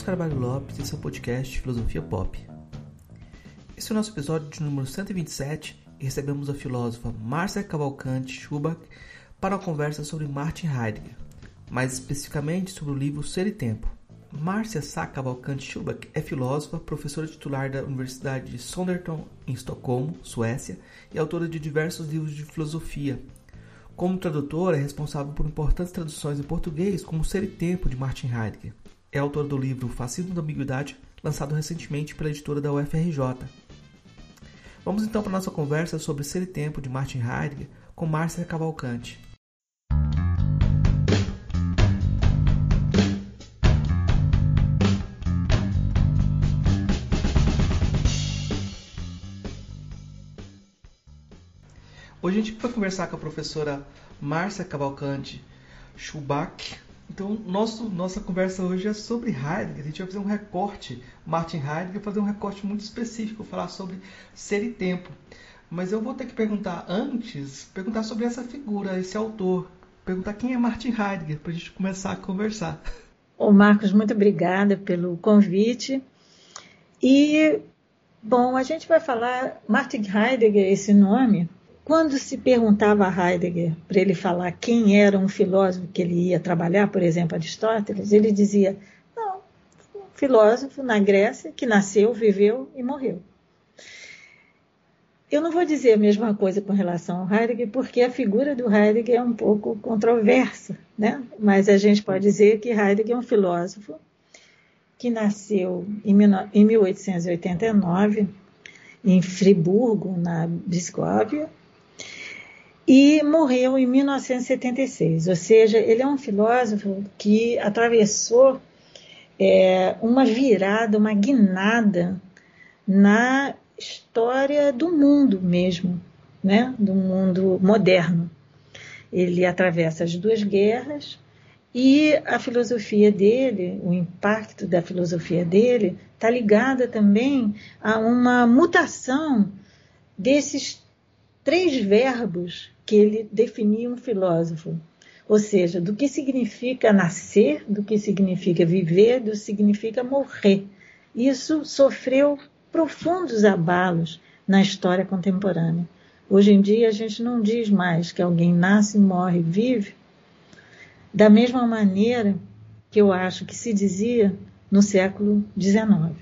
Marcos Carvalho Lopes e seu podcast Filosofia Pop. Esse é o nosso episódio de número 127 e recebemos a filósofa Márcia Cavalcante Schubach para uma conversa sobre Martin Heidegger, mais especificamente sobre o livro Ser e Tempo. Márcia Sá Cavalcante Schubach é filósofa, professora titular da Universidade de Sonderton, em Estocolmo, Suécia, e autora de diversos livros de filosofia. Como tradutora, é responsável por importantes traduções em português, como Ser e Tempo, de Martin Heidegger. É autora do livro Fascismo da Ambiguidade, lançado recentemente pela editora da UFRJ. Vamos então para nossa conversa sobre Ser e Tempo, de Martin Heidegger, com Márcia Cavalcante. Hoje a gente vai conversar com a professora Márcia Cavalcante Schubach. Então, nosso, nossa conversa hoje é sobre Heidegger. A gente vai fazer um recorte, Martin Heidegger, fazer um recorte muito específico, falar sobre ser e tempo. Mas eu vou ter que perguntar antes, perguntar sobre essa figura, esse autor, perguntar quem é Martin Heidegger, para a gente começar a conversar. Ô Marcos, muito obrigada pelo convite. E, bom, a gente vai falar Martin Heidegger, esse nome, quando se perguntava a Heidegger para ele falar quem era um filósofo que ele ia trabalhar, por exemplo, Aristóteles, ele dizia: não, um filósofo na Grécia que nasceu, viveu e morreu. Eu não vou dizer a mesma coisa com relação ao Heidegger, porque a figura do Heidegger é um pouco controversa, né? mas a gente pode dizer que Heidegger é um filósofo que nasceu em 1889 em Friburgo, na Biscóvia, e morreu em 1976. Ou seja, ele é um filósofo que atravessou é, uma virada, uma guinada na história do mundo mesmo, né? do mundo moderno. Ele atravessa as duas guerras e a filosofia dele, o impacto da filosofia dele, está ligada também a uma mutação desses três verbos que ele definia um filósofo. Ou seja, do que significa nascer, do que significa viver, do que significa morrer. Isso sofreu profundos abalos na história contemporânea. Hoje em dia a gente não diz mais que alguém nasce, morre, vive, da mesma maneira que eu acho que se dizia no século XIX,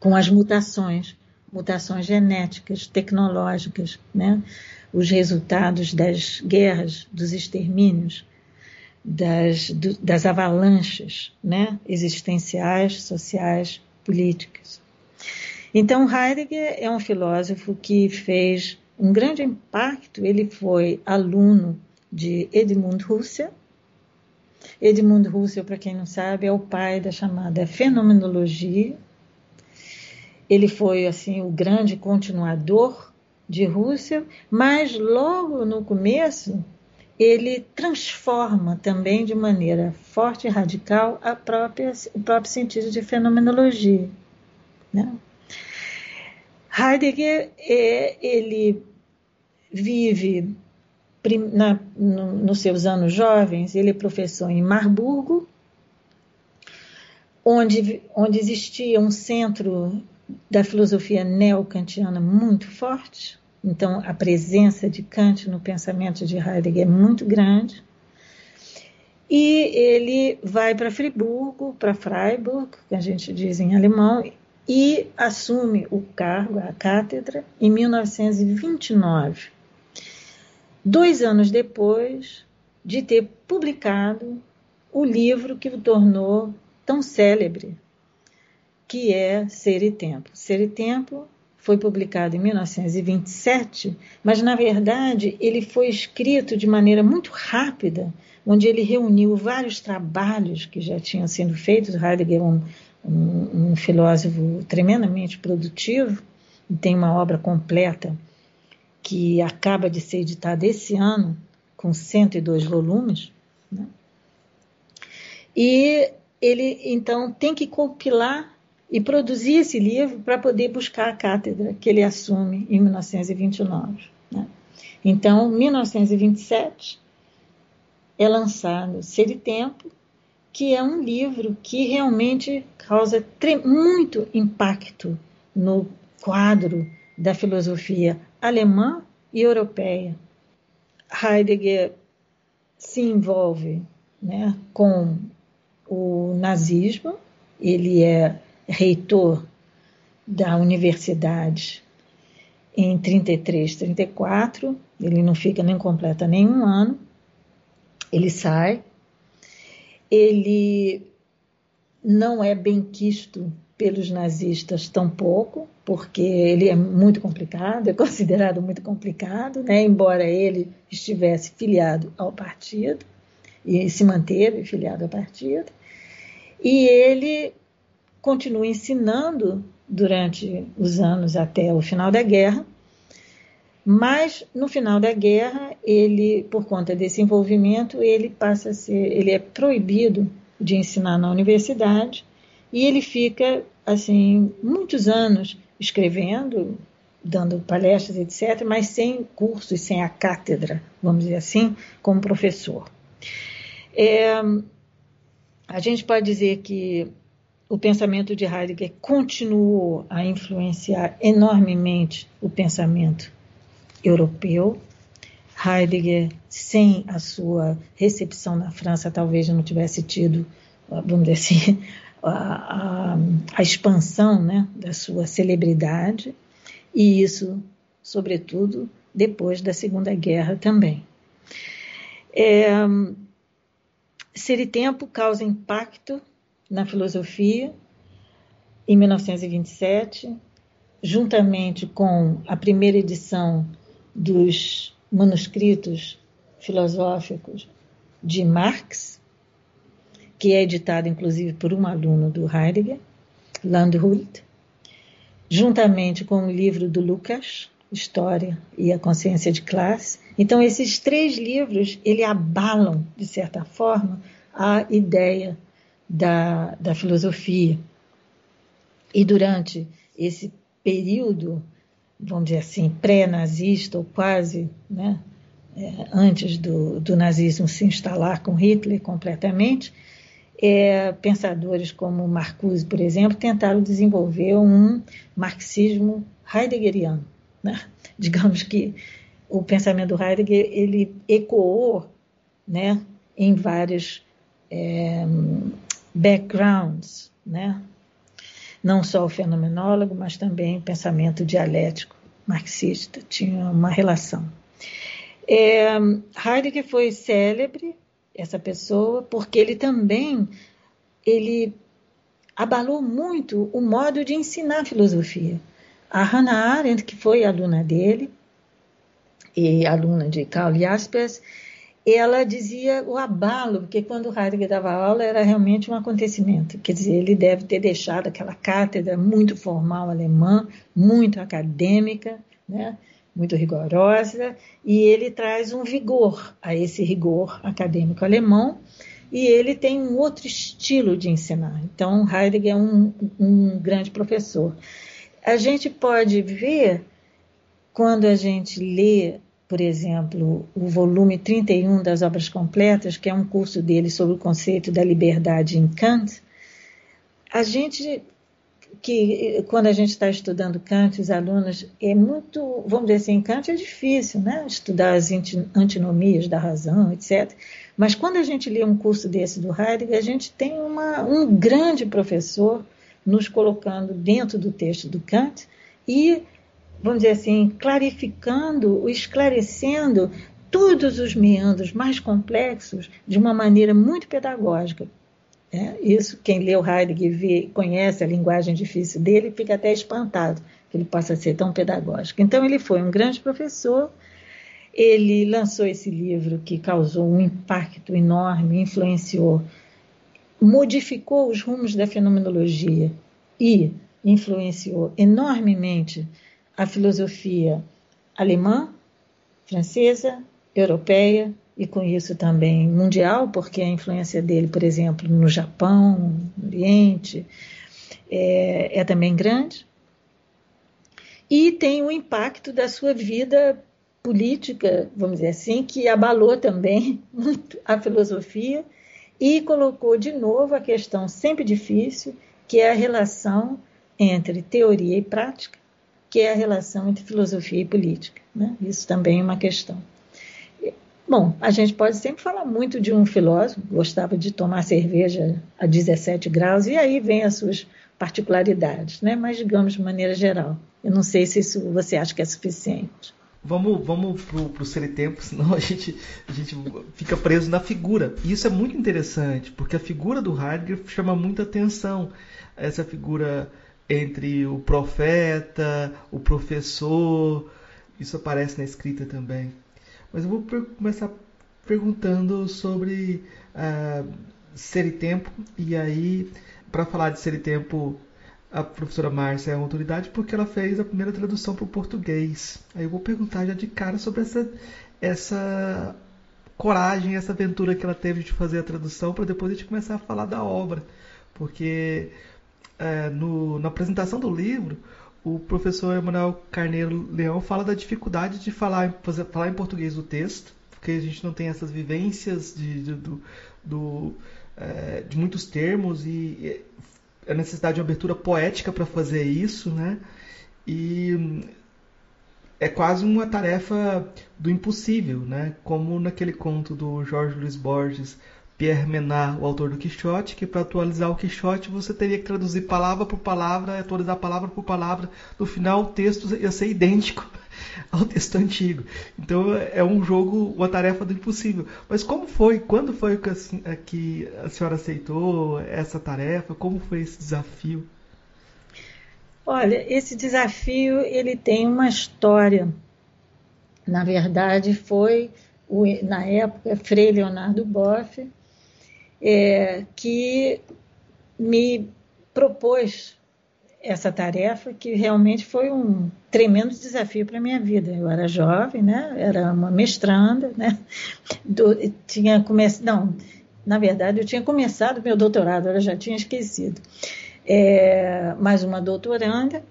com as mutações, mutações genéticas, tecnológicas, né? os resultados das guerras, dos extermínios, das, do, das avalanches né, existenciais, sociais, políticas. Então, Heidegger é um filósofo que fez um grande impacto. Ele foi aluno de Edmund Husserl. Edmund Husserl, para quem não sabe, é o pai da chamada fenomenologia. Ele foi assim o grande continuador de Russell, mas logo no começo ele transforma também de maneira forte e radical própria, o próprio sentido de fenomenologia. Né? Heidegger é, ele vive na, no, nos seus anos jovens, ele é professor em Marburgo, onde, onde existia um centro da filosofia neocantiana muito forte, então, a presença de Kant no pensamento de Heidegger é muito grande. E ele vai para Friburgo, para Freiburg, que a gente diz em alemão, e assume o cargo, a cátedra, em 1929. Dois anos depois de ter publicado o livro que o tornou tão célebre, que é Ser e Tempo. Ser e Tempo foi publicado em 1927, mas na verdade ele foi escrito de maneira muito rápida, onde ele reuniu vários trabalhos que já tinham sido feitos. Heidegger é um, um, um filósofo tremendamente produtivo tem uma obra completa que acaba de ser editada esse ano, com 102 volumes. Né? E ele então tem que compilar e produzir esse livro para poder buscar a cátedra que ele assume em 1929. Né? Então, 1927 é lançado Ser e Tempo que é um livro que realmente causa muito impacto no quadro da filosofia alemã e europeia. Heidegger se envolve né, com o nazismo, ele é reitor da universidade em 33, 34, ele não fica nem completa nenhum ano, ele sai, ele não é bem quisto pelos nazistas tampouco, porque ele é muito complicado, é considerado muito complicado, né? embora ele estivesse filiado ao partido e se manteve filiado ao partido. E ele continua ensinando durante os anos até o final da guerra, mas no final da guerra, ele, por conta desse envolvimento, ele passa a ser, ele é proibido de ensinar na universidade e ele fica assim muitos anos escrevendo, dando palestras, etc., mas sem cursos, sem a cátedra, vamos dizer assim, como professor. É, a gente pode dizer que o pensamento de Heidegger continuou a influenciar enormemente o pensamento europeu. Heidegger, sem a sua recepção na França, talvez não tivesse tido, vamos dizer assim, a, a, a expansão né, da sua celebridade, e isso, sobretudo, depois da Segunda Guerra também. É, Tempo causa impacto na filosofia em 1927, juntamente com a primeira edição dos manuscritos filosóficos de Marx, que é editado inclusive por um aluno do Heidegger, Landhult, juntamente com o livro do Lucas, História e a Consciência de Classe. Então, esses três livros, ele abalam, de certa forma, a ideia da, da filosofia. E durante esse período, vamos dizer assim, pré-nazista, ou quase, né, é, antes do, do nazismo se instalar com Hitler completamente, é, pensadores como Marcuse, por exemplo, tentaram desenvolver um marxismo heideggeriano. Né? Digamos que o pensamento do Heidegger ele ecoou né, em vários é, backgrounds, né? não só o fenomenólogo, mas também o pensamento dialético marxista tinha uma relação. É, Heidegger foi célebre essa pessoa, porque ele também ele abalou muito o modo de ensinar filosofia. A Hannah Arendt, que foi aluna dele, e aluna de Karl Jaspers, ela dizia o abalo, porque quando Heidegger dava aula era realmente um acontecimento. Quer dizer, ele deve ter deixado aquela cátedra muito formal alemã, muito acadêmica, né? muito rigorosa, e ele traz um vigor a esse rigor acadêmico alemão, e ele tem um outro estilo de ensinar. Então, Heidegger é um, um grande professor. A gente pode ver, quando a gente lê, por exemplo, o volume 31 das Obras Completas, que é um curso dele sobre o conceito da liberdade em Kant, a gente que quando a gente está estudando Kant, os alunos, é muito, vamos dizer assim, Kant é difícil, né? Estudar as antinomias da razão, etc. Mas quando a gente lê um curso desse do Heidegger, a gente tem uma, um grande professor nos colocando dentro do texto do Kant e, vamos dizer assim, clarificando, esclarecendo todos os meandros mais complexos de uma maneira muito pedagógica, é, isso, quem leu Heidegger vê, conhece a linguagem difícil dele, fica até espantado que ele possa ser tão pedagógico. Então, ele foi um grande professor, ele lançou esse livro que causou um impacto enorme, influenciou, modificou os rumos da fenomenologia e influenciou enormemente a filosofia alemã, francesa, europeia e com isso também mundial, porque a influência dele, por exemplo, no Japão, no Oriente, é, é também grande. E tem o impacto da sua vida política, vamos dizer assim, que abalou também muito a filosofia e colocou de novo a questão sempre difícil, que é a relação entre teoria e prática, que é a relação entre filosofia e política. Né? Isso também é uma questão. Bom, a gente pode sempre falar muito de um filósofo, gostava de tomar cerveja a 17 graus, e aí vem as suas particularidades, né? mas digamos de maneira geral. Eu não sei se isso você acha que é suficiente. Vamos, vamos pro, pro tempo, senão a gente, a gente fica preso na figura. E isso é muito interessante, porque a figura do Heidegger chama muita atenção. Essa figura entre o profeta, o professor, isso aparece na escrita também. Mas eu vou começar perguntando sobre uh, ser e tempo, e aí, para falar de ser e tempo, a professora Márcia é uma autoridade porque ela fez a primeira tradução para o português. Aí eu vou perguntar já de cara sobre essa, essa coragem, essa aventura que ela teve de fazer a tradução, para depois a gente começar a falar da obra. Porque é, no, na apresentação do livro, o professor Emanuel Carneiro Leão fala da dificuldade de falar, fazer, falar em português o texto, porque a gente não tem essas vivências de, de, do, do é, de muitos termos e a necessidade de uma abertura poética para fazer isso, né? E é quase uma tarefa do impossível, né? Como naquele conto do Jorge Luiz Borges, Pierre Menard, o autor do Quixote, que para atualizar o Quixote você teria que traduzir palavra por palavra, atualizar palavra por palavra. No final o texto ia ser idêntico ao texto antigo. Então é um jogo, uma tarefa do impossível. Mas como foi? Quando foi que a, é, que a senhora aceitou essa tarefa? Como foi esse desafio? Olha, esse desafio ele tem uma história. Na verdade, foi na época Frei Leonardo Boff é, que me propôs essa tarefa, que realmente foi um tremendo desafio para a minha vida. Eu era jovem, né? era uma mestranda, né? Do, tinha começado, não, na verdade eu tinha começado meu doutorado, eu já tinha esquecido. É, mais uma doutoranda,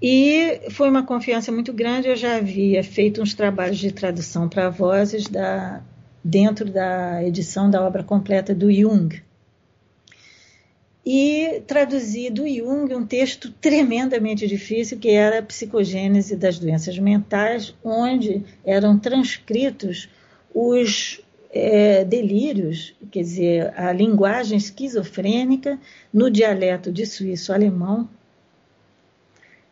e foi uma confiança muito grande. Eu já havia feito uns trabalhos de tradução para vozes da, dentro da edição da obra completa do Jung. E traduzi do Jung um texto tremendamente difícil, que era a Psicogênese das Doenças Mentais, onde eram transcritos os é, delírios, quer dizer, a linguagem esquizofrênica no dialeto de suíço-alemão,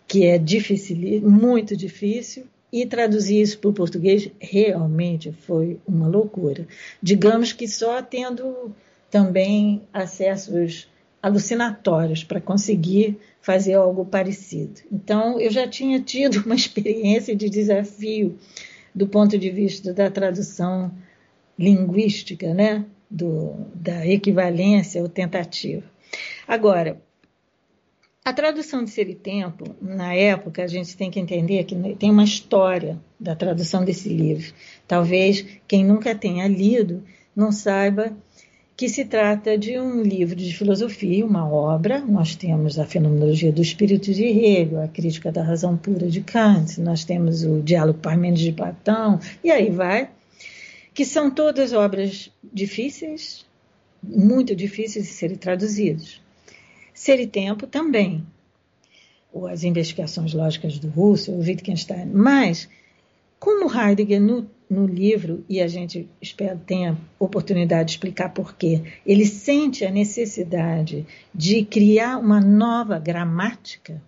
que é difícil, muito difícil, e traduzir isso para o português realmente foi uma loucura. Digamos que só tendo também acessos alucinatórios para conseguir fazer algo parecido. Então, eu já tinha tido uma experiência de desafio do ponto de vista da tradução linguística, né? Do, da equivalência ou tentativa. Agora, a tradução de Ser e Tempo, na época, a gente tem que entender que tem uma história da tradução desse livro. Talvez quem nunca tenha lido não saiba que se trata de um livro de filosofia, uma obra. Nós temos a Fenomenologia do Espírito de Hegel, a Crítica da Razão Pura de Kant, nós temos o Diálogo Parmênides de Platão, e aí vai, que são todas obras difíceis, muito difíceis de serem traduzidas. Ser e Tempo também, ou as investigações lógicas do Russell, o Wittgenstein, mas como Heidegger no, no livro, e a gente espera tenha oportunidade de explicar por quê, ele sente a necessidade de criar uma nova gramática,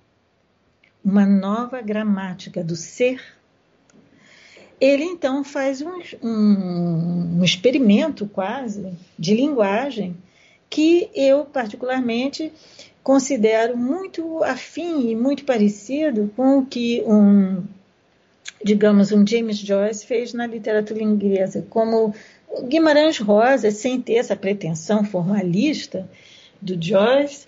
uma nova gramática do ser, ele então faz um, um, um experimento quase de linguagem que eu, particularmente, considero muito afim e muito parecido com o que um, digamos, um James Joyce fez na literatura inglesa, como Guimarães Rosa, sem ter essa pretensão formalista do Joyce,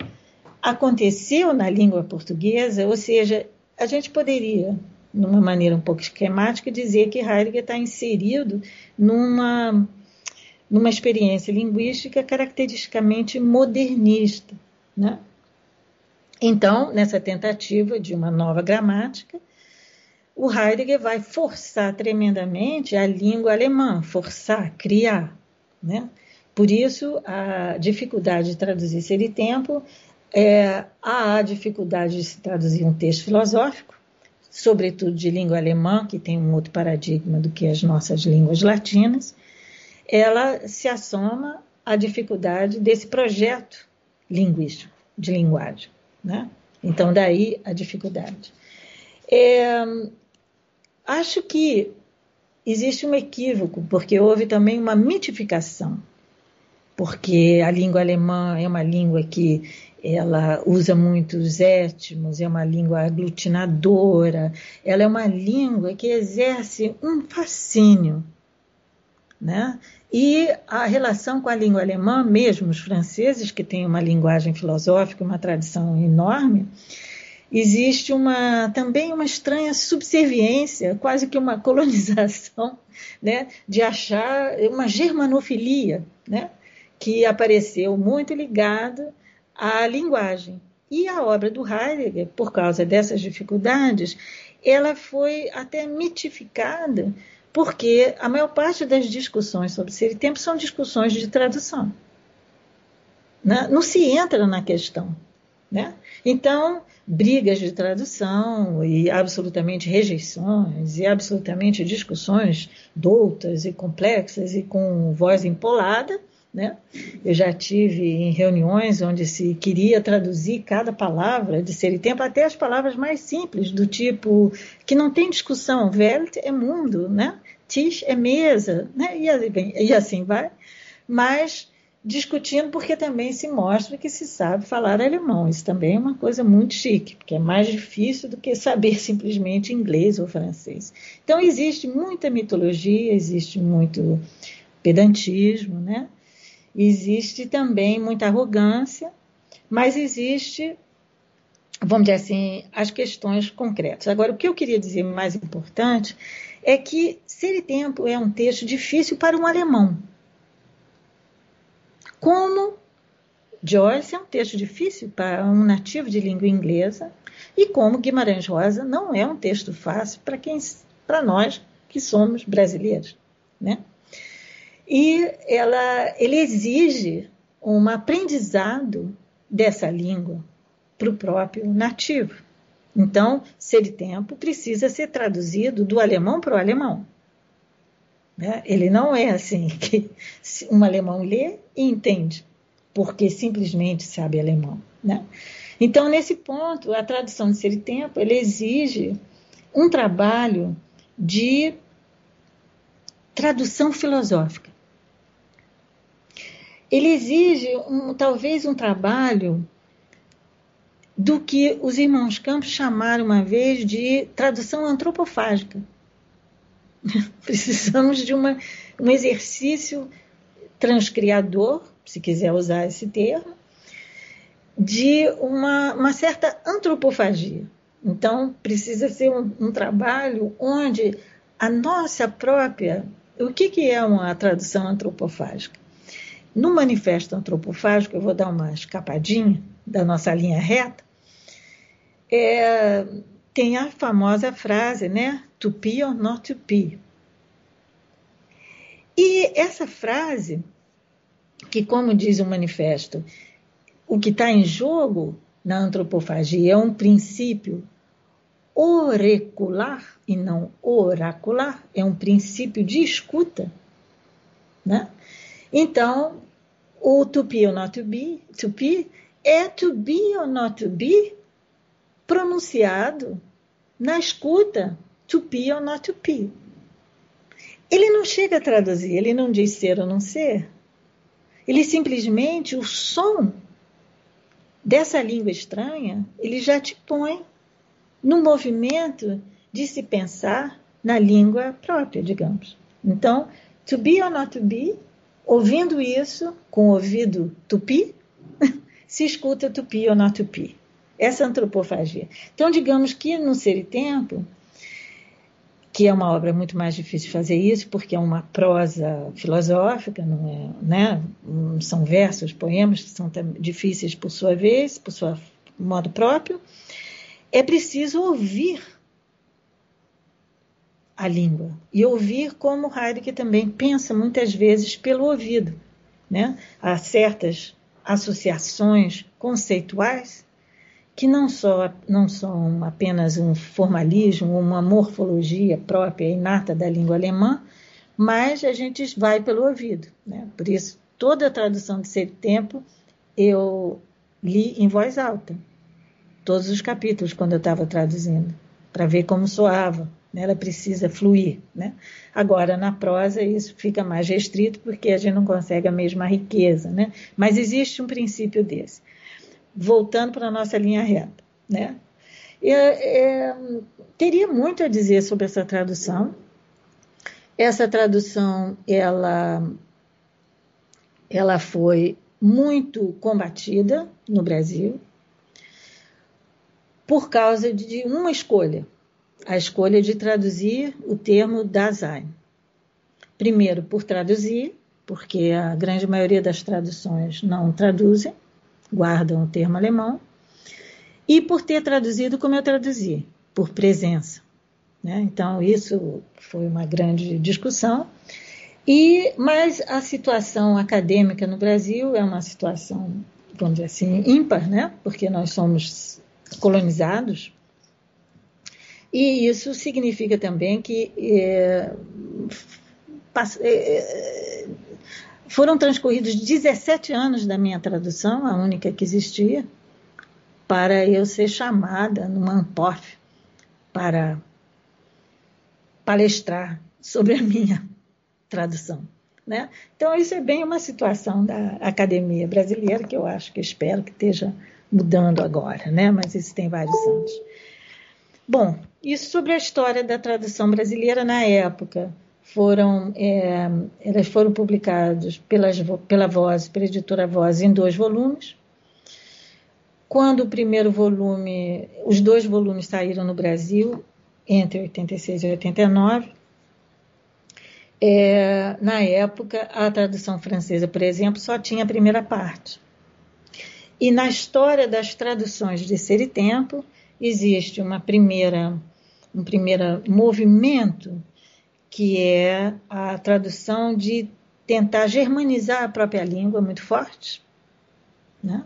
aconteceu na língua portuguesa, ou seja, a gente poderia, numa maneira um pouco esquemática, dizer que Heidegger está inserido numa numa experiência linguística caracteristicamente modernista. Né? Então, nessa tentativa de uma nova gramática, o Heidegger vai forçar tremendamente a língua alemã, forçar, criar. Né? Por isso, a dificuldade de traduzir ser e tempo, é, há a dificuldade de se traduzir um texto filosófico, sobretudo de língua alemã, que tem um outro paradigma do que as nossas línguas latinas, ela se assoma à dificuldade desse projeto linguístico, de linguagem. Né? Então, daí a dificuldade. É, acho que existe um equívoco, porque houve também uma mitificação, porque a língua alemã é uma língua que ela usa muitos étmos, é uma língua aglutinadora, ela é uma língua que exerce um fascínio. Né? E a relação com a língua alemã, mesmo os franceses, que têm uma linguagem filosófica, uma tradição enorme, existe uma, também uma estranha subserviência, quase que uma colonização, né, de achar uma germanofilia, né, que apareceu muito ligada à linguagem. E a obra do Heidegger, por causa dessas dificuldades, ela foi até mitificada, porque a maior parte das discussões sobre ser e tempo são discussões de tradução. Né? Não se entra na questão. Né? Então, brigas de tradução e absolutamente rejeições e absolutamente discussões doutas e complexas e com voz empolada. Né? Eu já tive em reuniões onde se queria traduzir cada palavra de ser e tempo, até as palavras mais simples, do tipo que não tem discussão, Welt é mundo, né? Tisch é mesa, né? e, assim, vai. Mas discutindo porque também se mostra que se sabe falar alemão. Isso também é uma coisa muito chique, porque é mais difícil do que saber simplesmente inglês ou francês. Então existe muita mitologia, existe muito pedantismo, né? Existe também muita arrogância, mas existe, vamos dizer assim, as questões concretas. Agora, o que eu queria dizer mais importante é que Ser e Tempo é um texto difícil para um alemão, como Joyce é um texto difícil para um nativo de língua inglesa e como Guimarães Rosa não é um texto fácil para quem para nós que somos brasileiros, né? E ela, ele exige um aprendizado dessa língua para o próprio nativo. Então, ser de tempo precisa ser traduzido do alemão para o alemão. Né? Ele não é assim que um alemão lê e entende, porque simplesmente sabe alemão. Né? Então, nesse ponto, a tradução de ser e tempo ele exige um trabalho de tradução filosófica. Ele exige um, talvez um trabalho do que os irmãos Campos chamaram uma vez de tradução antropofágica. Precisamos de uma, um exercício transcriador, se quiser usar esse termo, de uma, uma certa antropofagia. Então, precisa ser um, um, trabalho onde a nossa própria. O que, que é uma tradução antropofágica? No manifesto antropofágico, eu vou dar uma escapadinha da nossa linha reta, é, tem a famosa frase, né? To be or not to be. E essa frase, que como diz o manifesto, o que está em jogo na antropofagia é um princípio orecular e não oracular, é um princípio de escuta. Né? Então, o to be or not to be, to be é to be or not to be pronunciado na escuta, to be or not to be. Ele não chega a traduzir, ele não diz ser ou não ser. Ele simplesmente, o som dessa língua estranha, ele já te põe no movimento de se pensar na língua própria, digamos. Então, to be or not to be, ouvindo isso com o ouvido tupi, se escuta or not to be essa antropofagia. Então, digamos que no Ser e Tempo, que é uma obra muito mais difícil de fazer isso, porque é uma prosa filosófica, não é, né? são versos, poemas que são difíceis por sua vez, por seu modo próprio, é preciso ouvir a língua. E ouvir como Heidegger também pensa muitas vezes pelo ouvido. né, a certas associações conceituais que não, só, não são apenas um formalismo, uma morfologia própria, inata da língua alemã, mas a gente vai pelo ouvido. Né? Por isso, toda a tradução de Ser Tempo eu li em voz alta, todos os capítulos, quando eu estava traduzindo, para ver como soava. Né? Ela precisa fluir. Né? Agora, na prosa, isso fica mais restrito, porque a gente não consegue a mesma riqueza. Né? Mas existe um princípio desse voltando para a nossa linha reta. Né? é, teria muito a dizer sobre essa tradução. Essa tradução, ela, ela foi muito combatida no Brasil por causa de uma escolha, a escolha de traduzir o termo Dasein. Primeiro, por traduzir, porque a grande maioria das traduções não traduzem, guardam o termo alemão, e por ter traduzido como eu traduzi, por presença. Né? Então, isso foi uma grande discussão. E, mas a situação acadêmica no Brasil é uma situação, vamos dizer assim, ímpar, né? porque nós somos colonizados. E isso significa também que é, é, foram transcorridos 17 anos da minha tradução, a única que existia, para eu ser chamada numa ANPOF para palestrar sobre a minha tradução. Né? Então, isso é bem uma situação da academia brasileira que eu acho que espero que esteja mudando agora, né? mas isso tem vários anos. Bom, isso sobre a história da tradução brasileira na época foram, é, elas foram publicadas pelas, pela Voz, pela editora Voz, em dois volumes. Quando o primeiro volume, os dois volumes saíram no Brasil, entre 86 e 89, é, na época, a tradução francesa, por exemplo, só tinha a primeira parte. E na história das traduções de Ser e Tempo, existe uma primeira, um primeiro movimento que é a tradução de tentar germanizar a própria língua muito forte. Né?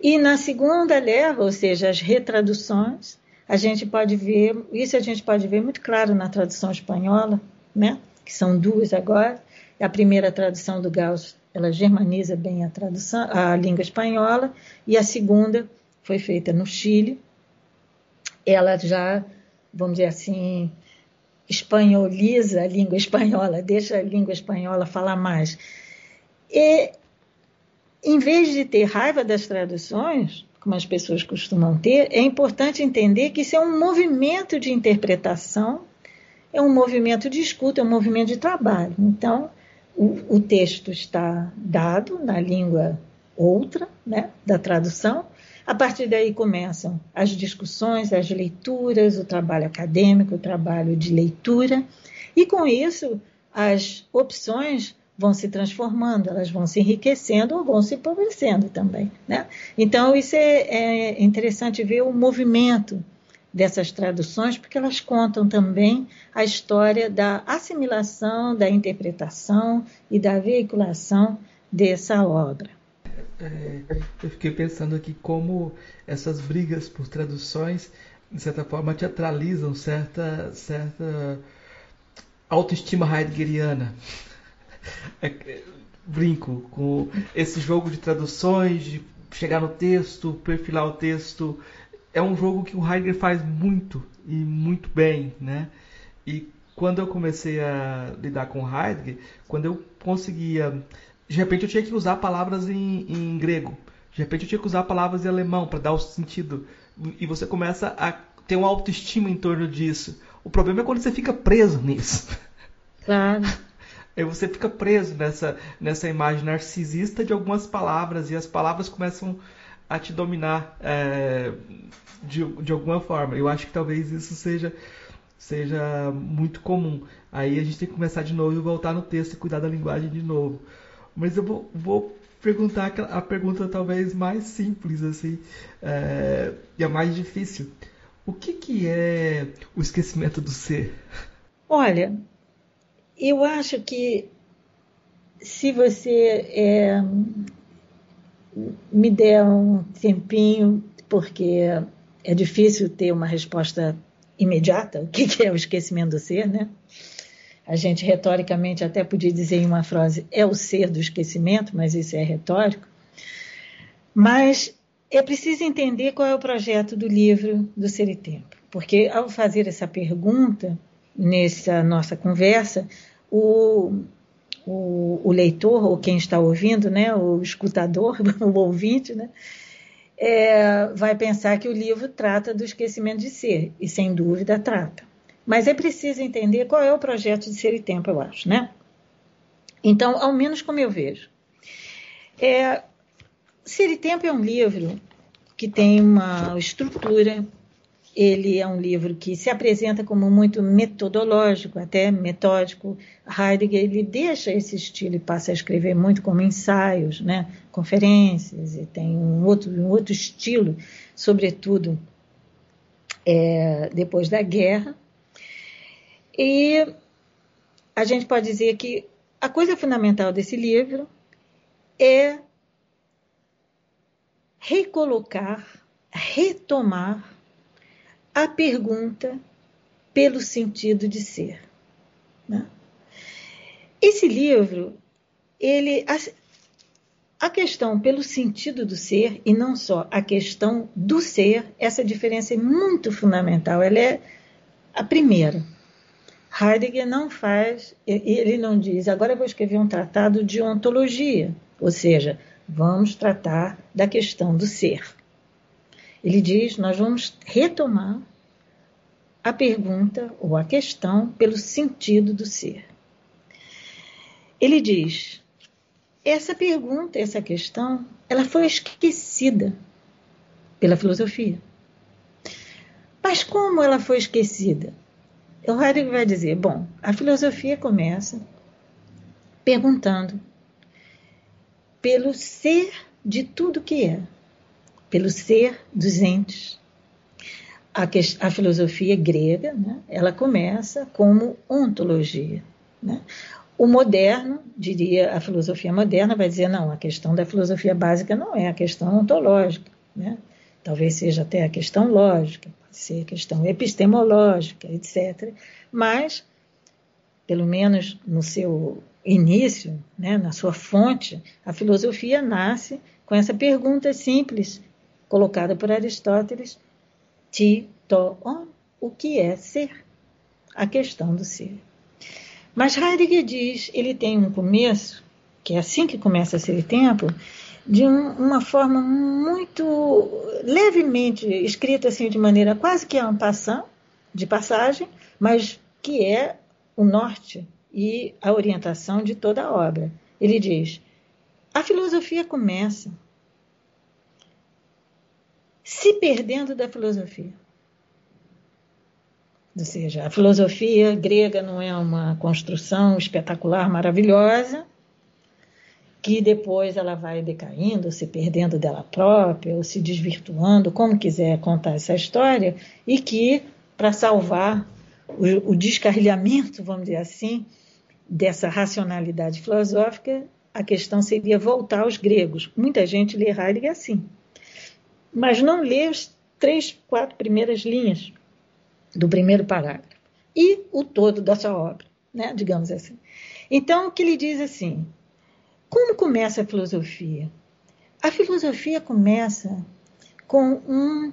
E na segunda leva, ou seja, as retraduções, a gente pode ver, isso a gente pode ver muito claro na tradução espanhola, né? que são duas agora. A primeira tradução do Gauss, ela germaniza bem a tradução, a língua espanhola, e a segunda foi feita no Chile. Ela já, vamos dizer assim, espanholiza a língua espanhola, deixa a língua espanhola falar mais. E, em vez de ter raiva das traduções, como as pessoas costumam ter, é importante entender que isso é um movimento de interpretação, é um movimento de escuta, é um movimento de trabalho. Então, o, o texto está dado na língua outra, né, da tradução, a partir daí começam as discussões, as leituras, o trabalho acadêmico, o trabalho de leitura, e com isso as opções vão se transformando, elas vão se enriquecendo ou vão se empobrecendo também. Né? Então, isso é, é interessante ver o movimento dessas traduções, porque elas contam também a história da assimilação, da interpretação e da veiculação dessa obra. É, eu fiquei pensando aqui como essas brigas por traduções, de certa forma, teatralizam certa, certa autoestima heideggeriana. É, brinco com esse jogo de traduções, de chegar no texto, perfilar o texto. É um jogo que o Heidegger faz muito e muito bem, né? E quando eu comecei a lidar com Heidegger, quando eu conseguia de repente eu tinha que usar palavras em, em grego. De repente eu tinha que usar palavras em alemão para dar o sentido. E você começa a ter uma autoestima em torno disso. O problema é quando você fica preso nisso. Claro. Aí você fica preso nessa, nessa imagem narcisista de algumas palavras e as palavras começam a te dominar é, de, de alguma forma. Eu acho que talvez isso seja, seja muito comum. Aí a gente tem que começar de novo e voltar no texto e cuidar da linguagem de novo. Mas eu vou, vou perguntar a pergunta talvez mais simples, assim, é, e a mais difícil. O que, que é o esquecimento do ser? Olha, eu acho que se você é, me der um tempinho, porque é difícil ter uma resposta imediata, o que é o esquecimento do ser, né? A gente retoricamente até podia dizer em uma frase é o ser do esquecimento, mas isso é retórico. Mas é preciso entender qual é o projeto do livro do Ser e Tempo, porque ao fazer essa pergunta nessa nossa conversa, o, o, o leitor ou quem está ouvindo, né, o escutador, o ouvinte, né, é, vai pensar que o livro trata do esquecimento de ser, e sem dúvida trata. Mas é preciso entender qual é o projeto de Ser e Tempo, eu acho, né? Então, ao menos como eu vejo. É, Ser e Tempo é um livro que tem uma estrutura, ele é um livro que se apresenta como muito metodológico, até metódico. Heidegger ele deixa esse estilo e passa a escrever muito como ensaios, né? conferências, e tem um outro, um outro estilo, sobretudo é, depois da guerra. E a gente pode dizer que a coisa fundamental desse livro é recolocar, retomar a pergunta pelo sentido de ser. Né? Esse livro, ele a, a questão pelo sentido do ser e não só a questão do ser, essa diferença é muito fundamental. Ela é a primeira. Heidegger não faz, ele não diz, agora eu vou escrever um tratado de ontologia, ou seja, vamos tratar da questão do ser. Ele diz, nós vamos retomar a pergunta ou a questão pelo sentido do ser. Ele diz, essa pergunta, essa questão, ela foi esquecida pela filosofia. Mas como ela foi esquecida? O Heidegger vai dizer: bom, a filosofia começa perguntando pelo ser de tudo que é, pelo ser dos entes. A, a filosofia grega, né, ela começa como ontologia. Né? O moderno, diria a filosofia moderna, vai dizer: não, a questão da filosofia básica não é a questão ontológica, né? talvez seja até a questão lógica, ser questão epistemológica, etc. Mas, pelo menos no seu início, né, na sua fonte, a filosofia nasce com essa pergunta simples colocada por Aristóteles: ti, to, on, o que é ser? A questão do ser. Mas Heidegger diz, ele tem um começo, que é assim que começa a ser tempo, de um, uma forma muito levemente escrita assim de maneira quase que passant, de passagem, mas que é o norte e a orientação de toda a obra. Ele diz: a filosofia começa se perdendo da filosofia. Ou seja, a filosofia grega não é uma construção espetacular, maravilhosa, que depois ela vai decaindo, se perdendo dela própria, ou se desvirtuando, como quiser contar essa história, e que, para salvar o, o descarrilhamento, vamos dizer assim, dessa racionalidade filosófica, a questão seria voltar aos gregos. Muita gente lê Heidegger assim, mas não lê as três, quatro primeiras linhas do primeiro parágrafo e o todo da sua obra, né? digamos assim. Então, o que ele diz assim, como começa a filosofia? A filosofia começa com um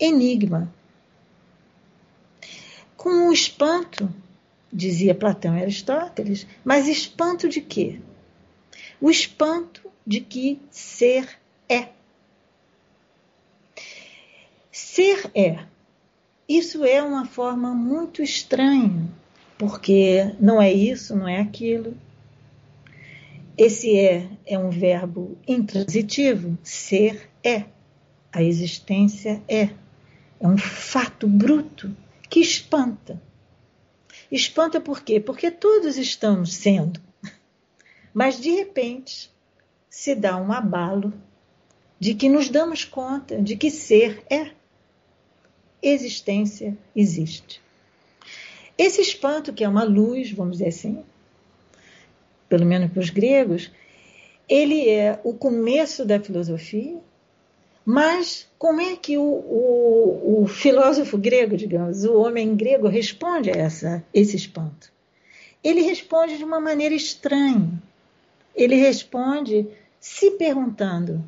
enigma, com um espanto, dizia Platão e Aristóteles, mas espanto de quê? O espanto de que ser é. Ser é. Isso é uma forma muito estranha, porque não é isso, não é aquilo, esse é é um verbo intransitivo. Ser é. A existência é. É um fato bruto que espanta. Espanta por quê? Porque todos estamos sendo. Mas de repente se dá um abalo de que nos damos conta de que ser é. Existência existe. Esse espanto, que é uma luz, vamos dizer assim, pelo menos para os gregos, ele é o começo da filosofia, mas como é que o, o, o filósofo grego, digamos, o homem grego, responde a essa, esse espanto? Ele responde de uma maneira estranha. Ele responde se perguntando: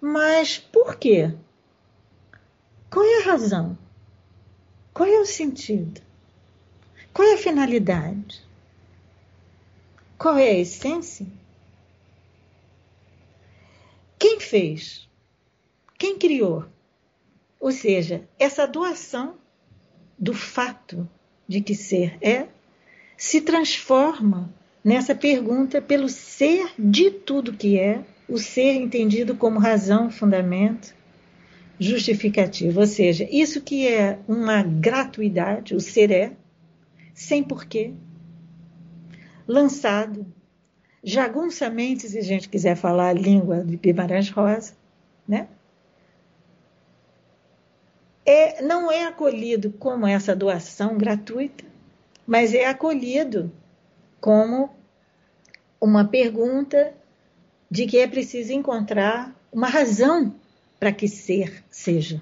mas por quê? Qual é a razão? Qual é o sentido? Qual é a finalidade? Qual é a essência? Quem fez? Quem criou? Ou seja, essa doação do fato de que ser é se transforma nessa pergunta pelo ser de tudo que é, o ser entendido como razão, fundamento, justificativo. Ou seja, isso que é uma gratuidade, o ser é, sem porquê, lançado jagunçamente, se a gente quiser falar a língua de Guimarães Rosa, né? É, não é acolhido como essa doação gratuita, mas é acolhido como uma pergunta de que é preciso encontrar uma razão para que ser seja.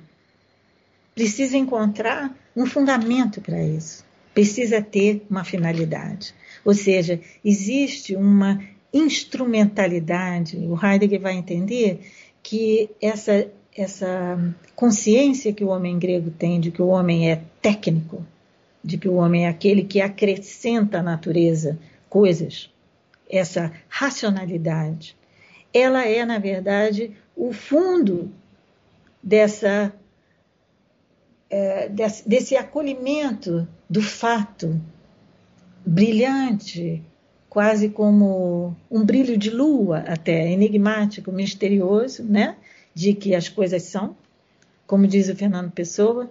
Precisa encontrar um fundamento para isso. Precisa ter uma finalidade. Ou seja, existe uma instrumentalidade. O Heidegger vai entender que essa, essa consciência que o homem grego tem de que o homem é técnico, de que o homem é aquele que acrescenta à natureza coisas, essa racionalidade, ela é, na verdade, o fundo dessa, é, desse, desse acolhimento do fato brilhante, quase como um brilho de lua, até enigmático, misterioso, né? De que as coisas são, como diz o Fernando Pessoa,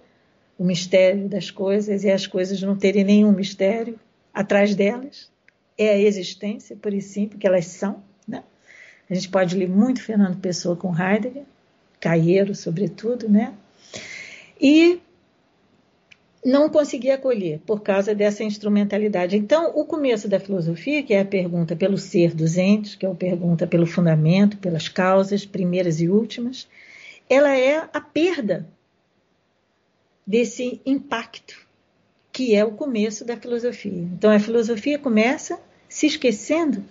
o mistério das coisas e as coisas não terem nenhum mistério atrás delas. É a existência, por sim, porque elas são. Né? A gente pode ler muito Fernando Pessoa com Heidegger, Caieiro, sobretudo, né? E não conseguia acolher por causa dessa instrumentalidade. Então, o começo da filosofia, que é a pergunta pelo ser dos entes, que é a pergunta pelo fundamento, pelas causas primeiras e últimas, ela é a perda desse impacto, que é o começo da filosofia. Então, a filosofia começa se esquecendo,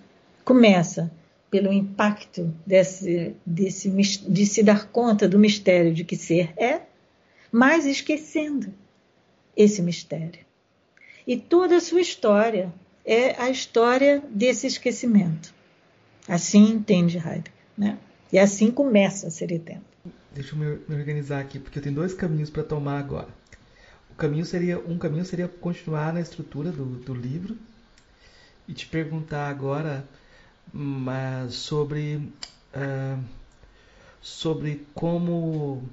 começa pelo impacto desse, desse, de se dar conta do mistério de que ser é, mas esquecendo esse mistério. E toda a sua história é a história desse esquecimento. Assim entende Heidegger. Né? E assim começa a ser tempo. Deixa eu me organizar aqui, porque eu tenho dois caminhos para tomar agora. O caminho seria um caminho seria continuar na estrutura do, do livro e te perguntar agora mas, sobre uh, sobre como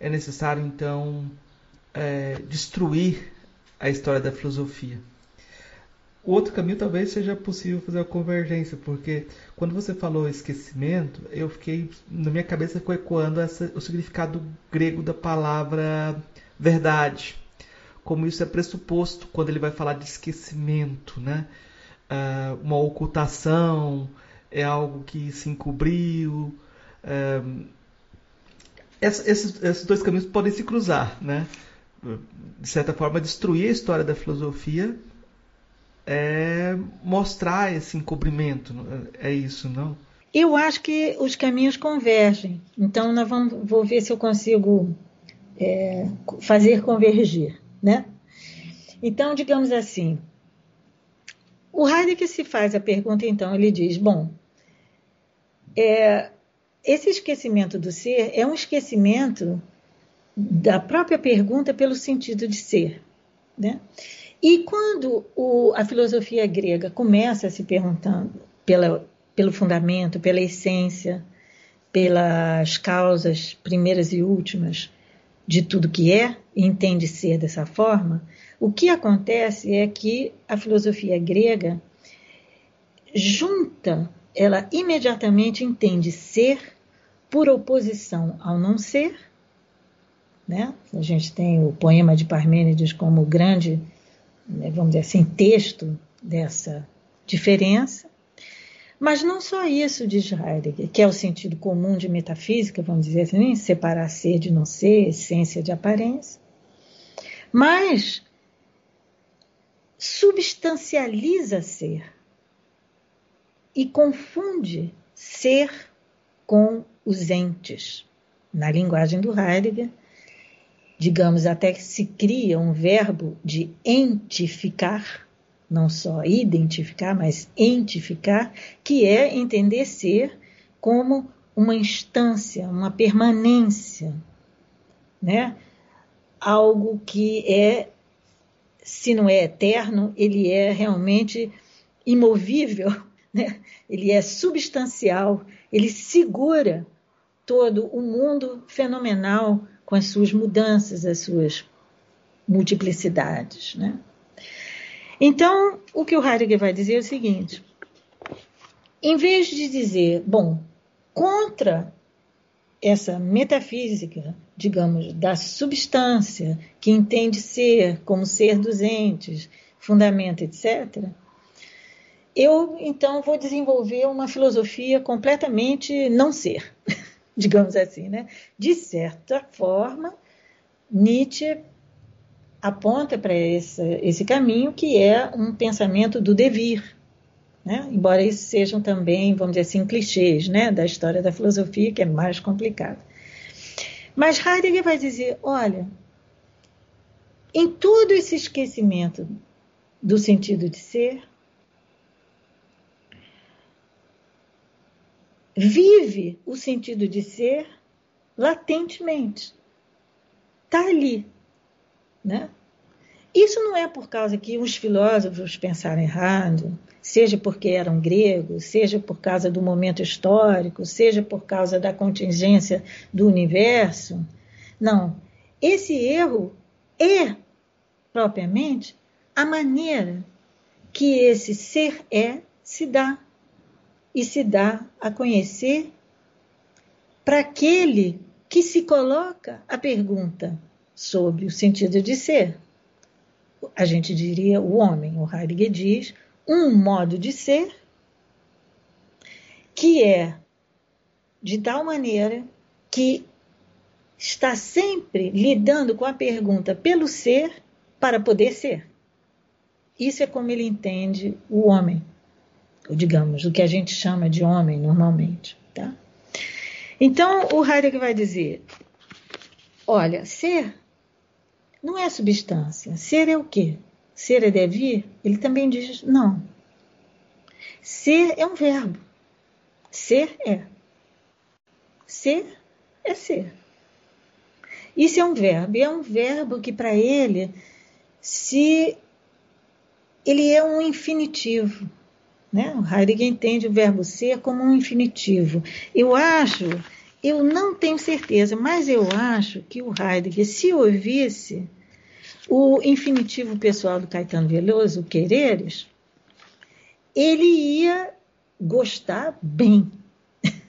é necessário então é, destruir a história da filosofia. O outro caminho talvez seja possível fazer a convergência, porque quando você falou esquecimento, eu fiquei na minha cabeça ficou ecoando essa, o significado grego da palavra verdade, como isso é pressuposto quando ele vai falar de esquecimento, né? Uh, uma ocultação é algo que se encobriu. Uh, esses, esses dois caminhos podem se cruzar, né? De certa forma, destruir a história da filosofia é mostrar esse encobrimento. É isso, não? Eu acho que os caminhos convergem. Então, nós vamos, vou ver se eu consigo é, fazer convergir, né? Então, digamos assim, o Heidegger se faz a pergunta, então, ele diz, bom, é, esse esquecimento do ser é um esquecimento da própria pergunta pelo sentido de ser. Né? E quando o, a filosofia grega começa a se perguntando pela, pelo fundamento, pela essência, pelas causas primeiras e últimas de tudo que é, e entende ser dessa forma, o que acontece é que a filosofia grega junta, ela imediatamente entende ser por oposição ao não ser né? A gente tem o poema de Parmênides como grande, né, vamos dizer assim, texto dessa diferença. Mas não só isso, diz Heidegger, que é o sentido comum de metafísica, vamos dizer assim, separar ser de não ser, essência de aparência, mas substancializa ser e confunde ser com os entes. Na linguagem do Heidegger, digamos até que se cria um verbo de entificar, não só identificar, mas entificar, que é entender ser como uma instância, uma permanência, né? Algo que é, se não é eterno, ele é realmente imovível, né? Ele é substancial, ele segura todo o mundo fenomenal com as suas mudanças, as suas multiplicidades. Né? Então, o que o Heidegger vai dizer é o seguinte: em vez de dizer, bom, contra essa metafísica, digamos, da substância, que entende ser como ser dos entes, fundamento, etc., eu então vou desenvolver uma filosofia completamente não ser. digamos assim, né? De certa forma, Nietzsche aponta para esse, esse caminho que é um pensamento do devir, né? embora isso sejam também, vamos dizer assim, clichês né? da história da filosofia, que é mais complicado. Mas Heidegger vai dizer: olha, em todo esse esquecimento do sentido de ser, vive o sentido de ser latentemente. Está ali. Né? Isso não é por causa que os filósofos pensaram errado, seja porque eram gregos, seja por causa do momento histórico, seja por causa da contingência do universo. Não. Esse erro é, propriamente, a maneira que esse ser é se dá e se dá a conhecer para aquele que se coloca a pergunta sobre o sentido de ser. A gente diria o homem, o Heidegger diz, um modo de ser que é de tal maneira que está sempre lidando com a pergunta pelo ser para poder ser. Isso é como ele entende o homem digamos, o que a gente chama de homem normalmente. Tá? Então, o Heidegger vai dizer: olha, ser não é substância. Ser é o quê? Ser é devir? Ele também diz: não. Ser é um verbo. Ser é. Ser é ser. Isso é um verbo, e é um verbo que para ele se ele é um infinitivo. Né? O Heidegger entende o verbo ser como um infinitivo. Eu acho, eu não tenho certeza, mas eu acho que o Heidegger, se ouvisse o infinitivo pessoal do Caetano Veloso, o quereres, ele ia gostar bem.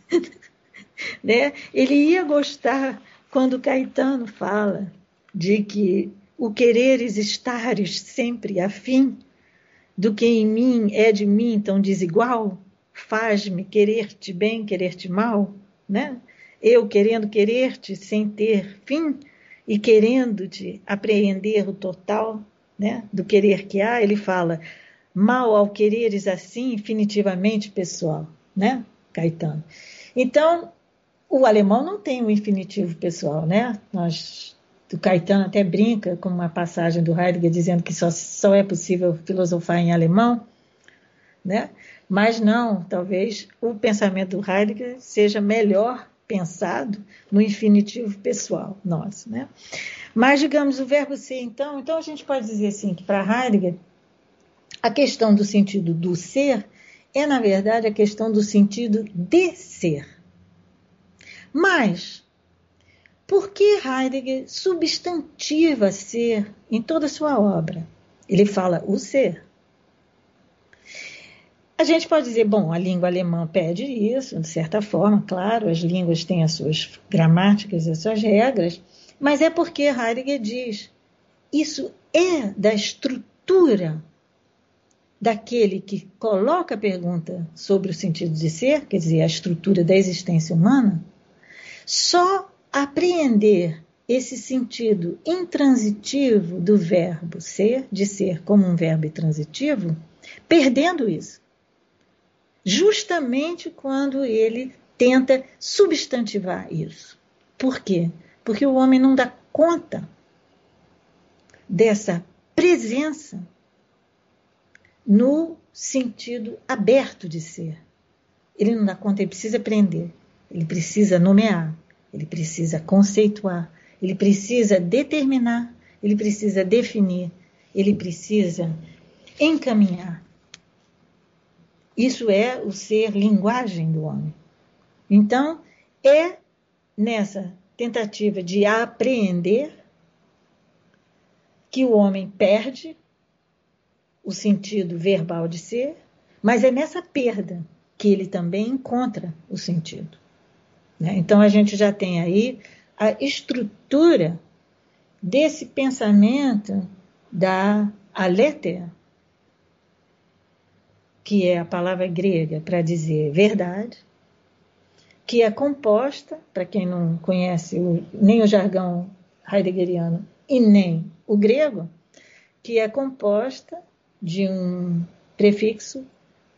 né? Ele ia gostar quando Caetano fala de que o quereres estares sempre afim do que em mim é de mim tão desigual? Faz-me querer-te bem, querer-te mal, né? Eu querendo querer-te sem ter fim e querendo-te apreender o total, né? Do querer que há, ele fala mal ao quereres assim infinitivamente pessoal, né? Caetano. Então, o alemão não tem um infinitivo pessoal, né? Nós o Caetano até brinca com uma passagem do Heidegger dizendo que só, só é possível filosofar em alemão, né? Mas não, talvez o pensamento do Heidegger seja melhor pensado no infinitivo pessoal nosso, né? Mas, digamos, o verbo ser, então, então a gente pode dizer assim que para Heidegger a questão do sentido do ser é, na verdade, a questão do sentido de ser. Mas por que Heidegger substantiva ser em toda a sua obra? Ele fala o ser. A gente pode dizer, bom, a língua alemã pede isso, de certa forma, claro, as línguas têm as suas gramáticas, as suas regras, mas é porque Heidegger diz, isso é da estrutura daquele que coloca a pergunta sobre o sentido de ser, quer dizer, a estrutura da existência humana, só apreender esse sentido intransitivo do verbo ser, de ser como um verbo transitivo, perdendo isso. Justamente quando ele tenta substantivar isso. Por quê? Porque o homem não dá conta dessa presença no sentido aberto de ser. Ele não dá conta, ele precisa aprender, ele precisa nomear, ele precisa conceituar, ele precisa determinar, ele precisa definir, ele precisa encaminhar. Isso é o ser linguagem do homem. Então, é nessa tentativa de apreender que o homem perde o sentido verbal de ser, mas é nessa perda que ele também encontra o sentido. Né? Então a gente já tem aí a estrutura desse pensamento da aletheia, que é a palavra grega para dizer verdade, que é composta, para quem não conhece o, nem o jargão heideggeriano e nem o grego, que é composta de um prefixo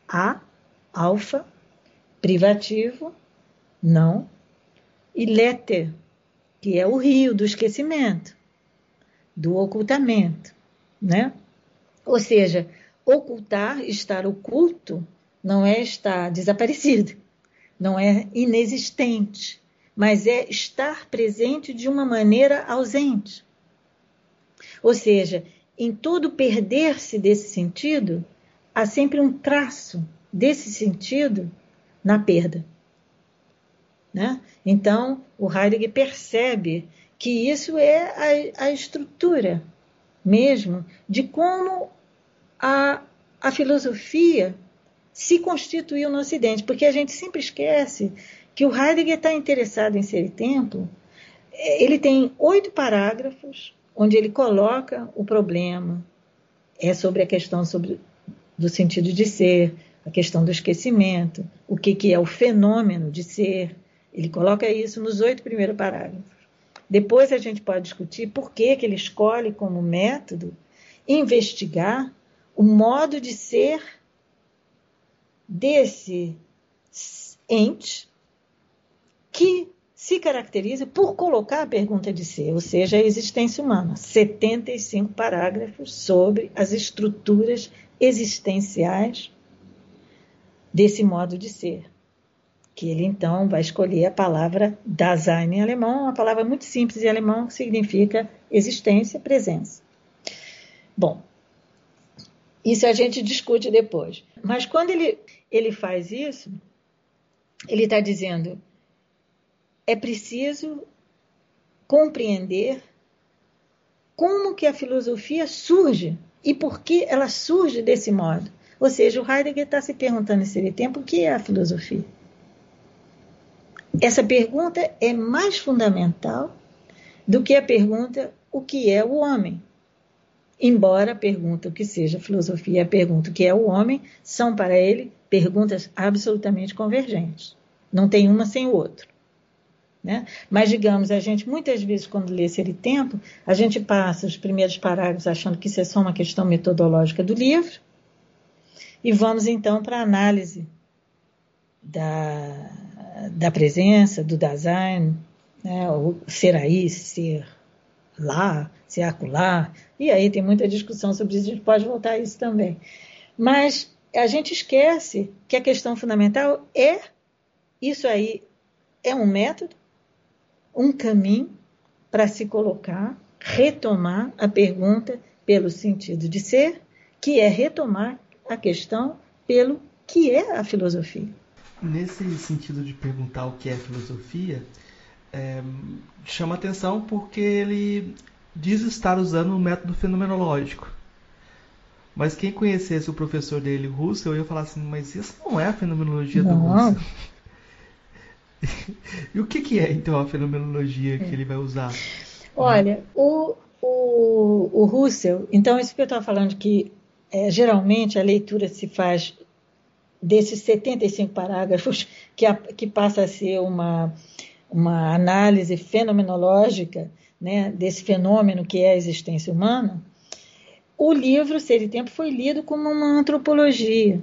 a, alfa, privativo, não, e leter, que é o rio do esquecimento, do ocultamento, né? Ou seja, ocultar, estar oculto, não é estar desaparecido, não é inexistente, mas é estar presente de uma maneira ausente. Ou seja, em todo perder-se desse sentido, há sempre um traço desse sentido na perda. Né? Então, o Heidegger percebe que isso é a, a estrutura mesmo de como a, a filosofia se constituiu no Ocidente, porque a gente sempre esquece que o Heidegger está interessado em ser e templo. Ele tem oito parágrafos onde ele coloca o problema, é sobre a questão sobre, do sentido de ser, a questão do esquecimento, o que, que é o fenômeno de ser. Ele coloca isso nos oito primeiros parágrafos. Depois a gente pode discutir por que, que ele escolhe como método investigar o modo de ser desse ente que se caracteriza por colocar a pergunta de ser, ou seja, a existência humana. 75 parágrafos sobre as estruturas existenciais desse modo de ser. Que ele então vai escolher a palavra Dasein em alemão, uma palavra muito simples em alemão que significa existência, presença. Bom, isso a gente discute depois. Mas quando ele, ele faz isso, ele está dizendo é preciso compreender como que a filosofia surge e por que ela surge desse modo. Ou seja, o Heidegger está se perguntando nesse tempo o que é a filosofia. Essa pergunta é mais fundamental do que a pergunta o que é o homem. Embora a pergunta o que seja filosofia a pergunta o que é o homem são para ele perguntas absolutamente convergentes. Não tem uma sem o outro. Né? Mas, digamos, a gente, muitas vezes, quando lê Ser e Tempo, a gente passa os primeiros parágrafos achando que isso é só uma questão metodológica do livro, e vamos então para a análise da, da presença, do Dasein, né? o ser aí, ser lá, ser acolá, e aí tem muita discussão sobre isso, a gente pode voltar a isso também. Mas a gente esquece que a questão fundamental é isso aí é um método um caminho para se colocar, retomar a pergunta pelo sentido de ser, que é retomar a questão pelo que é a filosofia. Nesse sentido de perguntar o que é filosofia, é, chama atenção porque ele diz estar usando o método fenomenológico. Mas quem conhecesse o professor dele, Russell, ia falar assim, mas isso não é a fenomenologia não. do Russell. e o que, que, é, então, a fenomenologia que ele vai usar? Olha, o, o, o Russell, então, isso que eu estava falando, que é, geralmente a leitura se faz desses 75 parágrafos, que, a, que passa a ser uma, uma análise fenomenológica né, desse fenômeno que é a existência humana, o livro Ser e Tempo foi lido como uma antropologia.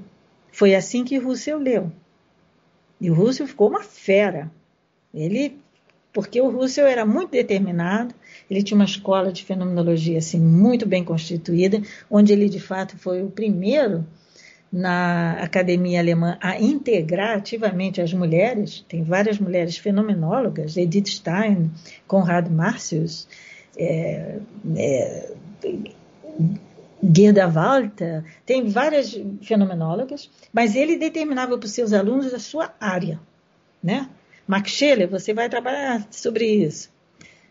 Foi assim que Russell leu. E o Russell ficou uma fera. Ele, porque o Russell era muito determinado, ele tinha uma escola de fenomenologia assim muito bem constituída, onde ele de fato foi o primeiro na academia alemã a integrar ativamente as mulheres. Tem várias mulheres fenomenólogas, Edith Stein, Conrad Marcius, é, é, Gerda Walter, tem várias fenomenólogas, mas ele determinava para os seus alunos a sua área, né? Max Scheler, você vai trabalhar sobre isso.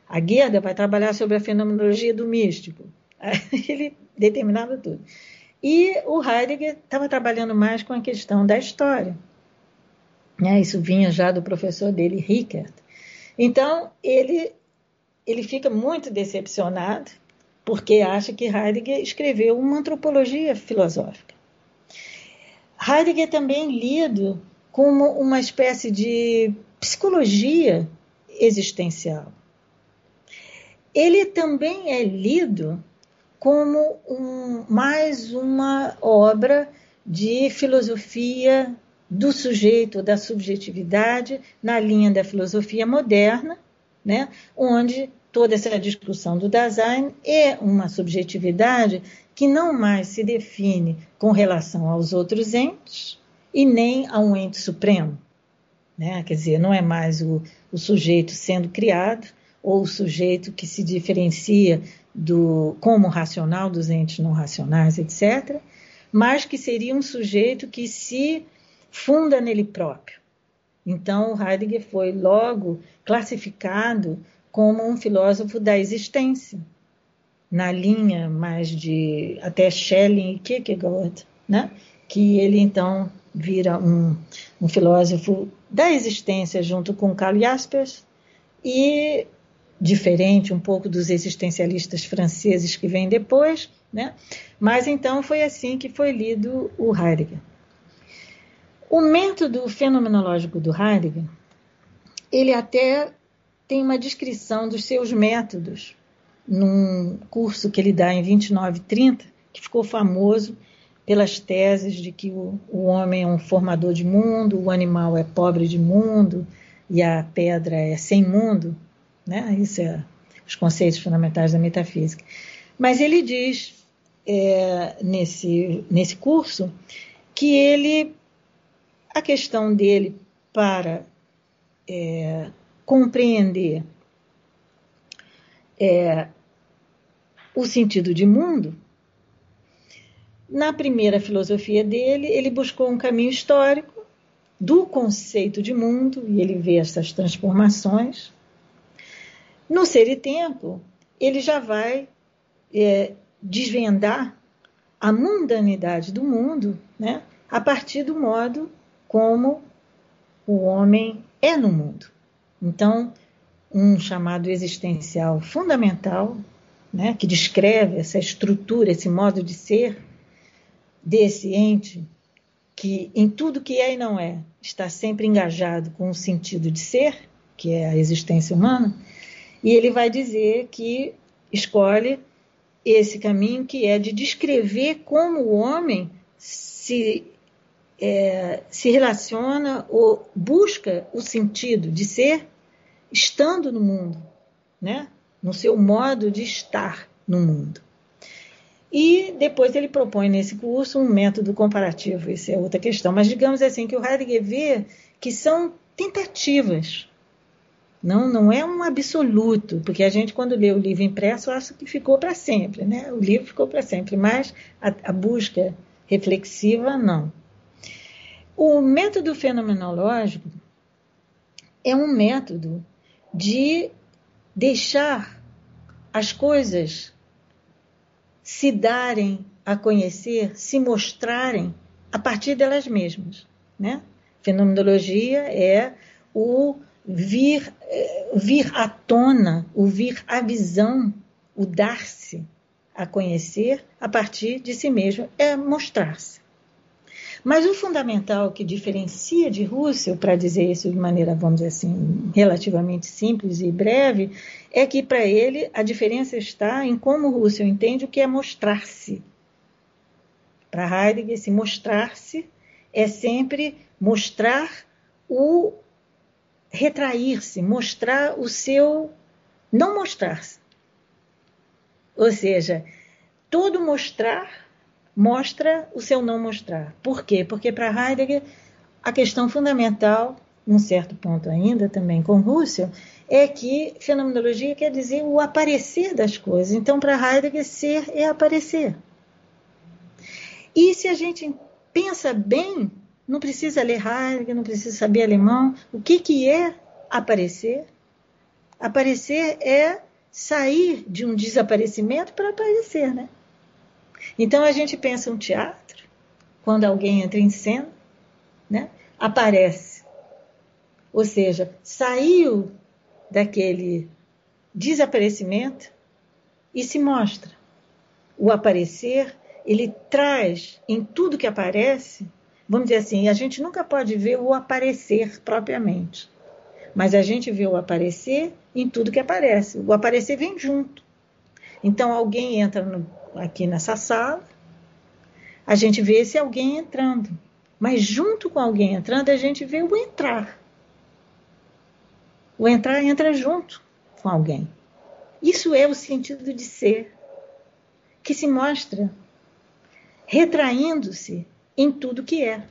A Gerda vai trabalhar sobre a fenomenologia do místico. Ele determinava tudo. E o Heidegger estava trabalhando mais com a questão da história. Né? Isso vinha já do professor dele, Rickert. Então, ele, ele fica muito decepcionado porque acha que Heidegger escreveu uma antropologia filosófica. Heidegger também lido como uma espécie de psicologia existencial. Ele também é lido como um, mais uma obra de filosofia do sujeito, da subjetividade, na linha da filosofia moderna, né, onde toda essa discussão do Dasein é uma subjetividade que não mais se define com relação aos outros entes e nem a um ente supremo. Né? Quer dizer, não é mais o, o sujeito sendo criado ou o sujeito que se diferencia do como racional dos entes não racionais, etc., mas que seria um sujeito que se funda nele próprio. Então, Heidegger foi logo classificado como um filósofo da existência, na linha mais de até Schelling e Kierkegaard, né? que ele então vira um, um filósofo da existência junto com Karl Jaspers e diferente um pouco dos existencialistas franceses que vêm depois, né? mas então foi assim que foi lido o Heidegger. O método fenomenológico do Heidegger, ele até tem uma descrição dos seus métodos num curso que ele dá em 29 e 30, que ficou famoso pelas teses de que o, o homem é um formador de mundo, o animal é pobre de mundo e a pedra é sem mundo, né? Isso é os conceitos fundamentais da metafísica. Mas ele diz é, nesse, nesse curso que ele, a questão dele para é, compreender é, o sentido de mundo, na primeira filosofia dele, ele buscou um caminho histórico do conceito de mundo, e ele vê essas transformações. No Ser e Tempo, ele já vai é, desvendar a mundanidade do mundo né, a partir do modo como o homem é no mundo. Então, um chamado existencial fundamental, né, que descreve essa estrutura, esse modo de ser desse ente que em tudo que é e não é está sempre engajado com o sentido de ser, que é a existência humana, e ele vai dizer que escolhe esse caminho que é de descrever como o homem se é, se relaciona ou busca o sentido de ser estando no mundo, né? no seu modo de estar no mundo. E depois ele propõe nesse curso um método comparativo, isso é outra questão. Mas digamos assim que o Heidegger vê que são tentativas, não, não é um absoluto, porque a gente quando lê o livro impresso acha que ficou para sempre, né? O livro ficou para sempre, mas a, a busca reflexiva não. O método fenomenológico é um método de deixar as coisas se darem a conhecer, se mostrarem a partir delas mesmas. Né? Fenomenologia é o vir, vir à tona, o vir à visão, o dar-se a conhecer a partir de si mesmo, é mostrar-se. Mas o fundamental que diferencia de Russell, para dizer isso de maneira, vamos dizer assim, relativamente simples e breve, é que para ele a diferença está em como Russell entende o que é mostrar-se. Para Heidegger, se mostrar-se é sempre mostrar o retrair-se, mostrar o seu não mostrar-se. Ou seja, todo mostrar mostra o seu não mostrar. Por quê? Porque para Heidegger a questão fundamental, num certo ponto ainda também com Russell, é que fenomenologia quer dizer o aparecer das coisas. Então, para Heidegger, ser é aparecer. E se a gente pensa bem, não precisa ler Heidegger, não precisa saber alemão, o que, que é aparecer? Aparecer é sair de um desaparecimento para aparecer, né? Então a gente pensa um teatro, quando alguém entra em cena, né, aparece. Ou seja, saiu daquele desaparecimento e se mostra. O aparecer, ele traz em tudo que aparece, vamos dizer assim, a gente nunca pode ver o aparecer propriamente, mas a gente vê o aparecer em tudo que aparece. O aparecer vem junto. Então alguém entra no aqui nessa sala, a gente vê esse alguém entrando. Mas junto com alguém entrando, a gente vê o entrar. O entrar entra junto com alguém. Isso é o sentido de ser, que se mostra retraindo-se em tudo que é.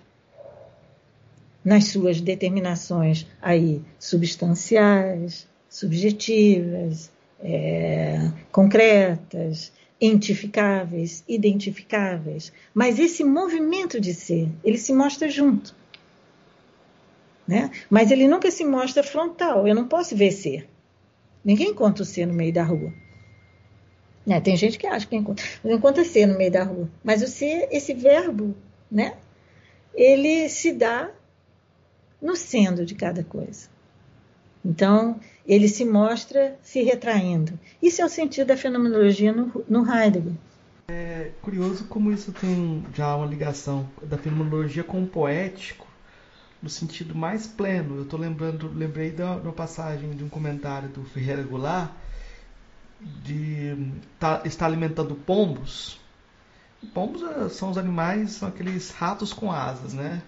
Nas suas determinações aí substanciais, subjetivas, é, concretas, entificáveis, identificáveis, mas esse movimento de ser, ele se mostra junto. Né? Mas ele nunca se mostra frontal, eu não posso ver ser. Ninguém conta o ser no meio da rua. Né? Tem gente que acha que encontra, encontra ser no meio da rua. Mas o ser, esse verbo, né? ele se dá no sendo de cada coisa. Então, ele se mostra se retraindo. Isso é o sentido da fenomenologia no, no Heidegger. É curioso como isso tem já uma ligação da fenomenologia com o poético no sentido mais pleno. Eu estou lembrando, lembrei da, passagem de um comentário do Ferreira Goulart de tá, estar alimentando pombos. Pombos eh, são os animais, são aqueles ratos com asas, né?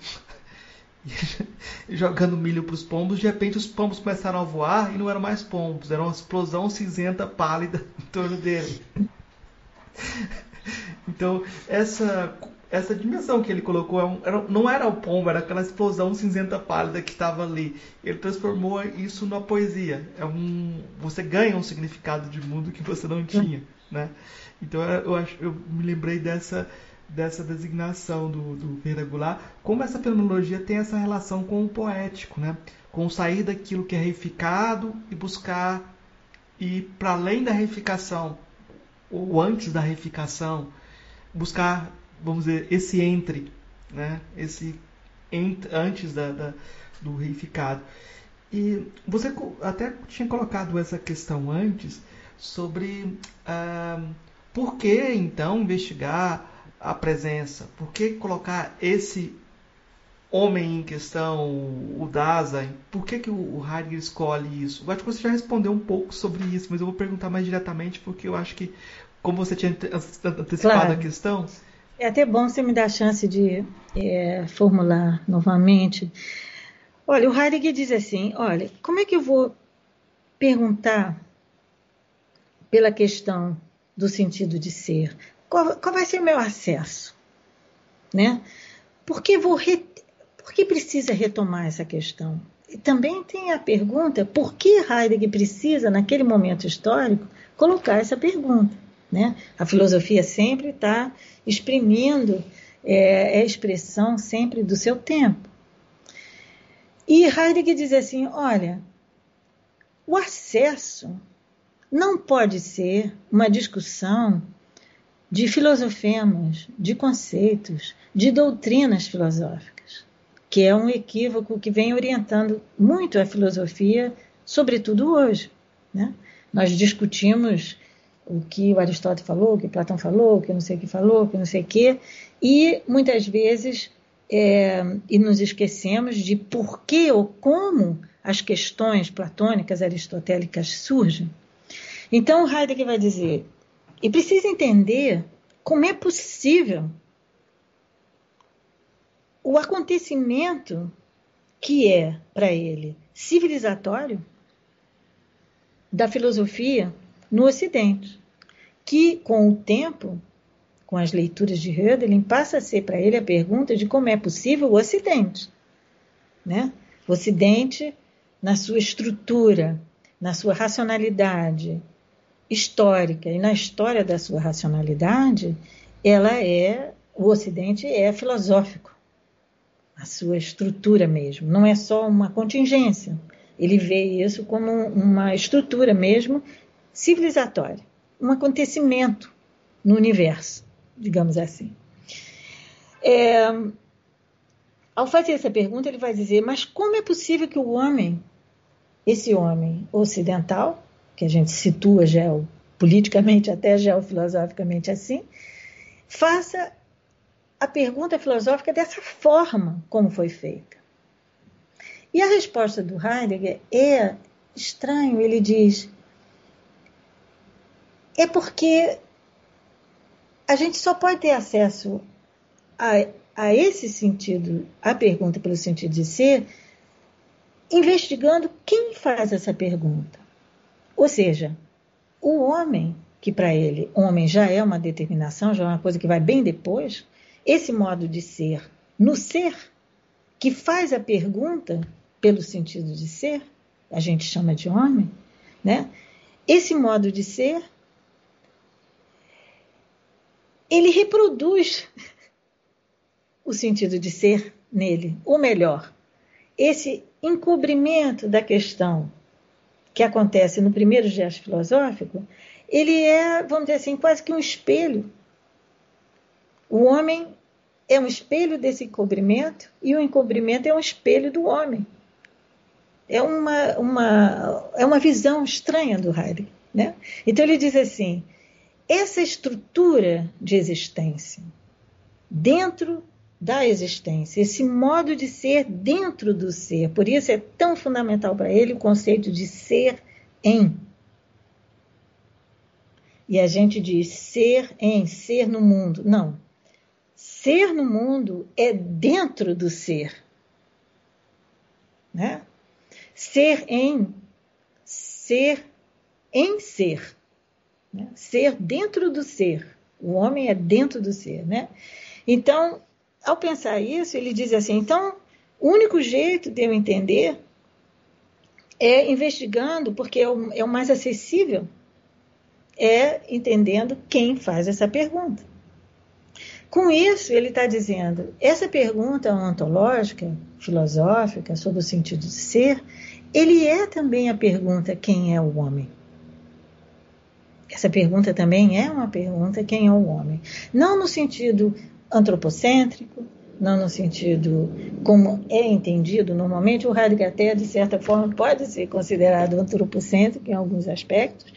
jogando milho para os pombos. De repente, os pombos começaram a voar e não eram mais pombos, era uma explosão cinzenta pálida em torno dele. Então, essa, essa dimensão que ele colocou é não era o pombo, era aquela explosão cinzenta pálida que estava ali. Ele transformou isso numa poesia. É um, você ganha um significado de mundo que você não tinha. Né? Então, eu, acho, eu me lembrei dessa dessa designação do, do Goulart, como essa fenomenologia tem essa relação com o poético, né? com sair daquilo que é reificado e buscar ir para além da reificação, ou antes da reificação, buscar, vamos dizer, esse entre, né? esse ent, antes da, da, do reificado. E você até tinha colocado essa questão antes sobre ah, por que então investigar a presença? Por que colocar esse homem em questão, o Dasein? Por que, que o Heidegger escolhe isso? Eu acho que você já respondeu um pouco sobre isso, mas eu vou perguntar mais diretamente porque eu acho que, como você tinha antecipado claro. a questão. É até bom você me dar a chance de é, formular novamente. Olha, o Heidegger diz assim: olha, como é que eu vou perguntar pela questão do sentido de ser? Qual, qual vai ser o meu acesso? Né? Por que, vou re... por que precisa retomar essa questão? E também tem a pergunta por que Heidegger precisa, naquele momento histórico, colocar essa pergunta. Né? A filosofia sempre está exprimindo, é, é a expressão sempre do seu tempo. E Heidegger diz assim: olha, o acesso não pode ser uma discussão de filosofemas, de conceitos, de doutrinas filosóficas, que é um equívoco que vem orientando muito a filosofia, sobretudo hoje. Né? Nós discutimos o que o Aristóteles falou, o que Platão falou, o que não sei o que falou, o que não sei o que, e muitas vezes é, e nos esquecemos de por que ou como as questões platônicas, aristotélicas surgem. Então Heidegger vai dizer, e precisa entender como é possível o acontecimento que é para ele civilizatório da filosofia no Ocidente, que com o tempo, com as leituras de Hölderlin, passa a ser para ele a pergunta de como é possível o Ocidente, né? O Ocidente na sua estrutura, na sua racionalidade histórica e na história da sua racionalidade, ela é o Ocidente é filosófico, a sua estrutura mesmo, não é só uma contingência. Ele vê isso como uma estrutura mesmo civilizatória, um acontecimento no universo, digamos assim. É, ao fazer essa pergunta, ele vai dizer: mas como é possível que o homem esse homem ocidental, que a gente situa geopoliticamente, até geofilosoficamente assim, faça a pergunta filosófica dessa forma como foi feita. E a resposta do Heidegger é estranho, ele diz: é porque a gente só pode ter acesso a, a esse sentido, a pergunta pelo sentido de ser, investigando quem faz essa pergunta. Ou seja, o homem, que para ele homem já é uma determinação, já é uma coisa que vai bem depois, esse modo de ser no ser, que faz a pergunta pelo sentido de ser, a gente chama de homem, né? Esse modo de ser, ele reproduz o sentido de ser nele, ou melhor, esse encobrimento da questão que acontece no primeiro gesto filosófico, ele é, vamos dizer assim, quase que um espelho. O homem é um espelho desse encobrimento e o encobrimento é um espelho do homem. É uma, uma, é uma visão estranha do Heidegger. Né? Então ele diz assim: essa estrutura de existência dentro da existência, esse modo de ser dentro do ser. Por isso é tão fundamental para ele o conceito de ser em. E a gente diz ser em, ser no mundo. Não. Ser no mundo é dentro do ser. Né? Ser em, ser em ser. Né? Ser dentro do ser. O homem é dentro do ser. Né? Então, ao pensar isso, ele diz assim: então, o único jeito de eu entender é investigando, porque é o, é o mais acessível, é entendendo quem faz essa pergunta. Com isso, ele está dizendo: essa pergunta ontológica, filosófica, sobre o sentido de ser, ele é também a pergunta: quem é o homem? Essa pergunta também é uma pergunta: quem é o homem? Não no sentido antropocêntrico, não no sentido como é entendido normalmente, o Heidegger de certa forma, pode ser considerado antropocêntrico em alguns aspectos,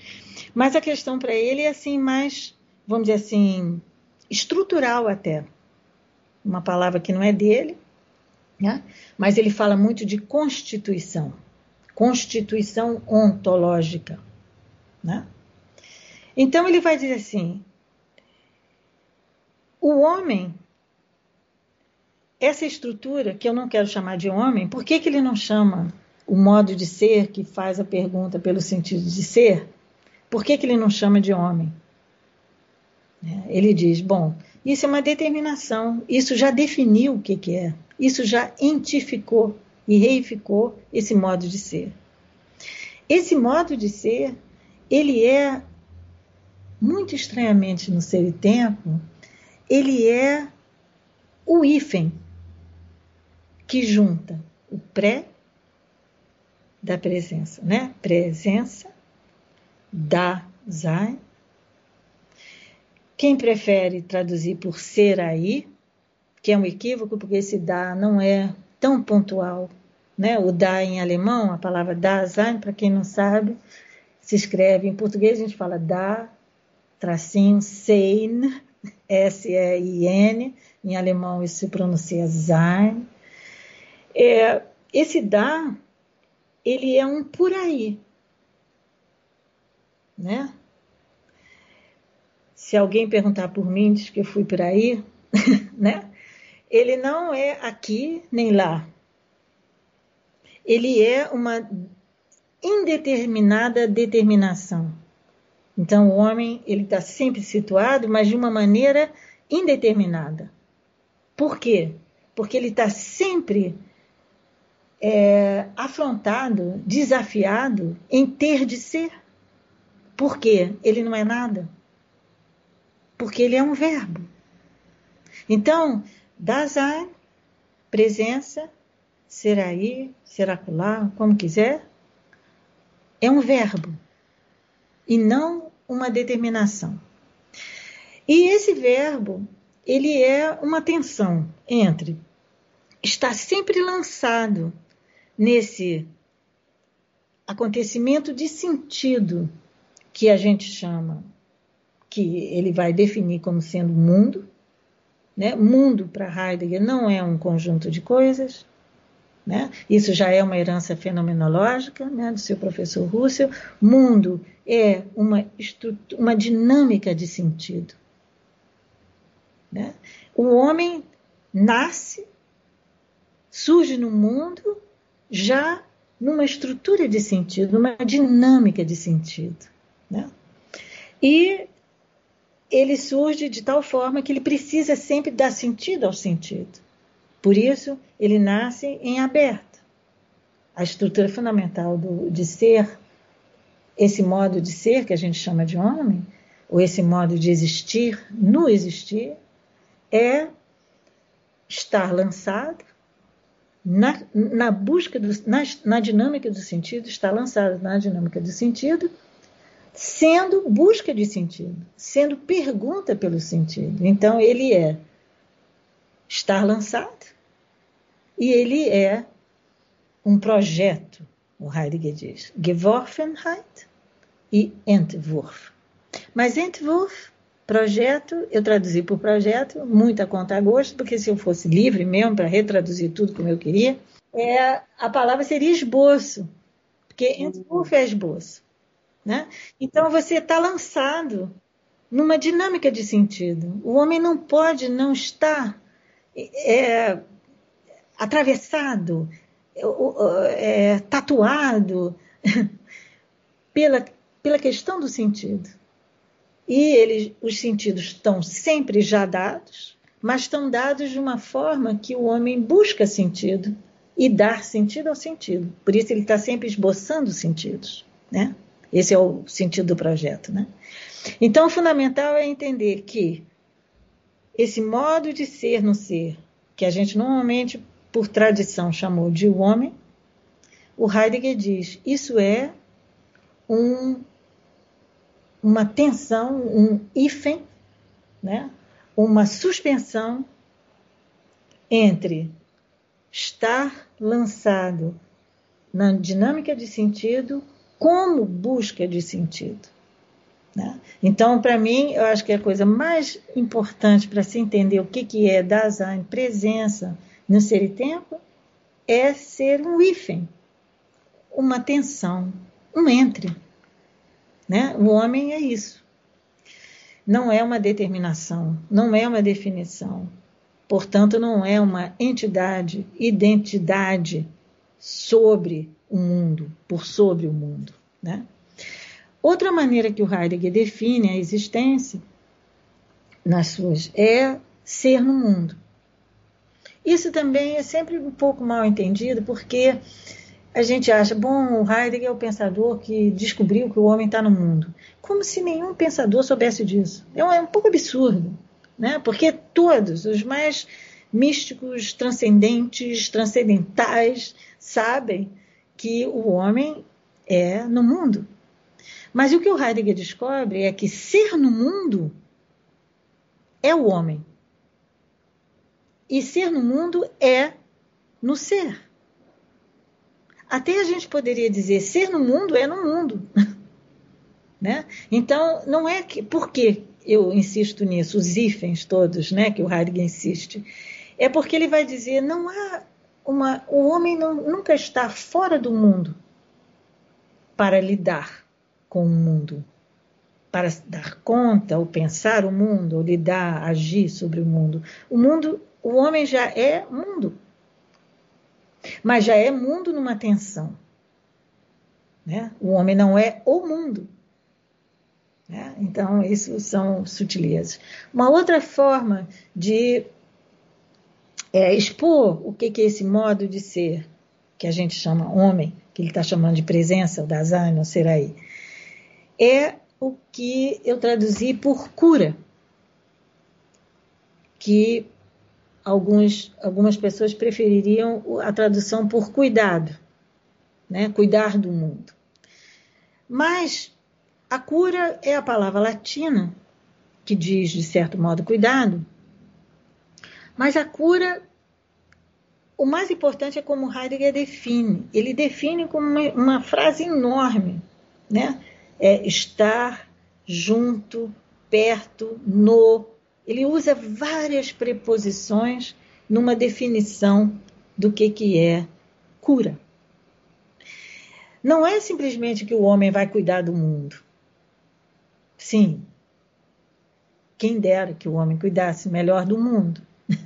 mas a questão para ele é assim mais, vamos dizer assim, estrutural até. Uma palavra que não é dele, né? mas ele fala muito de constituição, constituição ontológica. Né? Então ele vai dizer assim: o homem, essa estrutura que eu não quero chamar de homem, por que, que ele não chama o modo de ser que faz a pergunta pelo sentido de ser? Por que, que ele não chama de homem? É, ele diz: bom, isso é uma determinação, isso já definiu o que, que é, isso já entificou e reificou esse modo de ser. Esse modo de ser, ele é muito estranhamente no ser e tempo, ele é o hífen que junta o pré da presença, né? Presença da Sein. Quem prefere traduzir por ser aí, que é um equívoco, porque esse da não é tão pontual, né? O da em alemão, a palavra da Sein, para quem não sabe, se escreve em português, a gente fala da tracinho Sein, S-E-I-N, em alemão isso se pronuncia Sein. É, esse da, ele é um por aí, né? Se alguém perguntar por mim, diz que eu fui por aí, né? Ele não é aqui nem lá. Ele é uma indeterminada determinação. Então, o homem ele está sempre situado, mas de uma maneira indeterminada. Por quê? Porque ele está sempre é, afrontado, desafiado em ter de ser. Por quê? Ele não é nada. Porque ele é um verbo. Então, Dasein, presença, ser aí, ser acolá, como quiser, é um verbo e não uma determinação. E esse verbo, ele é uma tensão entre estar sempre lançado nesse acontecimento de sentido que a gente chama, que ele vai definir como sendo mundo. Né? Mundo para Heidegger não é um conjunto de coisas, né? Isso já é uma herança fenomenológica né, do seu professor Russell. Mundo é uma, uma dinâmica de sentido. Né? O homem nasce, surge no mundo já numa estrutura de sentido, numa dinâmica de sentido. Né? E ele surge de tal forma que ele precisa sempre dar sentido ao sentido. Por isso, ele nasce em aberto. A estrutura fundamental do, de ser, esse modo de ser que a gente chama de homem, ou esse modo de existir, no existir, é estar lançado na, na busca, do, na, na dinâmica do sentido, estar lançado na dinâmica do sentido, sendo busca de sentido, sendo pergunta pelo sentido. Então, ele é estar lançado e ele é um projeto, o Heidegger diz, Geworfenheit e Entwurf. Mas Entwurf, projeto, eu traduzi por projeto, muito a conta a gosto, porque se eu fosse livre mesmo para retraduzir tudo como eu queria, é, a palavra seria esboço, porque Entwurf é esboço. Né? Então você está lançado numa dinâmica de sentido. O homem não pode não estar é, atravessado, é, tatuado pela, pela questão do sentido. E eles, os sentidos estão sempre já dados, mas estão dados de uma forma que o homem busca sentido e dar sentido ao sentido. Por isso ele está sempre esboçando sentidos, né? Esse é o sentido do projeto, né? Então, o fundamental é entender que esse modo de ser no ser, que a gente normalmente, por tradição, chamou de homem, o Heidegger diz: isso é um, uma tensão, um hífen, né? uma suspensão entre estar lançado na dinâmica de sentido como busca de sentido. Né? Então, para mim, eu acho que a coisa mais importante para se entender o que, que é Dasein, presença no ser e tempo, é ser um hífen, uma tensão, um entre. Né? O homem é isso. Não é uma determinação, não é uma definição. Portanto, não é uma entidade, identidade sobre o mundo, por sobre o mundo. Né? Outra maneira que o Heidegger define a existência nas suas é ser no mundo. Isso também é sempre um pouco mal entendido, porque a gente acha, bom, o Heidegger é o pensador que descobriu que o homem está no mundo. Como se nenhum pensador soubesse disso. É um, é um pouco absurdo, né? porque todos, os mais místicos, transcendentes, transcendentais, sabem que o homem é no mundo. Mas o que o Heidegger descobre é que ser no mundo é o homem. E ser no mundo é no ser. Até a gente poderia dizer ser no mundo é no mundo. Né? Então, não é que. Por que eu insisto nisso? Os hífens todos, né, que o Heidegger insiste. É porque ele vai dizer: não há uma. O homem não, nunca está fora do mundo para lidar com o mundo, para dar conta ou pensar o mundo, ou lidar, agir sobre o mundo. O mundo, o homem já é mundo, mas já é mundo numa tensão. Né? O homem não é o mundo. Né? Então, isso são sutilezas. Uma outra forma de é, expor o que, que é esse modo de ser, que a gente chama homem, que ele está chamando de presença, o Dasein, ou ser aí, é o que eu traduzi por cura, que alguns, algumas pessoas prefeririam a tradução por cuidado, né? cuidar do mundo. Mas a cura é a palavra latina, que diz, de certo modo, cuidado, mas a cura, o mais importante é como Heidegger define. Ele define como uma, uma frase enorme, né? É estar junto, perto, no. Ele usa várias preposições numa definição do que, que é cura. Não é simplesmente que o homem vai cuidar do mundo. Sim, quem dera que o homem cuidasse melhor do mundo.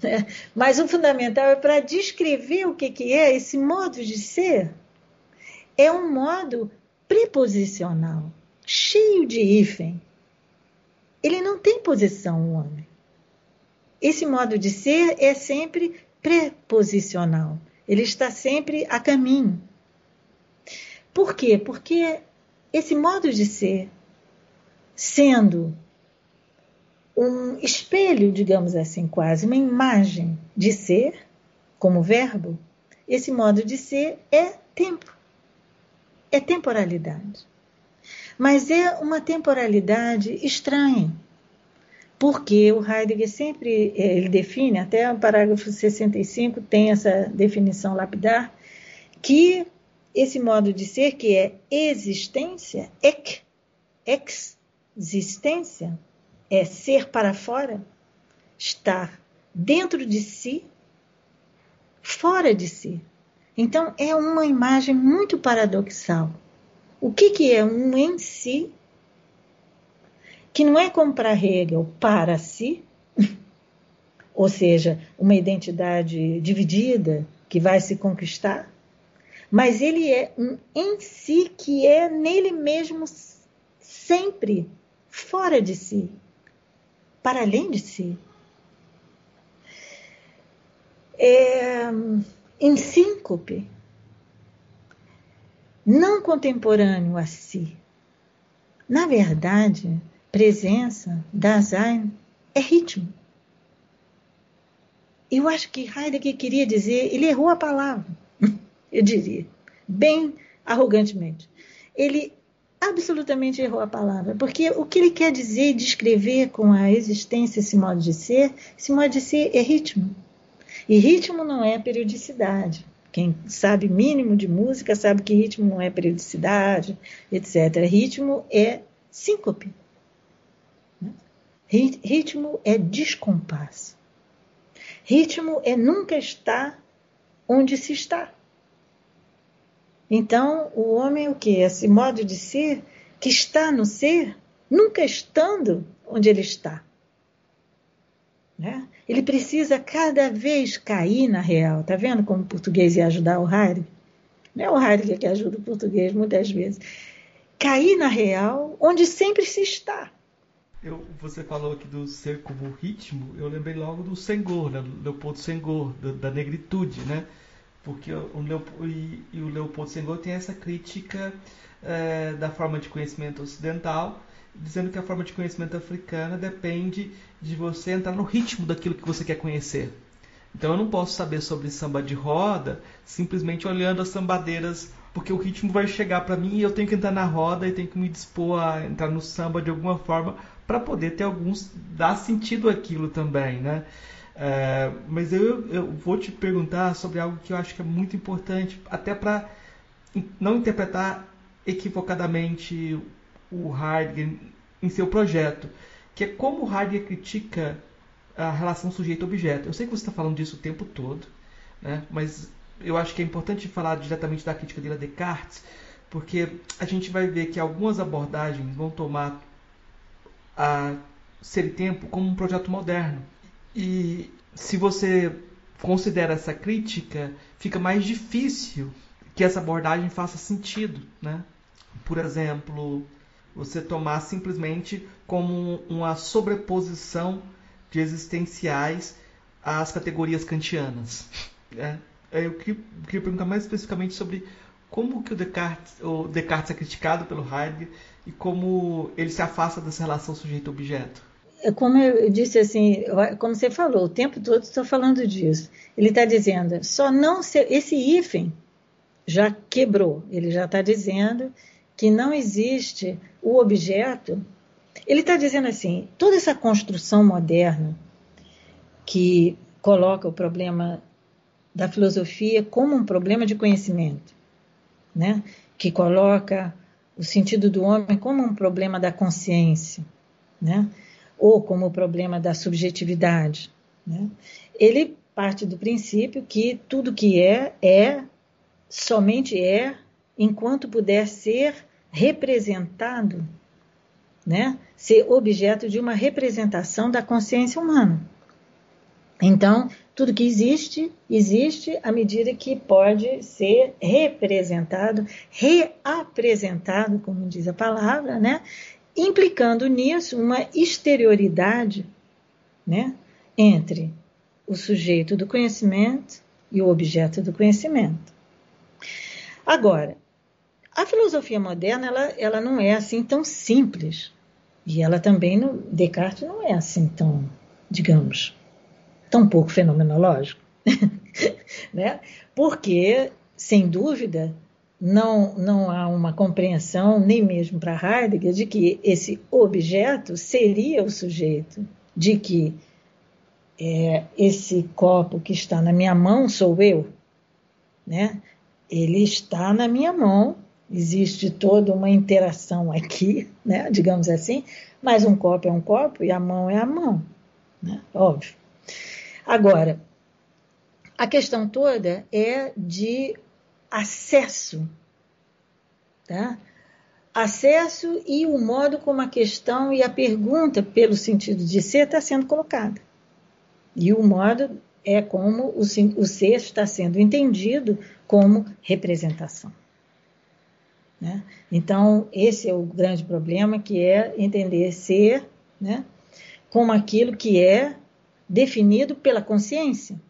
Né? Mas o fundamental é para descrever o que, que é esse modo de ser. É um modo preposicional, cheio de hífen. Ele não tem posição, o homem. Esse modo de ser é sempre preposicional. Ele está sempre a caminho. Por quê? Porque esse modo de ser, sendo um espelho, digamos assim, quase, uma imagem de ser, como verbo, esse modo de ser é tempo, é temporalidade. Mas é uma temporalidade estranha, porque o Heidegger sempre eh, ele define, até o parágrafo 65 tem essa definição lapidar, que esse modo de ser, que é existência, ek, existência, é ser para fora, estar dentro de si, fora de si. Então é uma imagem muito paradoxal. O que, que é um em si, que não é como para Hegel, para si, ou seja, uma identidade dividida que vai se conquistar, mas ele é um em si que é nele mesmo sempre fora de si para além de si. É, em síncope, não contemporâneo a si. Na verdade, presença, Dasein, é ritmo. Eu acho que Heidegger queria dizer, ele errou a palavra, eu diria, bem arrogantemente. Ele absolutamente errou a palavra, porque o que ele quer dizer e descrever com a existência, esse modo de ser, esse modo de ser é ritmo. E ritmo não é periodicidade. Quem sabe mínimo de música sabe que ritmo não é periodicidade, etc. Ritmo é síncope. Ritmo é descompasso. Ritmo é nunca estar onde se está. Então, o homem, o que? Esse modo de ser que está no ser, nunca estando onde ele está. Né? Ele precisa cada vez cair na real. Tá vendo como o português ia ajudar o Heidegger? Não é o Heidegger que ajuda o português muitas vezes. Cair na real, onde sempre se está. Eu, você falou aqui do ser como ritmo, eu lembrei logo do Senghor, né? Leopoldo Senghor, da, da negritude, né? porque o Leopoldo, e, e, o Leopoldo Senghor tem essa crítica é, da forma de conhecimento ocidental, dizendo que a forma de conhecimento africana depende de você entrar no ritmo daquilo que você quer conhecer. Então eu não posso saber sobre samba de roda simplesmente olhando as sambadeiras, porque o ritmo vai chegar para mim e eu tenho que entrar na roda e tenho que me dispor a entrar no samba de alguma forma para poder ter alguns dar sentido àquilo também, né? É, mas eu, eu vou te perguntar sobre algo que eu acho que é muito importante, até para não interpretar equivocadamente o Heidegger em seu projeto, que é como o Heidegger critica a relação sujeito-objeto. Eu sei que você está falando disso o tempo todo, né? mas eu acho que é importante falar diretamente da crítica dele a Descartes, porque a gente vai ver que algumas abordagens vão tomar a Ser Tempo como um projeto moderno. E se você considera essa crítica, fica mais difícil que essa abordagem faça sentido, né? Por exemplo, você tomar simplesmente como uma sobreposição de existenciais às categorias kantianas. Né? Eu queria, queria perguntar mais especificamente sobre como que o Descartes, o Descartes é criticado pelo Heidegger e como ele se afasta dessa relação sujeito-objeto. É como eu disse assim, como você falou, o tempo todo estou falando disso. Ele está dizendo, só não ser, esse hífen já quebrou. Ele já está dizendo que não existe o objeto. Ele está dizendo assim: toda essa construção moderna que coloca o problema da filosofia como um problema de conhecimento, né? que coloca o sentido do homem como um problema da consciência, né? ou como o problema da subjetividade. Né? Ele parte do princípio que tudo que é, é somente é enquanto puder ser representado, né? ser objeto de uma representação da consciência humana. Então, tudo que existe, existe à medida que pode ser representado, reapresentado, como diz a palavra, né? implicando nisso uma exterioridade né? entre o sujeito do conhecimento e o objeto do conhecimento. Agora, a filosofia moderna ela, ela não é assim tão simples. E ela também, no Descartes, não é assim tão, digamos, tão pouco fenomenológico. né? Porque, sem dúvida, não, não há uma compreensão, nem mesmo para Heidegger, de que esse objeto seria o sujeito, de que é, esse copo que está na minha mão sou eu. Né? ele está na minha mão, existe toda uma interação aqui, né, digamos assim, mas um copo é um copo e a mão é a mão, né, óbvio. Agora, a questão toda é de acesso, tá? Acesso e o modo como a questão e a pergunta, pelo sentido de ser, está sendo colocada. E o modo é como o, o ser está sendo entendido como representação. Né? Então, esse é o grande problema, que é entender ser né, como aquilo que é definido pela consciência.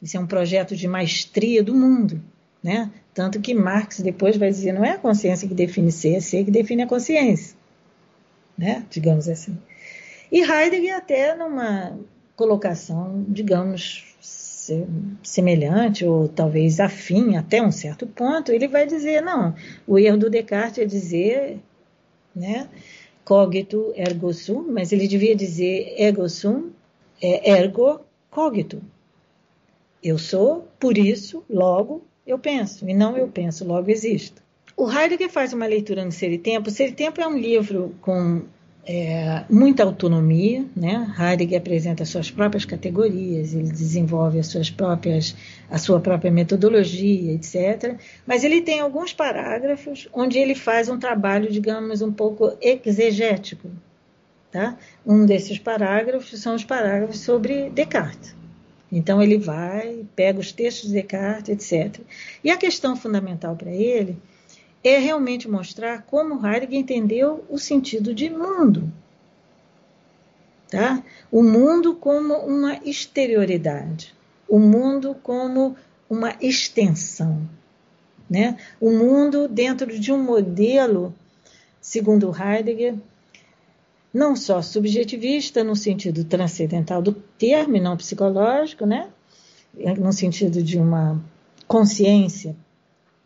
Isso é um projeto de maestria do mundo. Né? Tanto que Marx depois vai dizer, não é a consciência que define ser, é ser que define a consciência. Né? Digamos assim. E Heidegger até numa colocação, digamos, semelhante ou talvez afim até um certo ponto, ele vai dizer, não, o erro do Descartes é dizer, né, cogito ergo sum, mas ele devia dizer ego sum, é ergo cogito. Eu sou, por isso, logo eu penso, e não eu penso, logo existo. O Heidegger faz uma leitura no Ser e Tempo. Ser e Tempo é um livro com é, muita autonomia, né? Heidegger apresenta suas próprias categorias, ele desenvolve as suas próprias, a sua própria metodologia, etc. Mas ele tem alguns parágrafos onde ele faz um trabalho, digamos, um pouco exegético. Tá? Um desses parágrafos são os parágrafos sobre Descartes. Então ele vai, pega os textos de Descartes, etc. E a questão fundamental para ele é realmente mostrar como Heidegger entendeu o sentido de mundo. Tá? O mundo como uma exterioridade, o mundo como uma extensão. Né? O mundo dentro de um modelo, segundo Heidegger, não só subjetivista no sentido transcendental do termo, não psicológico, né? no sentido de uma consciência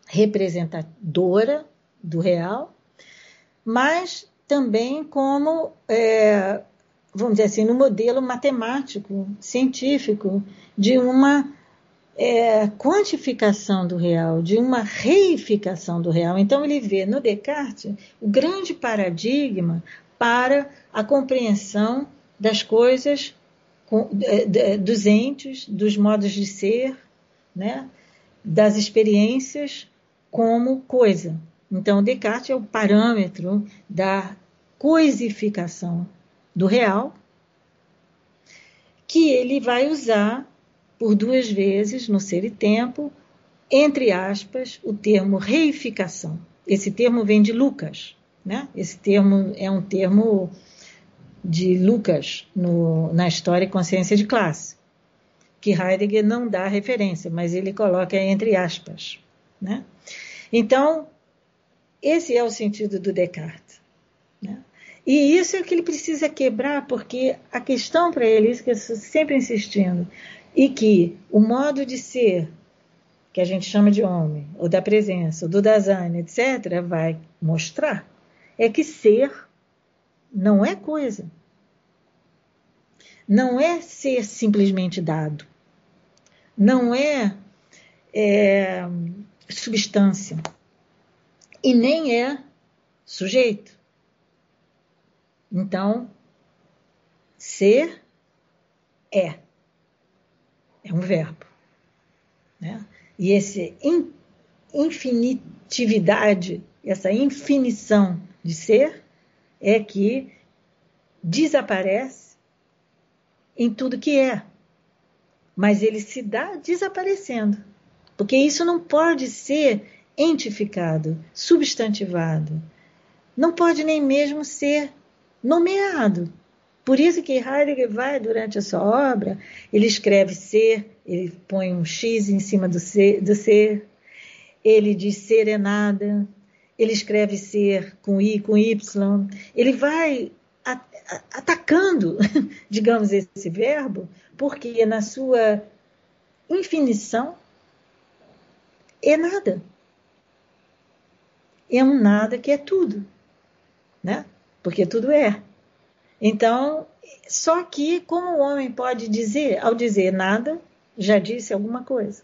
representadora do real, mas também como, é, vamos dizer assim, no modelo matemático, científico, de uma é, quantificação do real, de uma reificação do real. Então, ele vê no Descartes o grande paradigma para a compreensão das coisas, dos entes, dos modos de ser, né? das experiências como coisa. Então, Descartes é o parâmetro da coisificação do real, que ele vai usar por duas vezes no Ser e Tempo, entre aspas, o termo reificação. Esse termo vem de Lucas, né? Esse termo é um termo de Lucas no, na História e Consciência de Classe, que Heidegger não dá referência, mas ele coloca entre aspas, né? Então, esse é o sentido do Descartes. Né? E isso é o que ele precisa quebrar, porque a questão para ele, isso que eu estou sempre insistindo, e que o modo de ser, que a gente chama de homem, ou da presença, ou do Dasein, etc., vai mostrar, é que ser não é coisa. Não é ser simplesmente dado. Não é, é substância. E nem é sujeito. Então, ser é é um verbo. Né? E essa infinitividade, essa infinição de ser, é que desaparece em tudo que é. Mas ele se dá desaparecendo. Porque isso não pode ser entificado, substantivado. Não pode nem mesmo ser nomeado. Por isso que Heidegger vai, durante a sua obra, ele escreve ser, ele põe um X em cima do ser, do ser ele diz ser é nada, ele escreve ser com I, com Y, ele vai atacando, digamos, esse verbo, porque na sua infinição é nada. É um nada que é tudo, né? Porque tudo é. Então, só que como o homem pode dizer, ao dizer nada, já disse alguma coisa.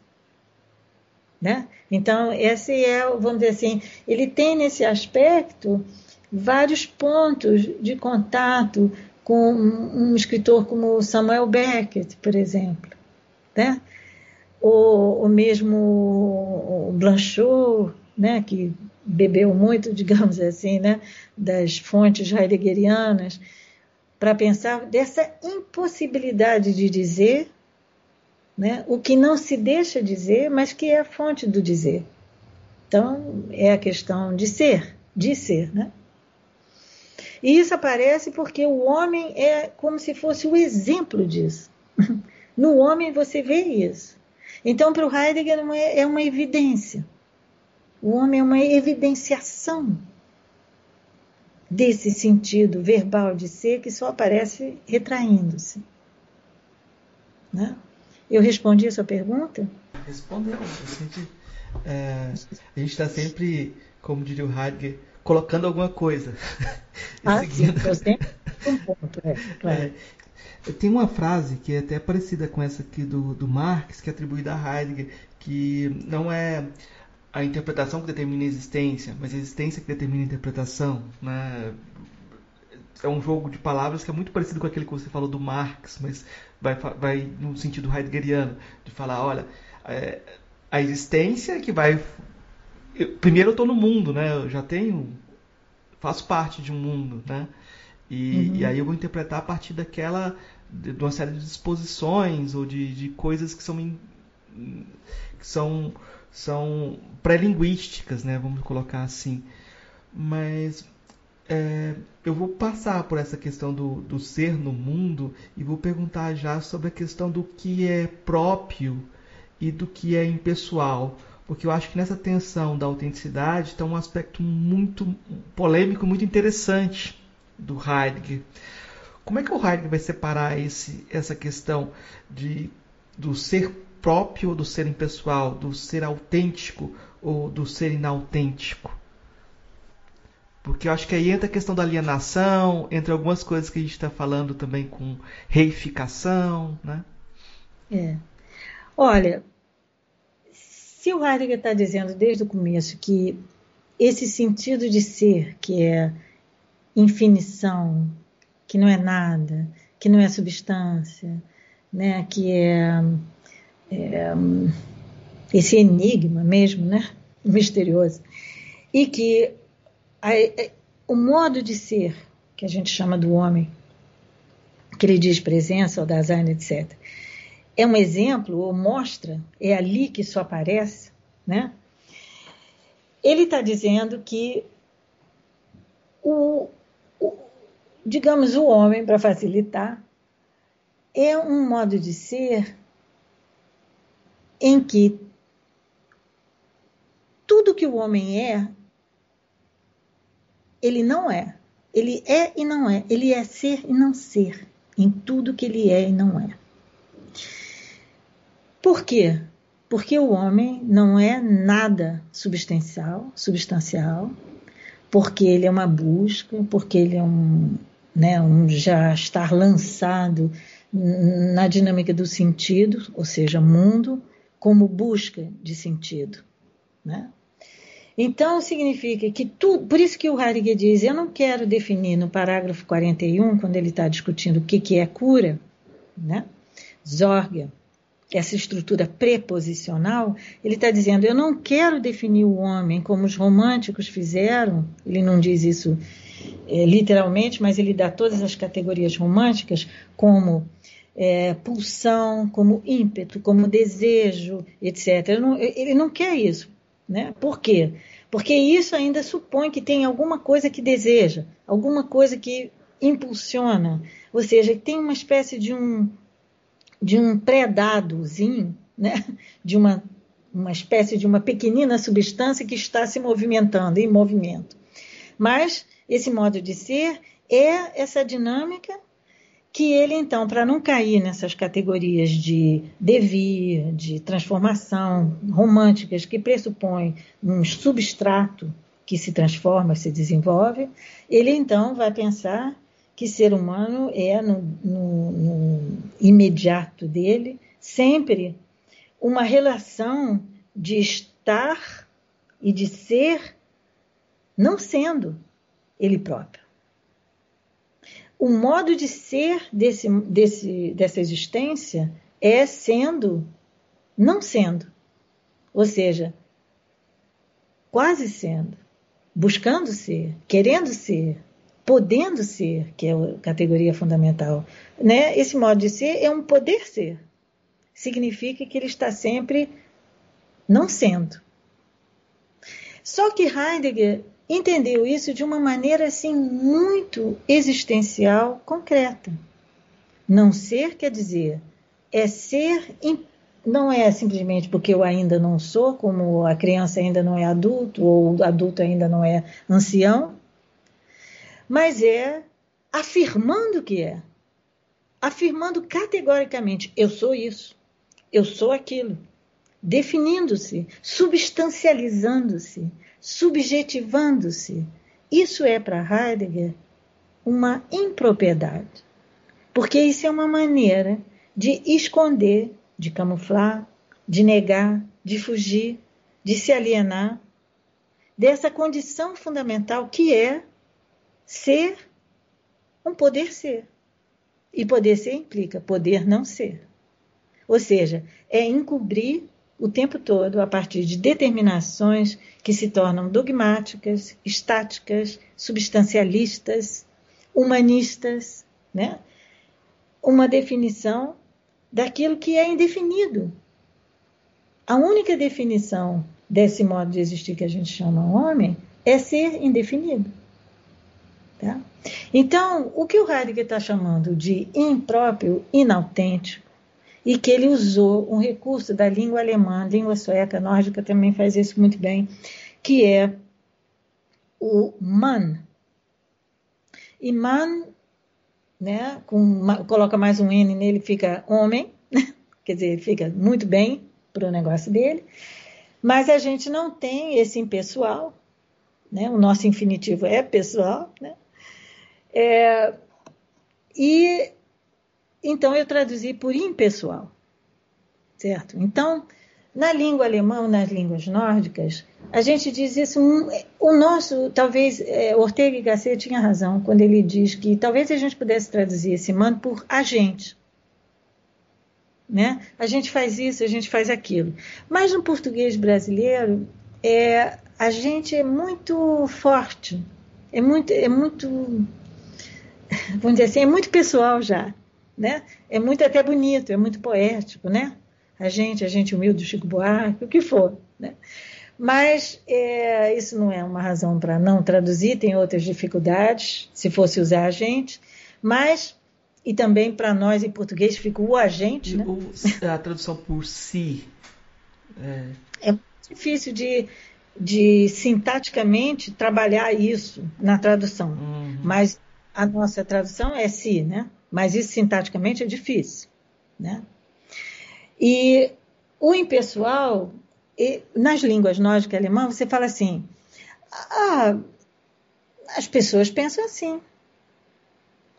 Né? Então, esse é, vamos dizer assim, ele tem nesse aspecto vários pontos de contato com um escritor como Samuel Beckett, por exemplo, né? Ou, ou mesmo Blanchot, né? que bebeu muito, digamos assim, né? das fontes heideggerianas, para pensar dessa impossibilidade de dizer né, o que não se deixa dizer, mas que é a fonte do dizer. Então, é a questão de ser, de ser, né? E isso aparece porque o homem é como se fosse o exemplo disso. No homem você vê isso. Então, para o Heidegger é uma evidência. O homem é uma evidenciação desse sentido verbal de ser que só aparece retraindo-se. Né? Eu respondi a sua pergunta? Respondeu. A gente é, está sempre, como diria o Heidegger, colocando alguma coisa. Ah, Seguindo. sim, sempre um ponto. É, claro. é, tem uma frase que é até parecida com essa aqui do, do Marx, que é atribuída a Heidegger, que não é a interpretação que determina a existência, mas a existência que determina a interpretação. Né? É um jogo de palavras que é muito parecido com aquele que você falou do Marx, mas vai, vai no sentido heideggeriano, de falar, olha, é, a existência que vai... Eu, primeiro eu estou no mundo, né? eu já tenho... faço parte de um mundo, né? E, uhum. e aí eu vou interpretar a partir daquela... de, de uma série de disposições ou de, de coisas que são... que são são pré-linguísticas, né? Vamos colocar assim. Mas é, eu vou passar por essa questão do, do ser no mundo e vou perguntar já sobre a questão do que é próprio e do que é impessoal. Porque eu acho que nessa tensão da autenticidade está um aspecto muito polêmico, muito interessante do Heidegger. Como é que o Heidegger vai separar esse, essa questão de, do ser próprio do ser impessoal, do ser autêntico ou do ser inautêntico. Porque eu acho que aí entra a questão da alienação, entre algumas coisas que a gente está falando também com reificação, né? É. Olha, Se o Heidegger está dizendo desde o começo que esse sentido de ser, que é infinição, que não é nada, que não é substância, né, que é, é esse enigma mesmo, né, misterioso, e que a, a, o modo de ser que a gente chama do homem, que ele diz presença ou Dasein, etc., é um exemplo ou mostra, é ali que isso aparece, né? Ele está dizendo que o, digamos, o homem, para facilitar, é um modo de ser em que tudo que o homem é, ele não é. Ele é e não é. Ele é ser e não ser. Em tudo que ele é e não é. Por quê? Porque o homem não é nada substancial, substancial, porque ele é uma busca, porque ele é um, né, um já estar lançado na dinâmica do sentido, ou seja, mundo, como busca de sentido. Né? Então, significa que tudo. Por isso que o Heidegger diz: eu não quero definir no parágrafo 41, quando ele está discutindo o que, que é cura, né? Zorga, essa estrutura preposicional, ele está dizendo: eu não quero definir o homem como os românticos fizeram. Ele não diz isso é, literalmente, mas ele dá todas as categorias românticas como é, pulsão, como ímpeto, como desejo, etc. Ele não, ele não quer isso. Né? Por quê? Porque isso ainda supõe que tem alguma coisa que deseja, alguma coisa que impulsiona, ou seja, tem uma espécie de um, de um pré-dadozinho, né? de uma, uma espécie de uma pequenina substância que está se movimentando, em movimento. Mas esse modo de ser é essa dinâmica que ele, então, para não cair nessas categorias de devir, de transformação românticas, que pressupõem um substrato que se transforma, se desenvolve, ele, então, vai pensar que ser humano é, no, no, no imediato dele, sempre uma relação de estar e de ser, não sendo ele próprio o modo de ser desse, desse, dessa existência é sendo, não sendo. Ou seja, quase sendo, buscando ser, querendo ser, podendo ser, que é a categoria fundamental. Né? Esse modo de ser é um poder ser. Significa que ele está sempre não sendo. Só que Heidegger entendeu isso de uma maneira assim muito existencial, concreta. Não ser quer dizer é ser não é simplesmente porque eu ainda não sou, como a criança ainda não é adulto ou o adulto ainda não é ancião, mas é afirmando que é. Afirmando categoricamente, eu sou isso, eu sou aquilo, definindo-se, substancializando-se, subjetivando-se. Isso é para Heidegger uma impropriedade, porque isso é uma maneira de esconder, de camuflar, de negar, de fugir, de se alienar dessa condição fundamental que é ser um poder ser. E poder ser implica poder não ser. Ou seja, é encobrir o tempo todo a partir de determinações que se tornam dogmáticas, estáticas, substancialistas, humanistas, né? Uma definição daquilo que é indefinido. A única definição desse modo de existir que a gente chama homem é ser indefinido. Tá? Então, o que o Heidegger está chamando de impróprio, inautêntico, e que ele usou um recurso da língua alemã, língua sueca, nórdica também faz isso muito bem, que é o man. E man, né, com, coloca mais um N nele, fica homem, quer dizer, fica muito bem para o negócio dele, mas a gente não tem esse impessoal, né, o nosso infinitivo é pessoal, né, é, e então eu traduzi por impessoal, certo? Então, Na língua alemã, nas línguas nórdicas, a gente diz isso. O nosso, talvez, é, Ortega y Gasset tinha razão quando ele diz que talvez a gente pudesse traduzir esse mano por agente. Né? A gente faz isso, a gente faz aquilo. Mas no português brasileiro, é, a gente é muito forte, é muito, é muito, vamos dizer assim, é muito pessoal já, né? É muito até bonito, é muito poético, né? A gente, a gente humilde Chico Buarque, o que for, né? Mas é, isso não é uma razão para não traduzir, tem outras dificuldades, se fosse usar a gente, mas e também para nós em português fica o agente. Né? O, a tradução por si. É, é difícil de, de sintaticamente trabalhar isso na tradução. Uhum. Mas a nossa tradução é si, né? Mas isso sintaticamente é difícil, né? E o impessoal, nas línguas nórdicas alemã, você fala assim: ah, as pessoas pensam assim.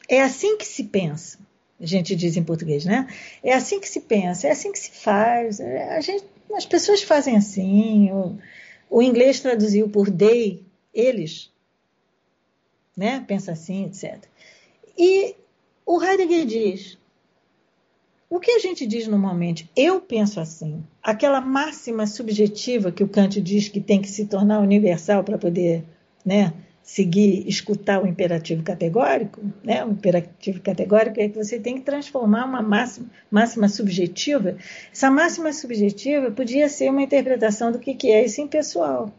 É assim que se pensa. A gente diz em português, né? É assim que se pensa, é assim que se faz. É, gente, as pessoas fazem assim. O, o inglês traduziu por they, eles, né? Pensa assim, etc. E o Heidegger diz: o que a gente diz normalmente, eu penso assim, aquela máxima subjetiva que o Kant diz que tem que se tornar universal para poder né, seguir, escutar o imperativo categórico, né? o imperativo categórico é que você tem que transformar uma máxima, máxima subjetiva. Essa máxima subjetiva podia ser uma interpretação do que, que é esse impessoal.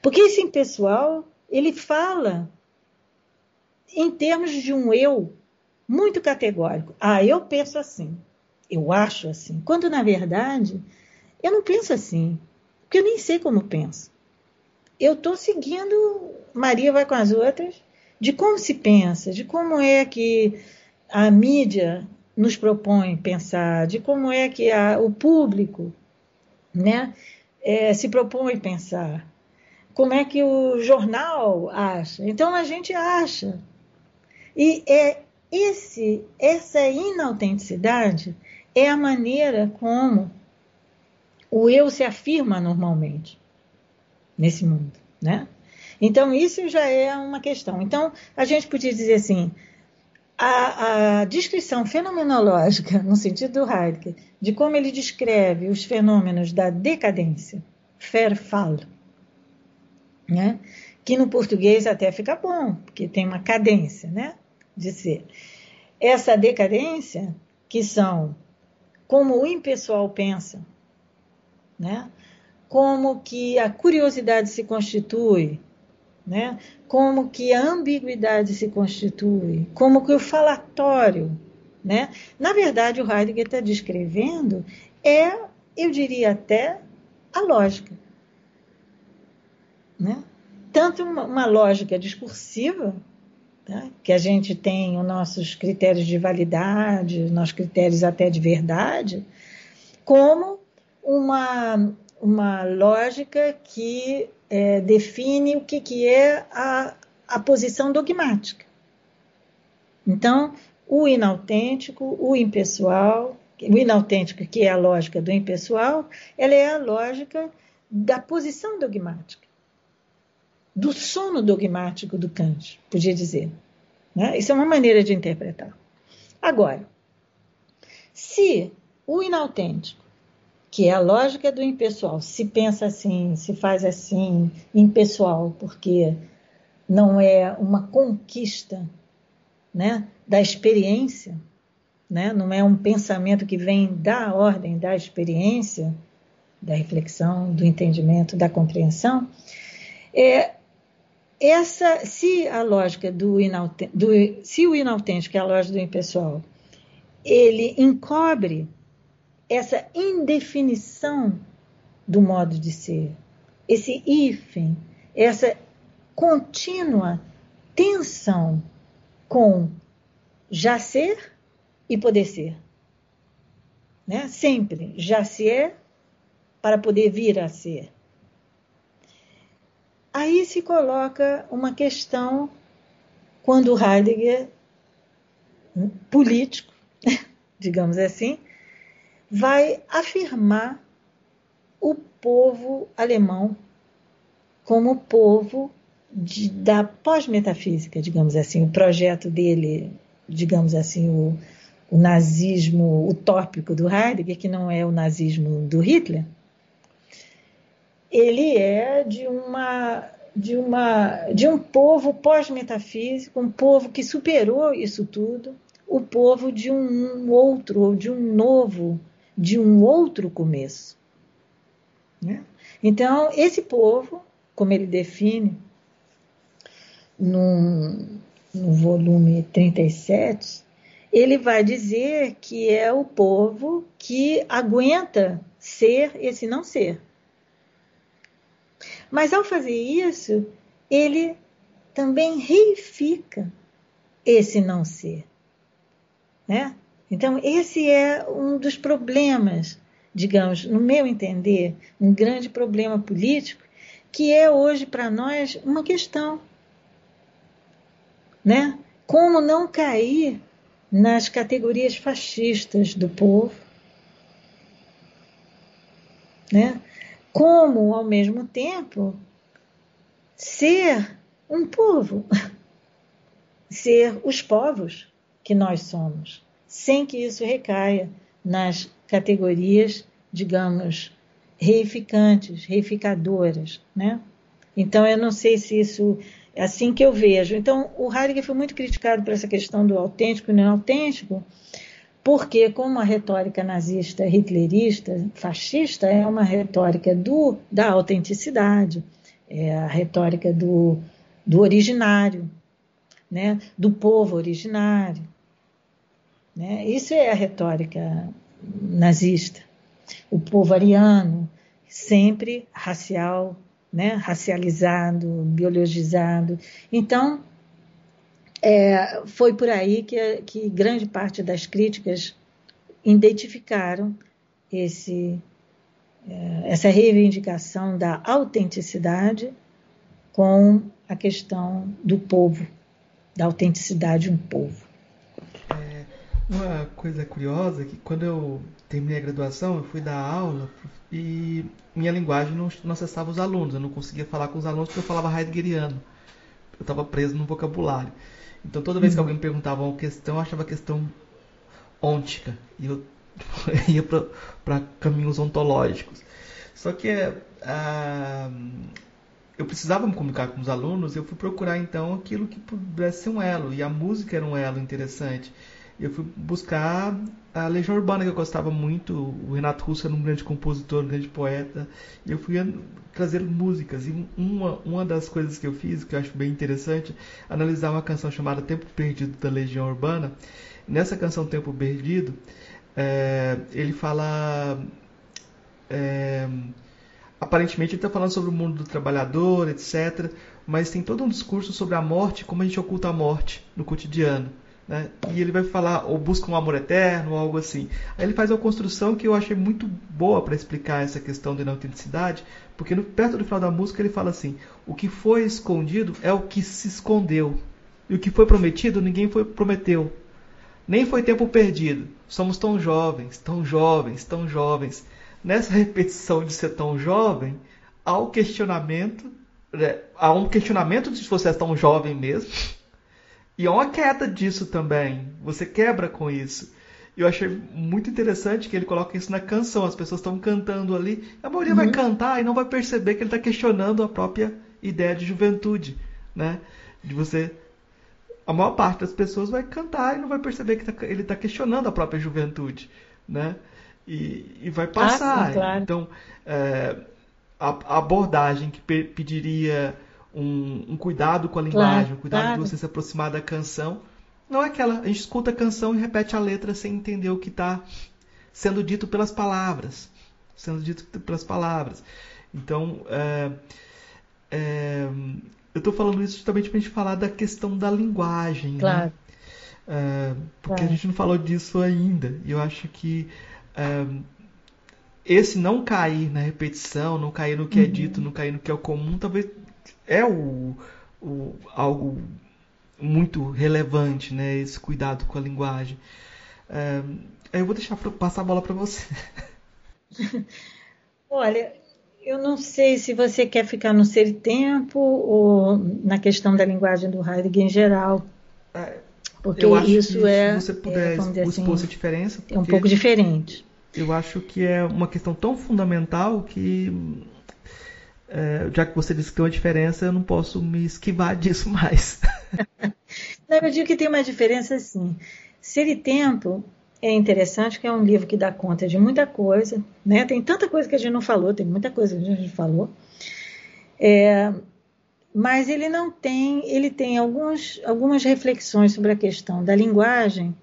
Porque esse impessoal, ele fala em termos de um eu muito categórico. Ah, eu penso assim, eu acho assim. Quando, na verdade, eu não penso assim, porque eu nem sei como penso eu estou seguindo Maria vai com as outras, de como se pensa, de como é que a mídia nos propõe pensar, de como é que a, o público né, é, se propõe pensar, como é que o jornal acha. Então a gente acha. E é esse, essa inautenticidade é a maneira como o eu se afirma normalmente nesse mundo, né? Então isso já é uma questão. Então a gente podia dizer assim, a, a, descrição fenomenológica, no sentido do Heidegger, de como ele descreve os fenômenos da decadência, Verfall, né? que no português até fica bom, porque tem uma cadência né? De ser. Essa decadência, que são como o impessoal pensa, né? como que a curiosidade se constitui, né? como que a ambiguidade se constitui, como que o falatório. Né? Na verdade, o Heidegger está descrevendo é, eu diria até, a lógica. Né? Tanto uma, uma lógica discursiva, tá? que a gente tem os nossos critérios de validade, os nossos critérios até de verdade, como uma uma lógica que é, define o que, que é a, a posição dogmática. Então, o inautêntico, o impessoal, o inautêntico, que é a lógica do impessoal, ela é a lógica da posição dogmática, do sono dogmático do Kant, podia dizer. Né? Isso é uma maneira de interpretar. Agora, se o inautêntico que é a lógica do impessoal. Se pensa assim, se faz assim, impessoal, porque não é uma conquista né, da experiência, né? não é um pensamento que vem da ordem da experiência, da reflexão, do entendimento, da compreensão. É, essa, se a lógica do, do se o inautêntico é a lógica do impessoal, ele encobre essa indefinição do modo de ser, esse hífen, essa contínua tensão com já ser e poder ser. Né? Sempre já se é para poder vir a ser. Aí se coloca uma questão quando Heidegger, político, digamos assim, vai afirmar o povo alemão como povo de, da pós-metafísica, digamos assim, o projeto dele, digamos assim, o, o nazismo utópico do Heidegger, que não é o nazismo do Hitler, ele é de uma de uma de um povo pós-metafísico, um povo que superou isso tudo, o povo de um outro, de um novo, de um outro começo. Né? Então, esse povo, como ele define no, no volume 37, ele vai dizer que é o povo que aguenta ser esse não ser. Mas ao fazer isso, ele também reifica esse não ser. Né? Então, esse é um dos problemas, digamos, no meu entender, um grande problema político, que é hoje para nós uma questão. Né? Como não cair nas categorias fascistas do povo, né? Como, ao mesmo tempo, ser um povo, ser os povos que nós somos, sem que isso recaia nas categorias, digamos, reificantes, reificadoras, né? Então, eu não sei se isso é assim que eu vejo. Então, o Heidegger foi muito criticado por essa questão do autêntico e não autêntico, porque como a retórica nazista, hitlerista, fascista é uma retórica do, da autenticidade, é a retórica do, do originário, né, do povo originário. Né? Isso é a retórica nazista. O povo ariano, sempre racial, né, racializado, biologizado. Então, é, foi por aí que, que grande parte das críticas identificaram esse, é, essa reivindicação da autenticidade com a questão do povo, da autenticidade de um povo. É, uma coisa curiosa é que quando eu terminei a graduação, eu fui dar aula e minha linguagem não, não acessava os alunos, eu não conseguia falar com os alunos porque eu falava heideggeriano. Eu estava preso no vocabulário. Então toda vez que alguém me perguntava uma questão, eu achava a questão ôntica. E eu ia para caminhos ontológicos. Só que uh, eu precisava me comunicar com os alunos, eu fui procurar então aquilo que pudesse ser um elo. E a música era um elo interessante. Eu fui buscar a Legião Urbana, que eu gostava muito. O Renato Russo era um grande compositor, um grande poeta. E eu fui trazer músicas. E uma, uma das coisas que eu fiz, que eu acho bem interessante, analisar uma canção chamada Tempo Perdido da Legião Urbana. Nessa canção Tempo Perdido, é, ele fala. É, aparentemente ele está falando sobre o mundo do trabalhador, etc. Mas tem todo um discurso sobre a morte, como a gente oculta a morte no cotidiano. Né? E ele vai falar, ou busca um amor eterno, ou algo assim. Aí ele faz uma construção que eu achei muito boa para explicar essa questão da inautenticidade, porque no, perto do final da música ele fala assim: o que foi escondido é o que se escondeu, e o que foi prometido ninguém foi prometeu. Nem foi tempo perdido. Somos tão jovens, tão jovens, tão jovens. Nessa repetição de ser tão jovem, há um questionamento, né? há um questionamento de se você é tão jovem mesmo e há uma queda disso também. Você quebra com isso. Eu achei muito interessante que ele coloca isso na canção. As pessoas estão cantando ali. A maioria uhum. vai cantar e não vai perceber que ele está questionando a própria ideia de juventude, né? De você. A maior parte das pessoas vai cantar e não vai perceber que tá, ele está questionando a própria juventude, né? E, e vai passar. Ah, sim, claro. Então, é, a, abordagem que pediria um, um cuidado com a linguagem, claro, um cuidado claro. de você se aproximar da canção. Não é aquela, a gente escuta a canção e repete a letra sem entender o que está sendo dito pelas palavras. Sendo dito pelas palavras. Então, é, é, eu estou falando isso justamente para a gente falar da questão da linguagem. Né? Claro. Né? É, porque claro. a gente não falou disso ainda. E eu acho que é, esse não cair na repetição, não cair no que é uhum. é dito, não cair no que é o comum, talvez é o, o, algo muito relevante, né? Esse cuidado com a linguagem. É, eu vou deixar pra, passar a bola para você. Olha, eu não sei se você quer ficar no ser e tempo ou na questão da linguagem do Heidegger em geral. É, Porque isso é, se você puder é, vamos dizer expor assim, essa diferença, é um pouco diferente. eu acho que é uma questão tão fundamental que é, já que você disse que tem uma diferença, eu não posso me esquivar disso mais. Não, eu digo que tem uma diferença assim. Ser e Tempo é interessante, que é um livro que dá conta de muita coisa, né? Tem tanta coisa que a gente não falou, tem muita coisa que a gente falou. É, mas ele não tem, ele tem alguns, algumas reflexões sobre a questão da linguagem,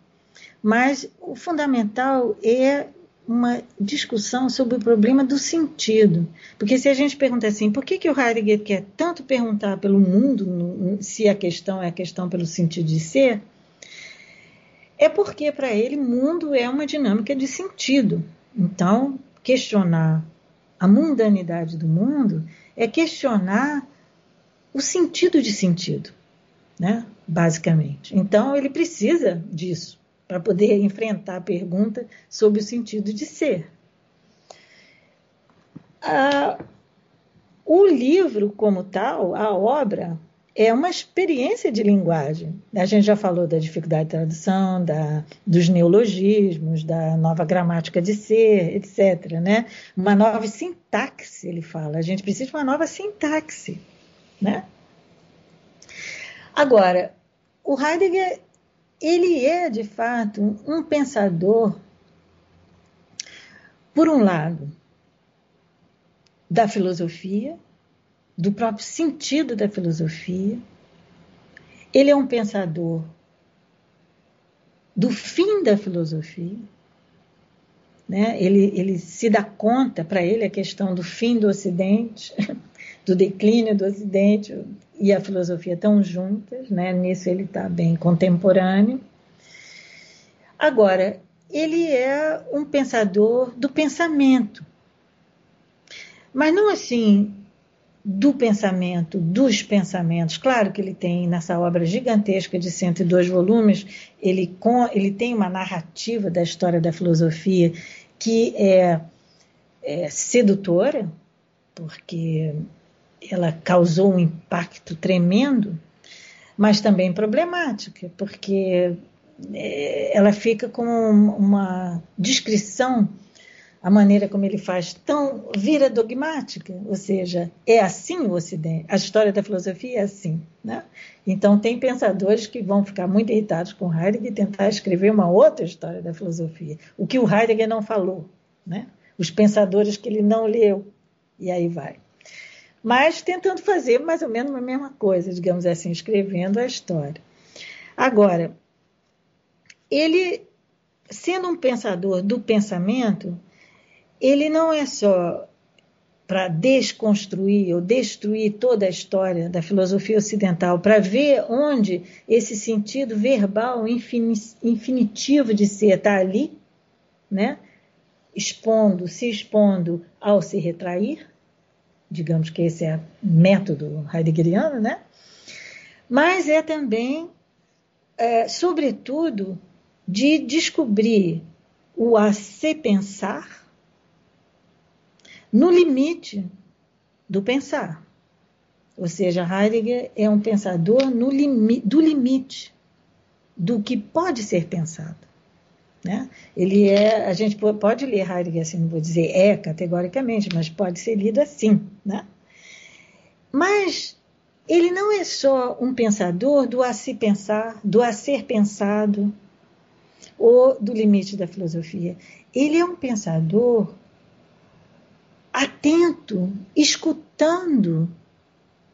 mas o fundamental é uma discussão sobre o problema do sentido. Porque se a gente pergunta assim, por que, que o Heidegger quer tanto perguntar pelo mundo, se a questão é a questão pelo sentido de ser, é porque para ele mundo é uma dinâmica de sentido. Então, questionar a mundanidade do mundo é questionar o sentido de sentido, né? basicamente. Então, ele precisa disso para poder enfrentar a pergunta sobre o sentido de ser. Ah, o livro, como tal, a obra, é uma experiência de linguagem. A gente já falou da dificuldade de tradução, da, dos neologismos, da nova gramática de ser, etc. Né? Uma nova sintaxe, ele fala. A gente precisa de uma nova sintaxe. Né? Agora, o Heidegger, ele é, de fato, um pensador, por um lado, da filosofia, do próprio sentido da filosofia. Ele é um pensador do fim da filosofia. Né? Ele, ele se dá conta, para ele, a questão do fim do Ocidente, do declínio do Ocidente e a filosofia estão juntas, né? nisso ele está bem contemporâneo. Agora, ele é um pensador do pensamento, mas não assim do pensamento, dos pensamentos. Claro que ele tem nessa obra gigantesca de 102 volumes, ele, com, ele tem uma narrativa da história da filosofia que é, é sedutora, porque ela causou um impacto tremendo, mas também problemática, porque é, ela fica com uma descrição a maneira como ele faz tão vira dogmática, ou seja, é assim o Ocidente. A história da filosofia é assim, né? Então tem pensadores que vão ficar muito irritados com Heidegger e tentar escrever uma outra história da filosofia, o que o Heidegger não falou, né? Os pensadores que ele não leu e aí vai. Mas tentando fazer mais ou menos a mesma coisa, digamos assim, escrevendo a história. Agora, ele sendo um pensador do pensamento, ele não é só para desconstruir ou destruir toda a história da filosofia ocidental, para ver onde esse sentido verbal infinitivo de ser está ali, né? expondo, se expondo ao se retrair, digamos que esse é método heideggeriano, né? mas é também, é, sobretudo, de descobrir o a se pensar no limite do pensar. Ou seja, Heidegger é um pensador no limi do limite do que pode ser pensado. Né? Ele é, a gente pode ler Heidegger assim, não vou dizer é categoricamente, mas pode ser lido assim. Né? Mas ele não é só um pensador do a se pensar, do a ser pensado, ou do limite da filosofia. Ele é um pensador atento, escutando.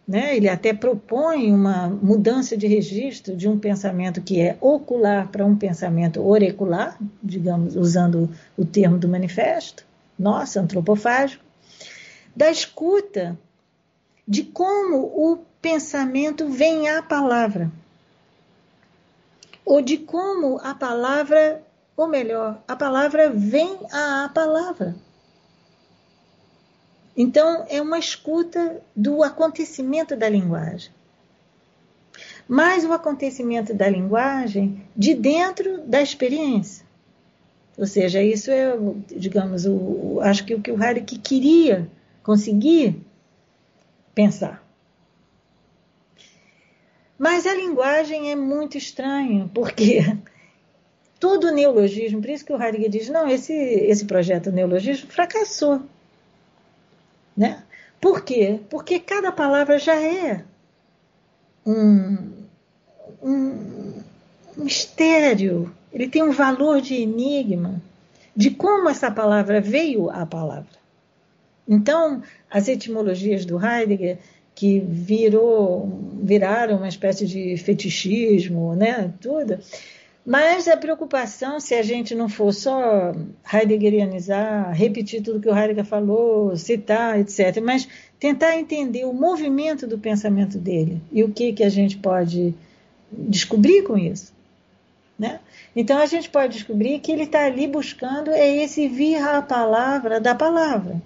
Né? Ele até propõe uma mudança de registro de um pensamento que é ocular para um pensamento orecular, digamos, usando o termo do manifesto, nossa, antropofágico, da escuta de como o pensamento vem à palavra, ou de como a palavra, ou melhor, a palavra vem à palavra. Então, é uma escuta do acontecimento da linguagem. Mas o acontecimento da linguagem de dentro da experiência. Ou seja, isso é, digamos, o, acho que o que o Heidegger queria conseguir pensar. Mas a linguagem é muito estranha, porque todo neologismo, por isso que o Heidegger diz, não, esse, esse projeto neologismo fracassou. Né? Por quê? Porque cada palavra já é um, um mistério, ele tem um valor de enigma de como essa palavra veio à palavra. Então, as etimologias do Heidegger, que virou, viraram uma espécie de fetichismo, né, tudo, mas a preocupação, se a gente não for só heideggerianizar, repetir tudo que o Heidegger falou, citar, etc., mas tentar entender o movimento do pensamento dele e o que, que a gente pode descobrir com isso. Né? Então a gente pode descobrir que ele está ali buscando é esse vir à palavra da palavra.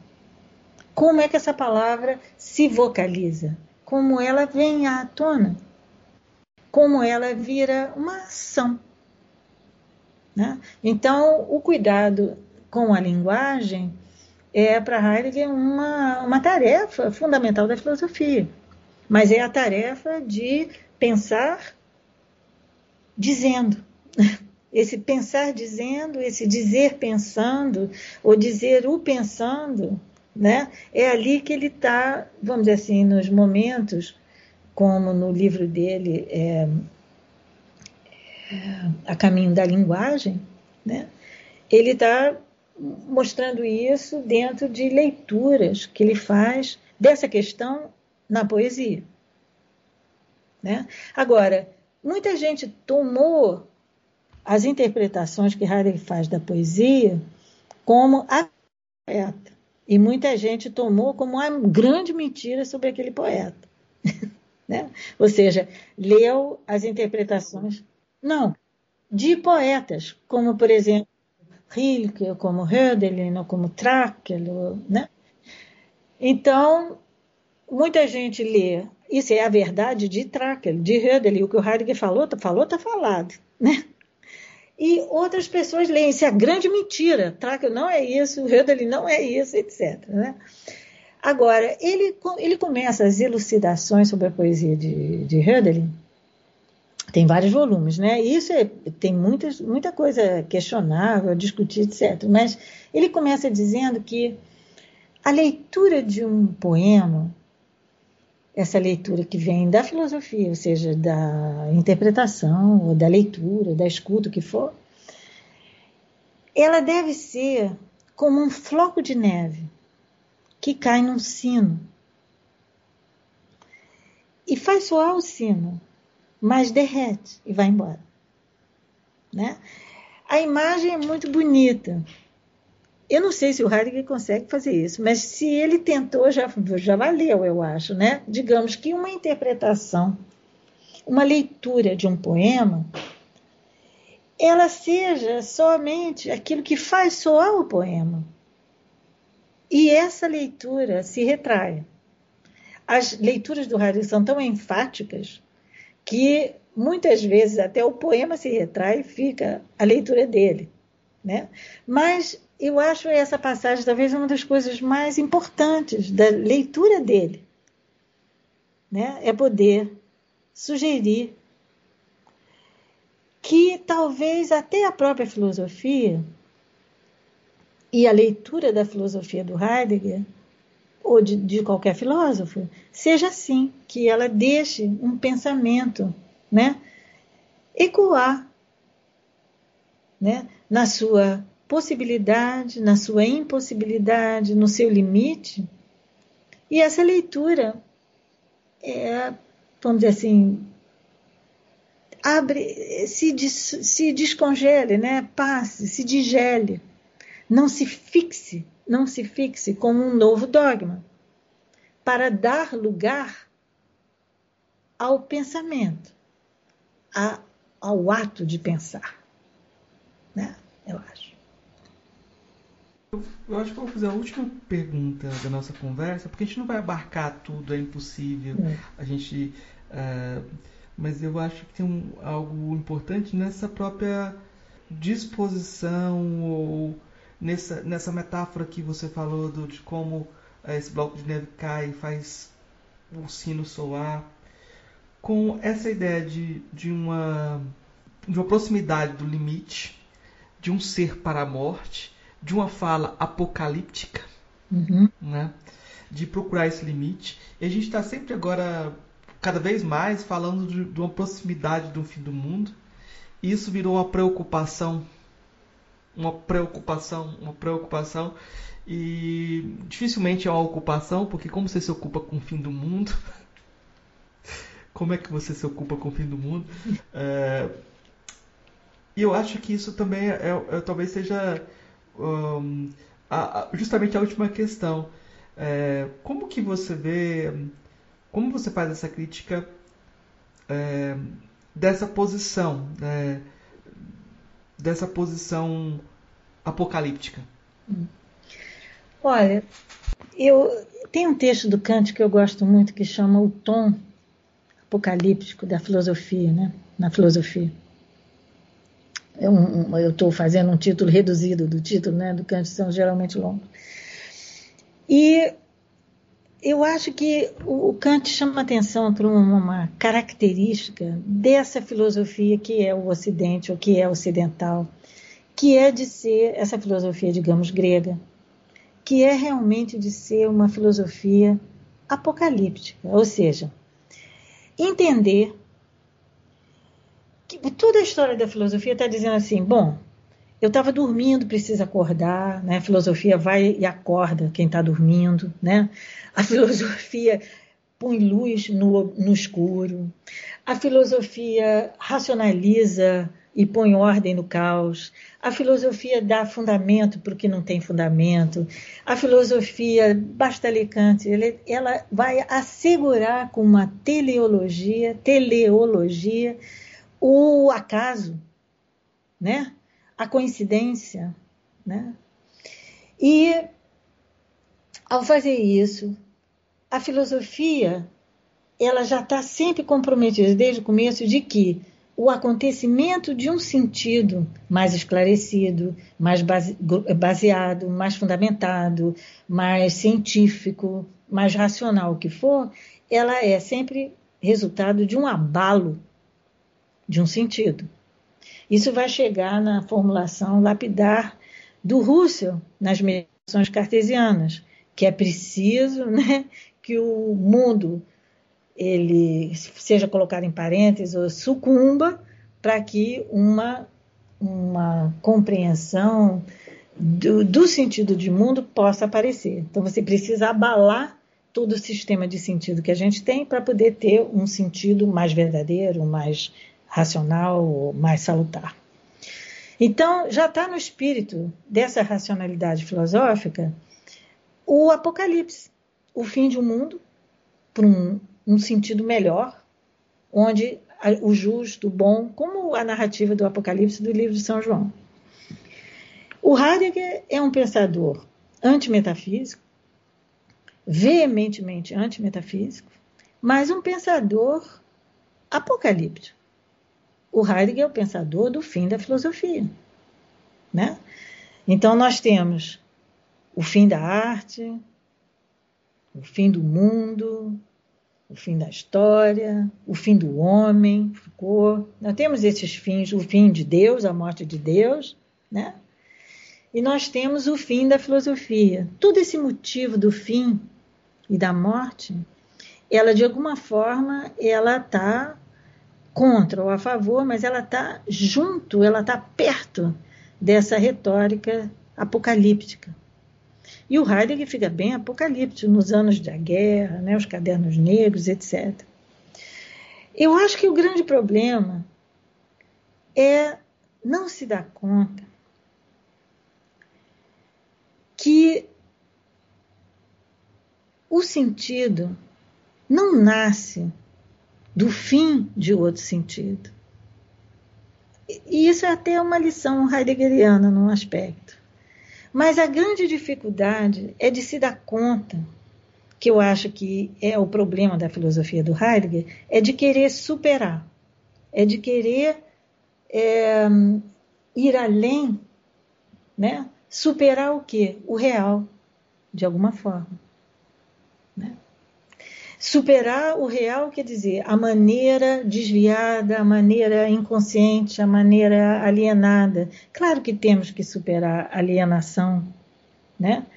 Como é que essa palavra se vocaliza? Como ela vem à tona? Como ela vira uma ação? Né? Então, o cuidado com a linguagem é para Heidegger uma, uma tarefa fundamental da filosofia, mas é a tarefa de pensar dizendo. Esse pensar dizendo, esse dizer pensando, ou dizer o pensando, né? é ali que ele está, vamos dizer assim, nos momentos, como no livro dele, é, a caminho da linguagem, né? ele está mostrando isso dentro de leituras que ele faz dessa questão na poesia. Né? Agora, muita gente tomou as interpretações que Heidegger faz da poesia como a poeta. E muita gente tomou como uma grande mentira sobre aquele poeta. né? Ou seja, leu as interpretações não, de poetas, como por exemplo Rilke, como Hölderlin, como Trakl, né? Então, muita gente lê, isso é a verdade de Trakl, de Hölderlin, o que o Heidegger falou, tá, falou, está falado, né? E outras pessoas leem, isso é a grande mentira, Trakl não é isso, Hölderlin não é isso, etc. Né? Agora, ele, ele começa as elucidações sobre a poesia de, de Hölderlin tem vários volumes, né? Isso é, tem muitas, muita coisa questionável, discutir, etc. Mas ele começa dizendo que a leitura de um poema, essa leitura que vem da filosofia, ou seja, da interpretação, ou da leitura, da escuta, o que for, ela deve ser como um floco de neve que cai num sino e faz soar o sino mas derrete e vai embora. Né? A imagem é muito bonita. Eu não sei se o Heidegger consegue fazer isso, mas se ele tentou, já, já valeu, eu acho. Né? Digamos que uma interpretação, uma leitura de um poema, ela seja somente aquilo que faz soar o poema. E essa leitura se retrai. As leituras do Heidegger são tão enfáticas que muitas vezes até o poema se retrai e fica a leitura dele. Né? Mas eu acho essa passagem talvez uma das coisas mais importantes da leitura dele. Né? É poder sugerir que talvez até a própria filosofia e a leitura da filosofia do Heidegger ou de, de qualquer filósofo, seja assim, que ela deixe um pensamento né, ecoar né, na sua possibilidade, na sua impossibilidade, no seu limite. E essa leitura é, vamos dizer assim, abre, se, se descongele, né? passe, se digele, não se fixe não se fixe como um novo dogma, para dar lugar ao pensamento, a, ao ato de pensar. Né? Eu acho. Eu, eu acho que eu vou fazer a última pergunta da nossa conversa, porque a gente não vai abarcar tudo, é impossível. É. A gente. Uh, mas eu acho que tem um, algo importante nessa própria disposição ou nessa, nessa metáfora que você falou do, de como é, esse bloco de neve cai e faz o sino soar, com essa ideia de, de, uma, de uma proximidade do limite, de um ser para a morte, de uma fala apocalíptica, uhum. né? de procurar esse limite. E a gente está sempre agora, cada vez mais, falando de, de uma proximidade do fim do mundo. E isso virou uma preocupação, uma preocupação, uma preocupação. E dificilmente é uma ocupação, porque como você se ocupa com o fim do mundo, como é que você se ocupa com o fim do mundo? É, e eu acho que isso também é, é, é talvez seja um, a, a, justamente a última questão. É, como que você vê, como você faz essa crítica é, dessa posição, né, dessa posição apocalíptica? Olha, eu tem um texto do Kant que eu gosto muito que chama o tom apocalíptico da filosofia, né? Na filosofia. É eu estou fazendo um título reduzido do título, né? Do Kant são geralmente longos. E eu acho que o Kant chama atenção para uma característica dessa filosofia que é o Ocidente, ou que é ocidental, que é de ser essa filosofia, digamos, grega, que é realmente de ser uma filosofia apocalíptica, ou seja, entender que toda a história da filosofia está dizendo assim, bom, eu estava dormindo, precisa acordar, né? A filosofia vai e acorda quem está dormindo, né? A filosofia põe luz no, no escuro. A filosofia racionaliza e põe ordem no caos. A filosofia dá fundamento para o que não tem fundamento. A filosofia, basta Kant, ela vai assegurar com uma teleologia, teleologia, o acaso, né? A coincidência, né? E ao fazer isso, a filosofia ela já está sempre comprometida desde o começo de que o acontecimento de um sentido mais esclarecido, mais baseado, mais fundamentado, mais científico, mais racional que for, ela é sempre resultado de um abalo de um sentido. Isso vai chegar na formulação lapidar do Russell nas medições cartesianas, que é preciso né, que o mundo ele seja colocado em parênteses ou sucumba para que uma, uma compreensão do, do, sentido de mundo possa aparecer. Então você precisa abalar todo o sistema de sentido que a gente tem para poder ter um sentido mais verdadeiro, mais racional, mais salutar. Então, já está no espírito dessa racionalidade filosófica o apocalipse, o fim de um mundo por um, um sentido melhor, onde o justo, o bom, como a narrativa do Apocalipse do livro de São João. O Heidegger é um pensador antimetafísico, veementemente antimetafísico, mas um pensador apocalíptico o Heidegger é o pensador do fim da filosofia. Né? Então, nós temos o fim da arte, o fim do mundo, o fim da história, o fim do homem, Foucault. Nós temos esses fins, o fim de Deus, a morte de Deus, né? E nós temos o fim da filosofia. Todo esse motivo do fim e da morte, ela de alguma forma, ela está contra ou a favor, mas ela está junto, ela está perto dessa retórica apocalíptica. E o Heidegger fica bem apocalíptico nos anos da guerra, né, os cadernos negros, etc. Eu acho que o grande problema é não se dar conta que o sentido não nasce do fim de outro sentido. E isso é até uma lição heideggeriana num aspecto. Mas a grande dificuldade é de se dar conta, que eu acho que é o problema da filosofia do Heidegger, é de querer superar, é de querer é, ir além, né? superar o quê? O real, de alguma forma. Superar o real quer dizer a maneira desviada, a maneira inconsciente, a maneira alienada. Claro que temos que superar a alienação, né?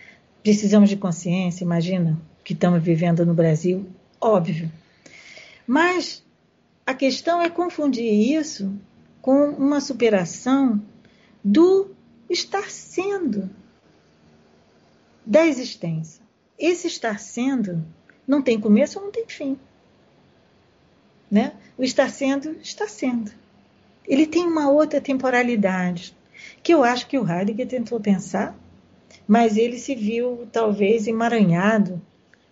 Precisamos de consciência, imagina que estamos vivendo no Brasil, óbvio. Mas a questão é confundir isso com uma superação do estar sendo, da existência. Esse estar sendo não tem começo não tem fim. Né? O estar sendo, está sendo. Ele tem uma outra temporalidade, que eu acho que o Heidegger tentou pensar, mas ele se viu talvez emaranhado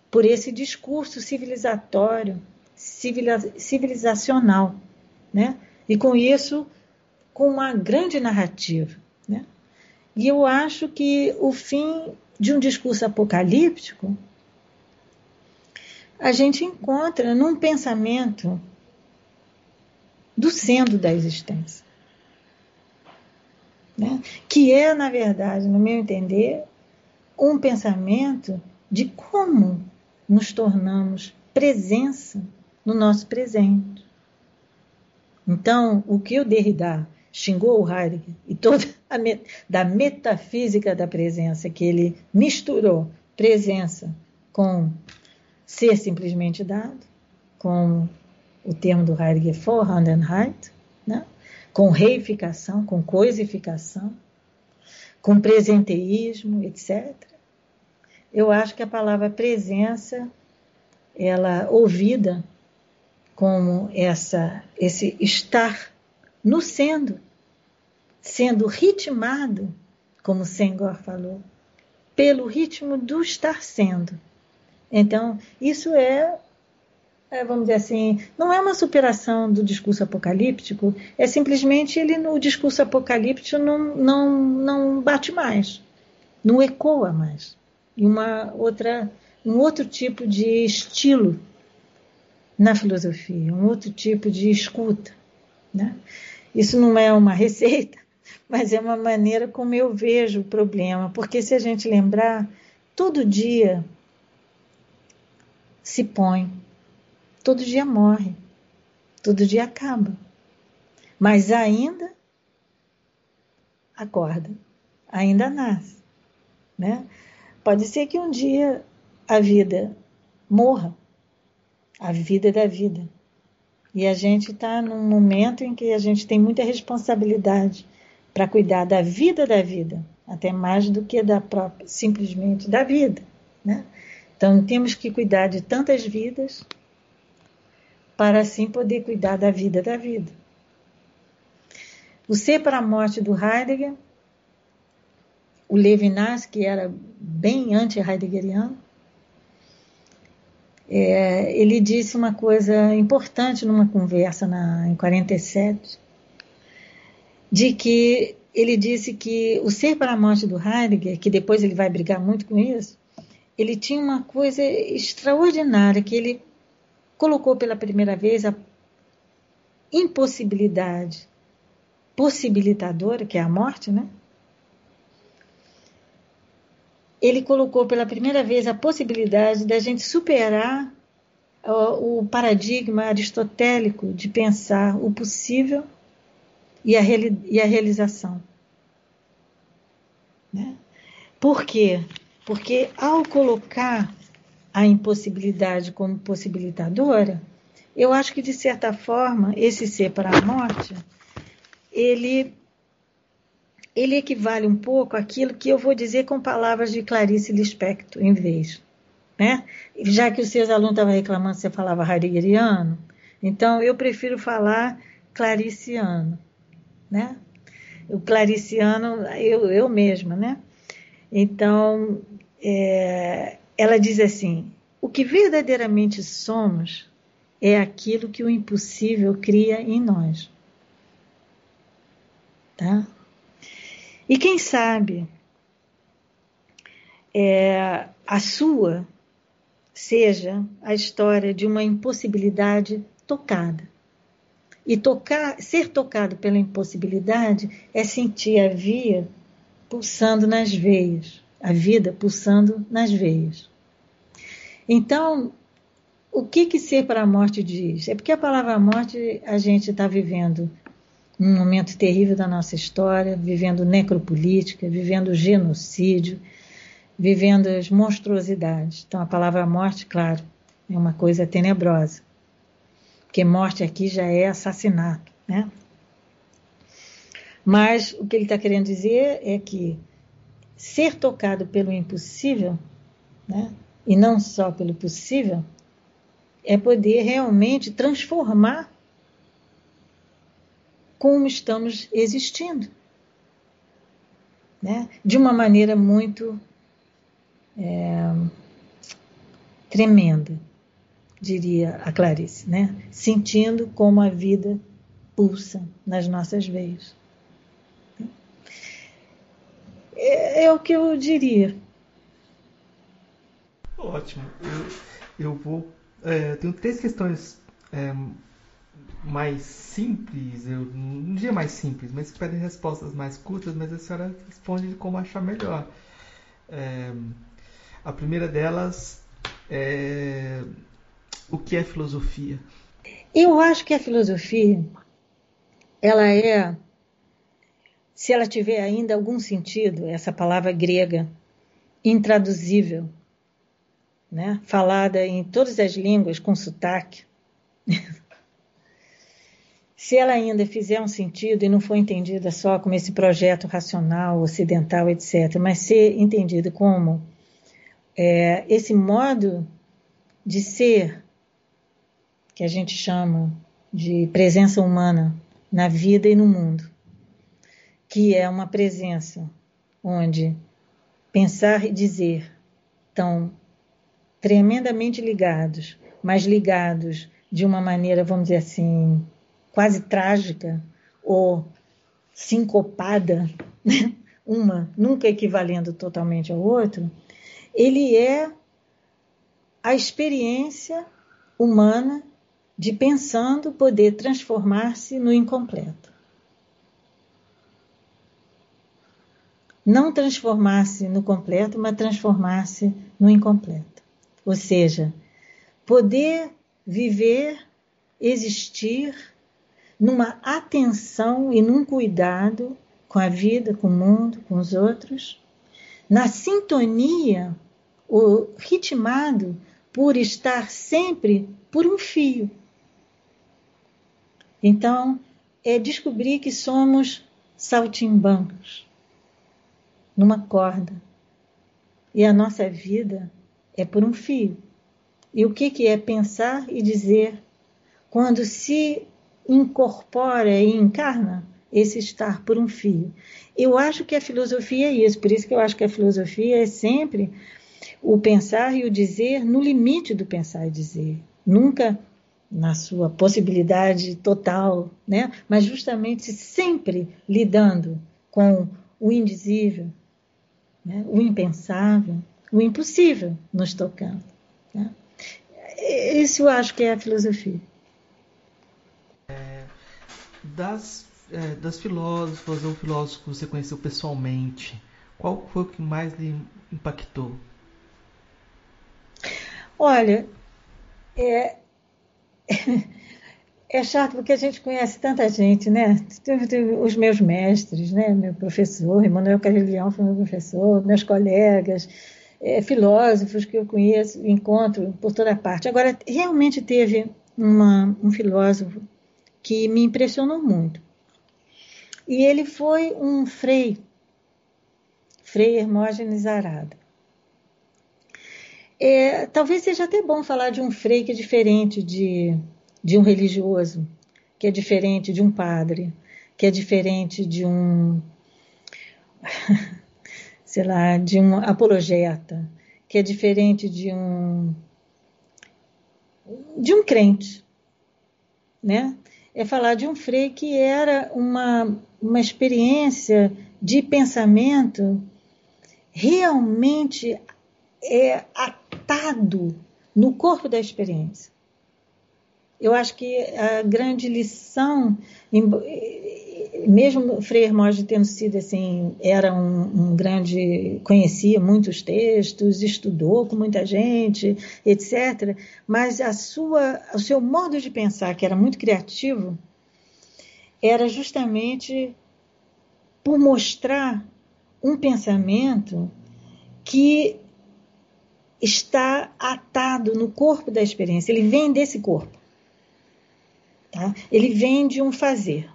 por esse discurso civilizatório civilizacional, né? E com isso, com uma grande narrativa, né? E eu acho que o fim de um discurso apocalíptico a gente encontra num pensamento do sendo da existência. Né? Que é, na verdade, no meu entender, um pensamento de como nos tornamos presença no nosso presente. Então, o que o Derrida xingou o Heidegger e toda a met da metafísica da presença, que ele misturou presença com ser simplesmente dado, com o termo do Heidegger Vorhandenheit, né? com reificação, com coisificação, com presenteísmo, etc. Eu acho que a palavra presença, ela ouvida como essa, esse estar no sendo, sendo ritmado, como Senghor falou, pelo ritmo do estar sendo. Então, isso é, é, vamos dizer assim, não é uma superação do discurso apocalíptico, é simplesmente ele no discurso apocalíptico não, não, não bate mais, não ecoa mais. E uma outra, um outro tipo de estilo na filosofia, um outro tipo de escuta. Né? Isso não é uma receita, mas é uma maneira como eu vejo o problema, porque se a gente lembrar, todo dia se põe, todo dia morre, todo dia acaba, mas ainda acorda, ainda nasce. Né? Pode ser que um dia a vida morra, a vida da vida. E a gente está num momento em que a gente tem muita responsabilidade para cuidar da vida da vida, até mais do que da própria, simplesmente da vida. Né? Então temos que cuidar de tantas vidas para assim poder cuidar da vida da vida. O ser para a morte do Heidegger, o Levinas, que era bem anti-heideggeriano, é, ele disse uma coisa importante numa conversa na, em 47, de que ele disse que o ser para a morte do Heidegger, que depois ele vai brigar muito com isso, ele tinha uma coisa extraordinária, que ele colocou pela primeira vez a impossibilidade possibilitadora, que é a morte, né? ele colocou pela primeira vez a possibilidade da gente superar o paradigma aristotélico de pensar o possível e a, realização. Né? Por quê? Porque ao colocar a impossibilidade como possibilitadora, eu acho que, de certa forma, esse ser para a morte, ele ele equivale um pouco àquilo que eu vou dizer com palavras de Clarice Lispector, em vez. Né? Já que os seus alunos estavam reclamando que você falava heideggeriano, então eu prefiro falar clariciano. Né? O clariciano, eu, eu mesma. Né? Então, é, ela diz assim: o que verdadeiramente somos é aquilo que o impossível cria em nós. Tá? E quem sabe é, a sua seja a história de uma impossibilidade tocada, E tocar, ser tocado pela impossibilidade é sentir a via pulsando nas veias, a vida pulsando nas veias. Então, o que que ser para a morte diz? É porque a palavra morte a gente está vivendo um momento terrível da nossa história, vivendo necropolítica, vivendo genocídio, vivendo as monstruosidades. Então, a palavra morte, claro, é uma coisa tenebrosa, porque morte aqui já é assassinato, né? Mas o que ele está querendo dizer é que ser tocado pelo impossível, né, e não só pelo possível, é poder realmente transformar como estamos existindo. Né? De uma maneira muito é, tremenda, diria a Clarice, né? sentindo como a vida pulsa nas nossas veias. É, é o que eu diria. Ótimo. Eu, eu vou. É, tenho três questões é, mais simples, eu não diria mais simples, mas que pedem respostas mais curtas, mas a senhora responde como achar melhor. É, a primeira delas é o que é filosofia? Eu acho que a filosofia, ela é, se ela tiver ainda algum sentido, essa palavra grega, intraduzível, né? falada em todas as línguas com sotaque, se ela ainda fizer um sentido e não for entendida só como esse projeto racional, ocidental, etc., mas ser entendida como é, esse modo de ser, que a gente chama de presença humana na vida e no mundo, que é uma presença onde pensar e dizer estão tremendamente ligados, mas ligados de uma maneira, vamos dizer assim, quase trágica ou sincopada, né? uma nunca equivalendo totalmente ao outro, ele é a experiência humana de pensando poder transformar-se no incompleto. Não transformar-se no completo, mas transformar-se no incompleto. Ou seja, poder viver, existir numa atenção e num cuidado com a vida, com o mundo, com os outros, na sintonia, o ritmado por estar sempre por um fio. Então, é descobrir que somos saltimbancos numa corda. E a nossa vida é por um fio. E o que, que é pensar e dizer quando se incorpora e encarna esse estar por um fio. Eu acho que a filosofia é isso, por isso que eu acho que a filosofia é sempre o pensar e o dizer no limite do pensar e dizer, nunca na sua possibilidade total, né? mas justamente sempre lidando com o indizível, né? o impensável, o impossível nos tocando. Né? Isso eu acho que é a filosofia das, é, das filósofas ou filósofos que você conheceu pessoalmente, qual foi o que mais lhe impactou? Olha, é, é chato porque a gente conhece tanta gente, né? Os meus mestres, né? Meu professor, Emanuel Carrilhão foi meu professor, meus colegas, é, filósofos que eu conheço, encontro por toda parte. Agora, realmente teve uma, um filósofo que me impressionou muito. E ele foi um frei, Frei Hermógenes Arada. É, talvez seja até bom falar de um frei que é diferente de, de um religioso, que é diferente de um padre, que é diferente de um, sei lá, de um apologeta, que é diferente de um de um crente, né? é falar de um frei que era uma, uma experiência de pensamento realmente é, atado no corpo da experiência. Eu acho que a grande lição, mesmo Frei Hermógenes tendo sido assim, era um, um, grande, conhecia muitos textos, estudou com muita gente, etc. Mas a sua, o seu modo de pensar, que era muito criativo, era justamente por mostrar um pensamento que está atado no corpo da experiência, ele vem desse corpo. Tá? Ele vem de um fazer.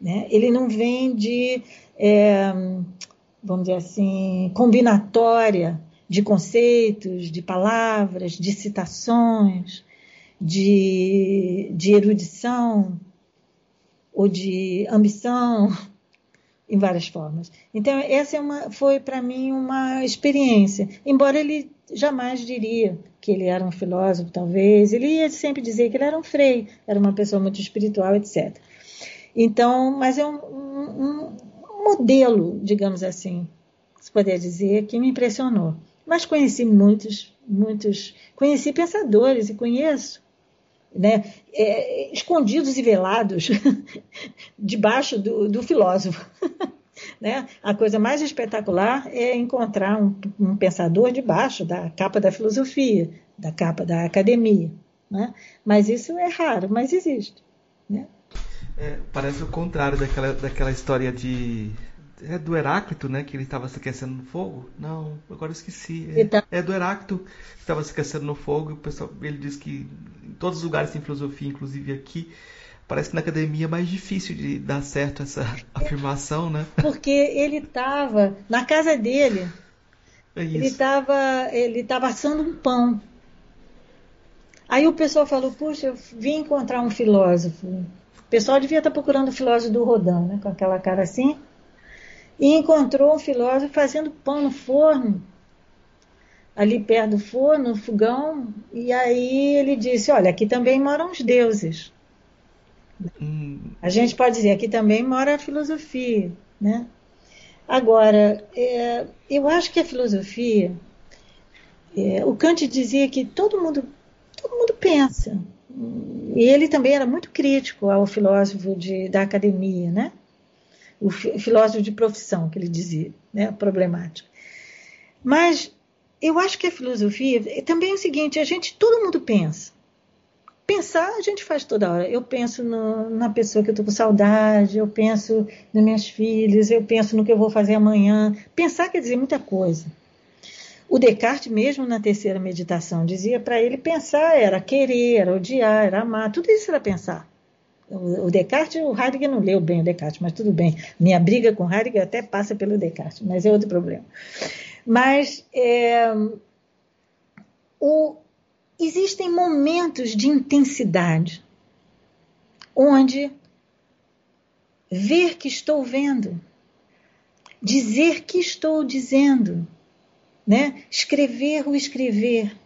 Né? Ele não vem de, é, vamos dizer assim, combinatória de conceitos, de palavras, de citações, de, de erudição ou de ambição, em várias formas. Então, essa é uma, foi para mim uma experiência, embora ele jamais diria que ele era um filósofo, talvez, ele ia sempre dizer que ele era um frei, era uma pessoa muito espiritual, etc. Então, mas é um, um, um modelo, digamos assim, se puder dizer, que me impressionou. Mas conheci muitos, muitos, conheci pensadores e conheço né, é, escondidos e velados debaixo do, do filósofo. né? A coisa mais espetacular é encontrar um, um, pensador debaixo da capa da filosofia, da capa da academia. Né? Mas isso é raro, mas existe. Né? É, parece o contrário daquela, daquela história de é do Heráclito, né? Que ele estava se aquecendo no fogo? Não, agora eu esqueci. É, então... é do Heráclito que estava se aquecendo no fogo. E o pessoal, ele diz que em todos os lugares tem filosofia, inclusive aqui. Parece que na academia é mais difícil de dar certo essa afirmação, né? Porque ele estava na casa dele. É ele estava ele tava assando um pão. Aí o pessoal falou: Puxa, eu vim encontrar um filósofo. O pessoal devia estar procurando o filósofo do Rodin, né? Com aquela cara assim e encontrou um filósofo fazendo pão no forno, ali perto do forno, no fogão, e aí ele disse: Olha, aqui também moram os deuses. A gente pode dizer: aqui também mora a filosofia. Né? Agora, é, eu acho que a filosofia, é, o Kant dizia que todo mundo, todo mundo pensa. E ele também era muito crítico ao filósofo de, da academia, né? o filósofo de profissão, que ele dizia, né, problemática. Mas eu acho que a filosofia é também é o seguinte: a gente, todo mundo pensa. Pensar a gente faz toda hora. Eu penso no, na pessoa que eu estou com saudade, eu penso nas minhas filhas, eu penso no que eu vou fazer amanhã. Pensar quer dizer muita coisa. O Descartes, mesmo na terceira meditação, dizia para ele pensar era querer, era odiar, era amar, tudo isso era pensar. O Descartes, o Heidegger não leu bem o Descartes, mas tudo bem. Minha briga com Heidegger até passa pelo Descartes, mas é outro problema. Mas é, o, existem momentos de intensidade onde ver que estou vendo, dizer que estou dizendo, né? escrever o escrever,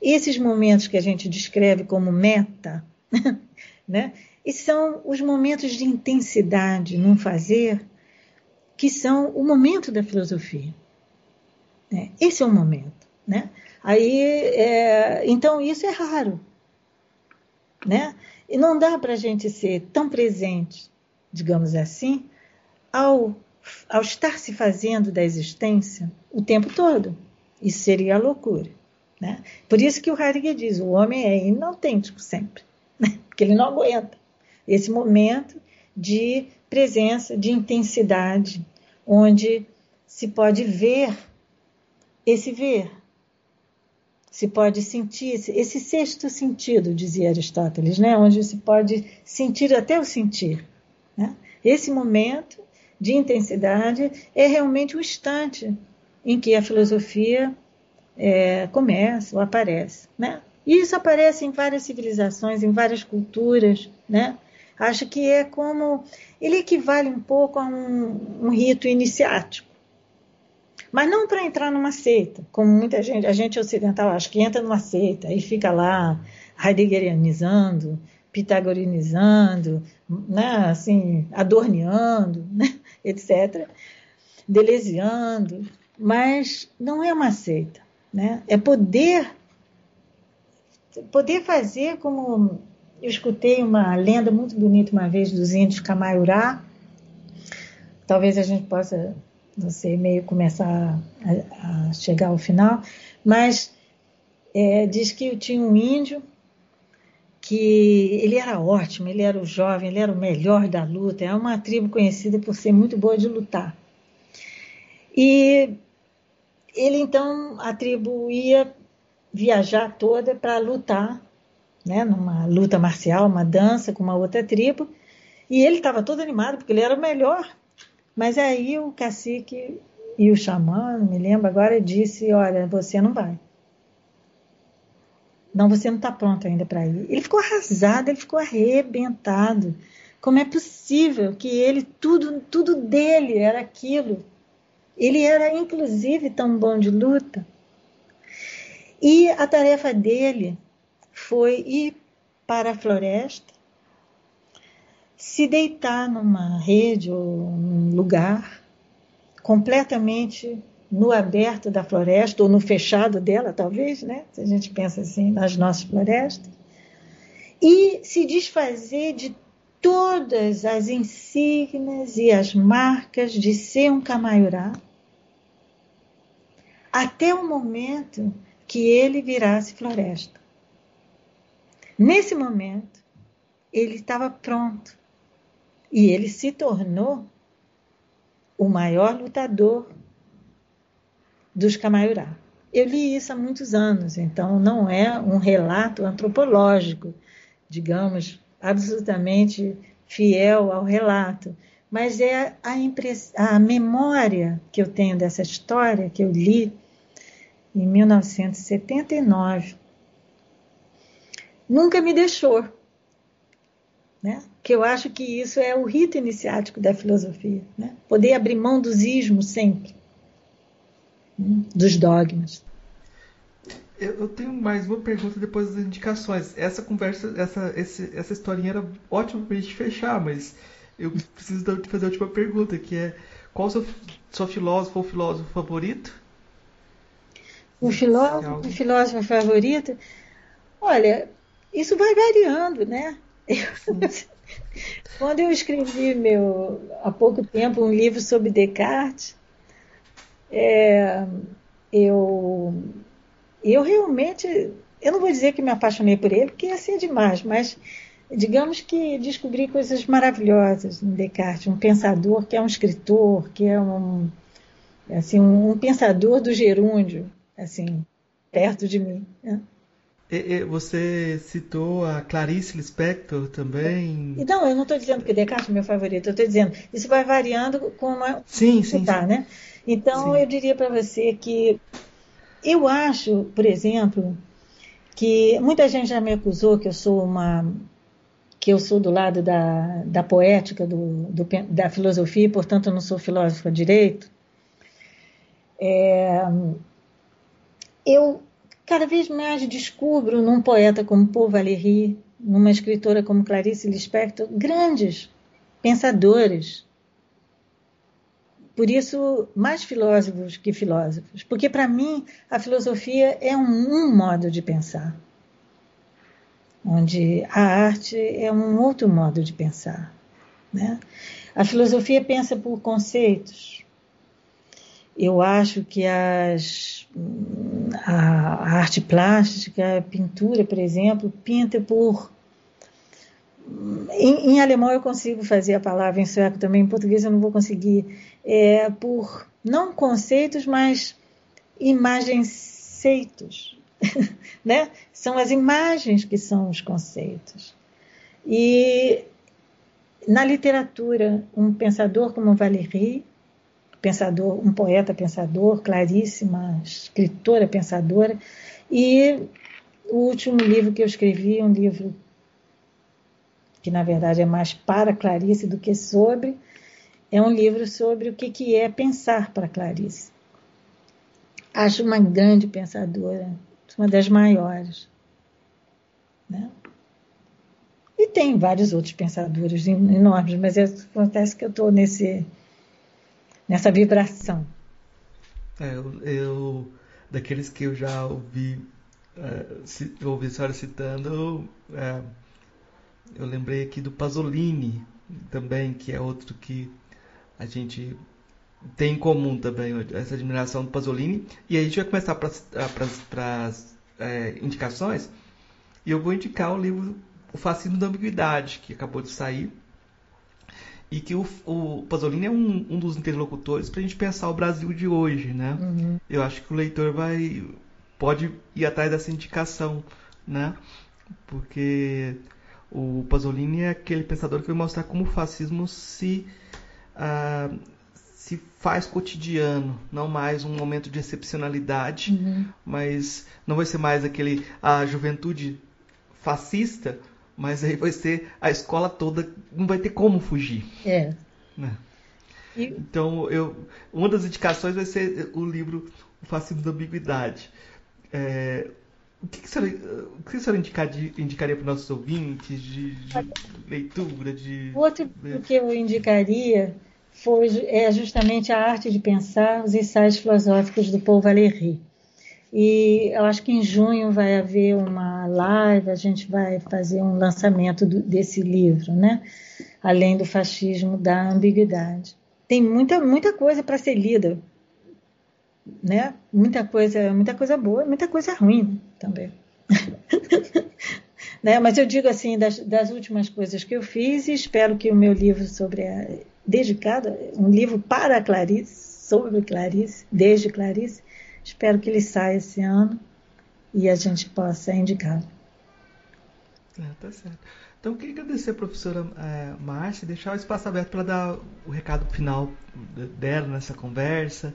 esses momentos que a gente descreve como meta, né? E são os momentos de intensidade num fazer que são o momento da filosofia. Né? Esse é o momento. Né? Aí, é, então, isso é raro. Né? E não dá para a gente ser tão presente, digamos assim, ao, ao estar se fazendo da existência o tempo todo. Isso seria loucura. Né? Por isso que o Heidegger diz: o homem é inautêntico sempre, né? porque ele não aguenta esse momento de presença, de intensidade, onde se pode ver esse ver, se pode sentir esse sexto sentido, dizia Aristóteles, né? onde se pode sentir até o sentir. Né? Esse momento de intensidade é realmente o instante em que a filosofia é, começa ou aparece. Né? E isso aparece em várias civilizações, em várias culturas, né? Acho que é como. Ele equivale um pouco a um, um rito iniciático. Mas não para entrar numa seita, como muita gente, a gente ocidental acha que entra numa seita e fica lá heideggerianizando, pitagorinizando, né, assim, adorneando, né, etc., delesiando, mas não é uma seita, né? É poder poder fazer como eu escutei uma lenda muito bonita uma vez dos índios Camaiurá. Talvez a gente possa, sei, meio começar a, a chegar ao final, mas é, diz que tinha um índio que ele era ótimo, ele era o jovem, ele era o melhor da luta. É uma tribo conhecida por ser muito boa de lutar. E ele então, a tribo ia viajar toda para lutar, né, numa luta marcial, uma dança com uma outra tribo, e ele estava todo animado porque ele era o melhor. Mas aí o cacique e o xamã, me lembro agora, disse: Olha, você não vai. Não, você não está pronto ainda para ir. Ele ficou arrasado, ele ficou arrebentado. Como é possível que ele, tudo, tudo dele era aquilo? Ele era, inclusive, tão bom de luta. E a tarefa dele foi ir para a floresta, se deitar numa rede ou num lugar completamente no aberto da floresta ou no fechado dela, talvez, né? Se a gente pensa assim nas nossas florestas, e se desfazer de todas as insígnias e as marcas de ser um camaiurá, até o momento que ele virasse floresta. Nesse momento, ele estava pronto e ele se tornou o maior lutador dos Camaiurá. Eu li isso há muitos anos, então não é um relato antropológico, digamos, absolutamente fiel ao relato, mas é a, a memória que eu tenho dessa história que eu li em 1979 nunca me deixou. Né? Que eu acho que isso é o rito iniciático da filosofia. Né? Poder abrir mão dos ismos sempre, né? dos dogmas. Eu tenho mais uma pergunta depois das indicações. Essa conversa, essa, esse, essa historinha era ótima para a gente fechar, mas eu preciso fazer a última pergunta, que é qual o seu, seu filósofo ou filósofo favorito? O filósofo, o filósofo favorito? Olha, isso vai variando, né? Eu, quando eu escrevi meu, há pouco tempo um livro sobre Descartes, é, eu, eu realmente, eu não vou dizer que me apaixonei por ele, porque assim é demais, mas digamos que descobri coisas maravilhosas em Descartes, um pensador que é um escritor, que é um, assim, um pensador do gerúndio, assim, perto de mim. Né? Você citou a Clarice Lispector também. Não, eu não estou dizendo que Descartes é meu favorito, eu estou dizendo isso vai variando com a sim, sim, tá, sim. né? Então sim. eu diria para você que eu acho, por exemplo, que muita gente já me acusou que eu sou uma que eu sou do lado da, da poética, do, do da filosofia, e, portanto eu não sou filósofa direito. É, eu cada vez mais descubro num poeta como Paul Valéry, numa escritora como Clarice Lispector, grandes pensadores. Por isso, mais filósofos que filósofos. Porque, para mim, a filosofia é um, um modo de pensar, onde a arte é um outro modo de pensar. Né? A filosofia pensa por conceitos. Eu acho que as a arte plástica, a pintura, por exemplo, pinta por. Em, em, alemão eu consigo fazer a palavra, em sueco também, em português eu não vou conseguir. É, por não conceitos, mas imagenceitos. né? São as imagens que são os conceitos. E na literatura, um pensador como Valéry pensador, um poeta pensador, claríssima, escritora pensadora. E o último livro que eu escrevi, um livro que na verdade é mais para Clarice do que sobre, é um livro sobre o que, que é pensar para Clarice. Acho uma grande pensadora, uma das maiores. Né? E tem vários outros pensadores enormes, mas acontece que eu estou nesse nessa vibração. É, eu, eu, daqueles que eu já ouvi uh, ouvi a senhora citando, uh, eu lembrei aqui do Pasolini também, que é outro que a gente tem em comum também, essa admiração do Pasolini. E aí a gente vai começar para as é, indicações, e eu vou indicar o livro O Fascínio da Ambiguidade, que acabou de sair, e que o, o Pasolini é um, um dos interlocutores para a gente pensar o Brasil de hoje, né? Uhum. Eu acho que o leitor vai pode ir atrás dessa indicação, né? Porque o Pasolini é aquele pensador que vai mostrar como o fascismo se uh, se faz cotidiano, não mais um momento de excepcionalidade, uhum. mas não vai ser mais aquele a juventude fascista mas aí vai ser a escola toda, não vai ter como fugir. É. Né? E... Então, eu, uma das indicações vai ser o livro O Fascismo da Ambiguidade. É, o que, que, você, o que você indicaria, indicaria para os nossos ouvintes de, de leitura? De, Outro que eu indicaria foi, é justamente a arte de pensar os ensaios filosóficos do Paul Valéry. E eu acho que em junho vai haver uma live, a gente vai fazer um lançamento do, desse livro, né? Além do fascismo da ambiguidade. Tem muita, muita coisa para ser lida, né? Muita coisa, muita coisa boa, muita coisa ruim também. né? Mas eu digo assim, das, das, últimas coisas que eu fiz, e espero que o meu livro sobre a dedicado, um livro para Clarice, sobre Clarice, desde Clarice, Espero que ele saia esse ano e a gente possa indicá-lo. É, tá certo. Então, eu queria agradecer a professora é, Márcia e deixar o espaço aberto para dar o recado final dela nessa conversa,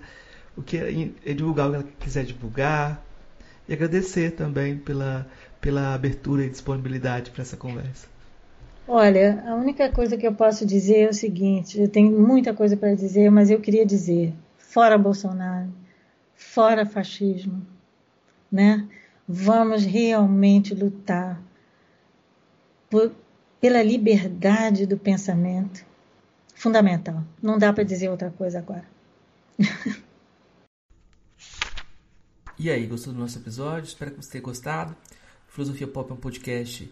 o que é, divulgar o que ela quiser divulgar, e agradecer também pela, pela abertura e disponibilidade para essa conversa. Olha, a única coisa que eu posso dizer é o seguinte: eu tenho muita coisa para dizer, mas eu queria dizer: fora Bolsonaro, fora fascismo, né? Vamos realmente lutar por, pela liberdade do pensamento, fundamental. Não dá para dizer outra coisa agora. e aí, gostou do nosso episódio? Espero que você tenha gostado. Filosofia Pop é um podcast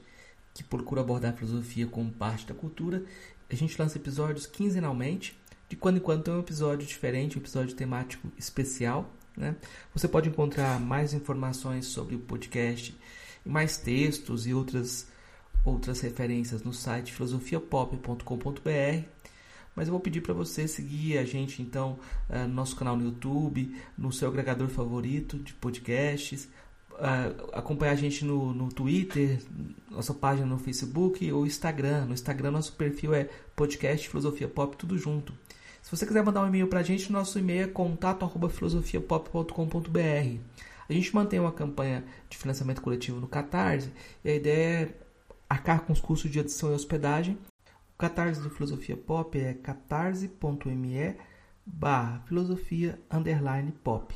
que procura abordar a filosofia como parte da cultura. A gente lança episódios quinzenalmente. De quando em quando tem um episódio diferente, um episódio temático especial. Né? Você pode encontrar mais informações sobre o podcast, mais textos e outras, outras referências no site filosofiapop.com.br. Mas eu vou pedir para você seguir a gente então uh, no nosso canal no YouTube, no seu agregador favorito de podcasts, uh, acompanhar a gente no, no Twitter, nossa página no Facebook ou Instagram. No Instagram nosso perfil é podcast Filosofia Pop, tudo junto. Se você quiser mandar um e-mail para a gente, nosso e-mail é contato@filosofiapop.com.br. A gente mantém uma campanha de financiamento coletivo no Catarse e a ideia é arcar com os custos de adição e hospedagem. O Catarse do Filosofia Pop é catarse.me barra filosofia underline pop.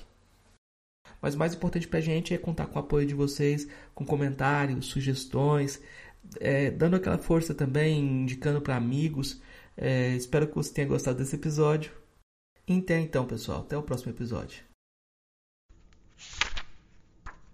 Mas o mais importante para a gente é contar com o apoio de vocês, com comentários, sugestões, é, dando aquela força também, indicando para amigos. É, espero que você tenha gostado desse episódio. Até então, pessoal. Até o próximo episódio.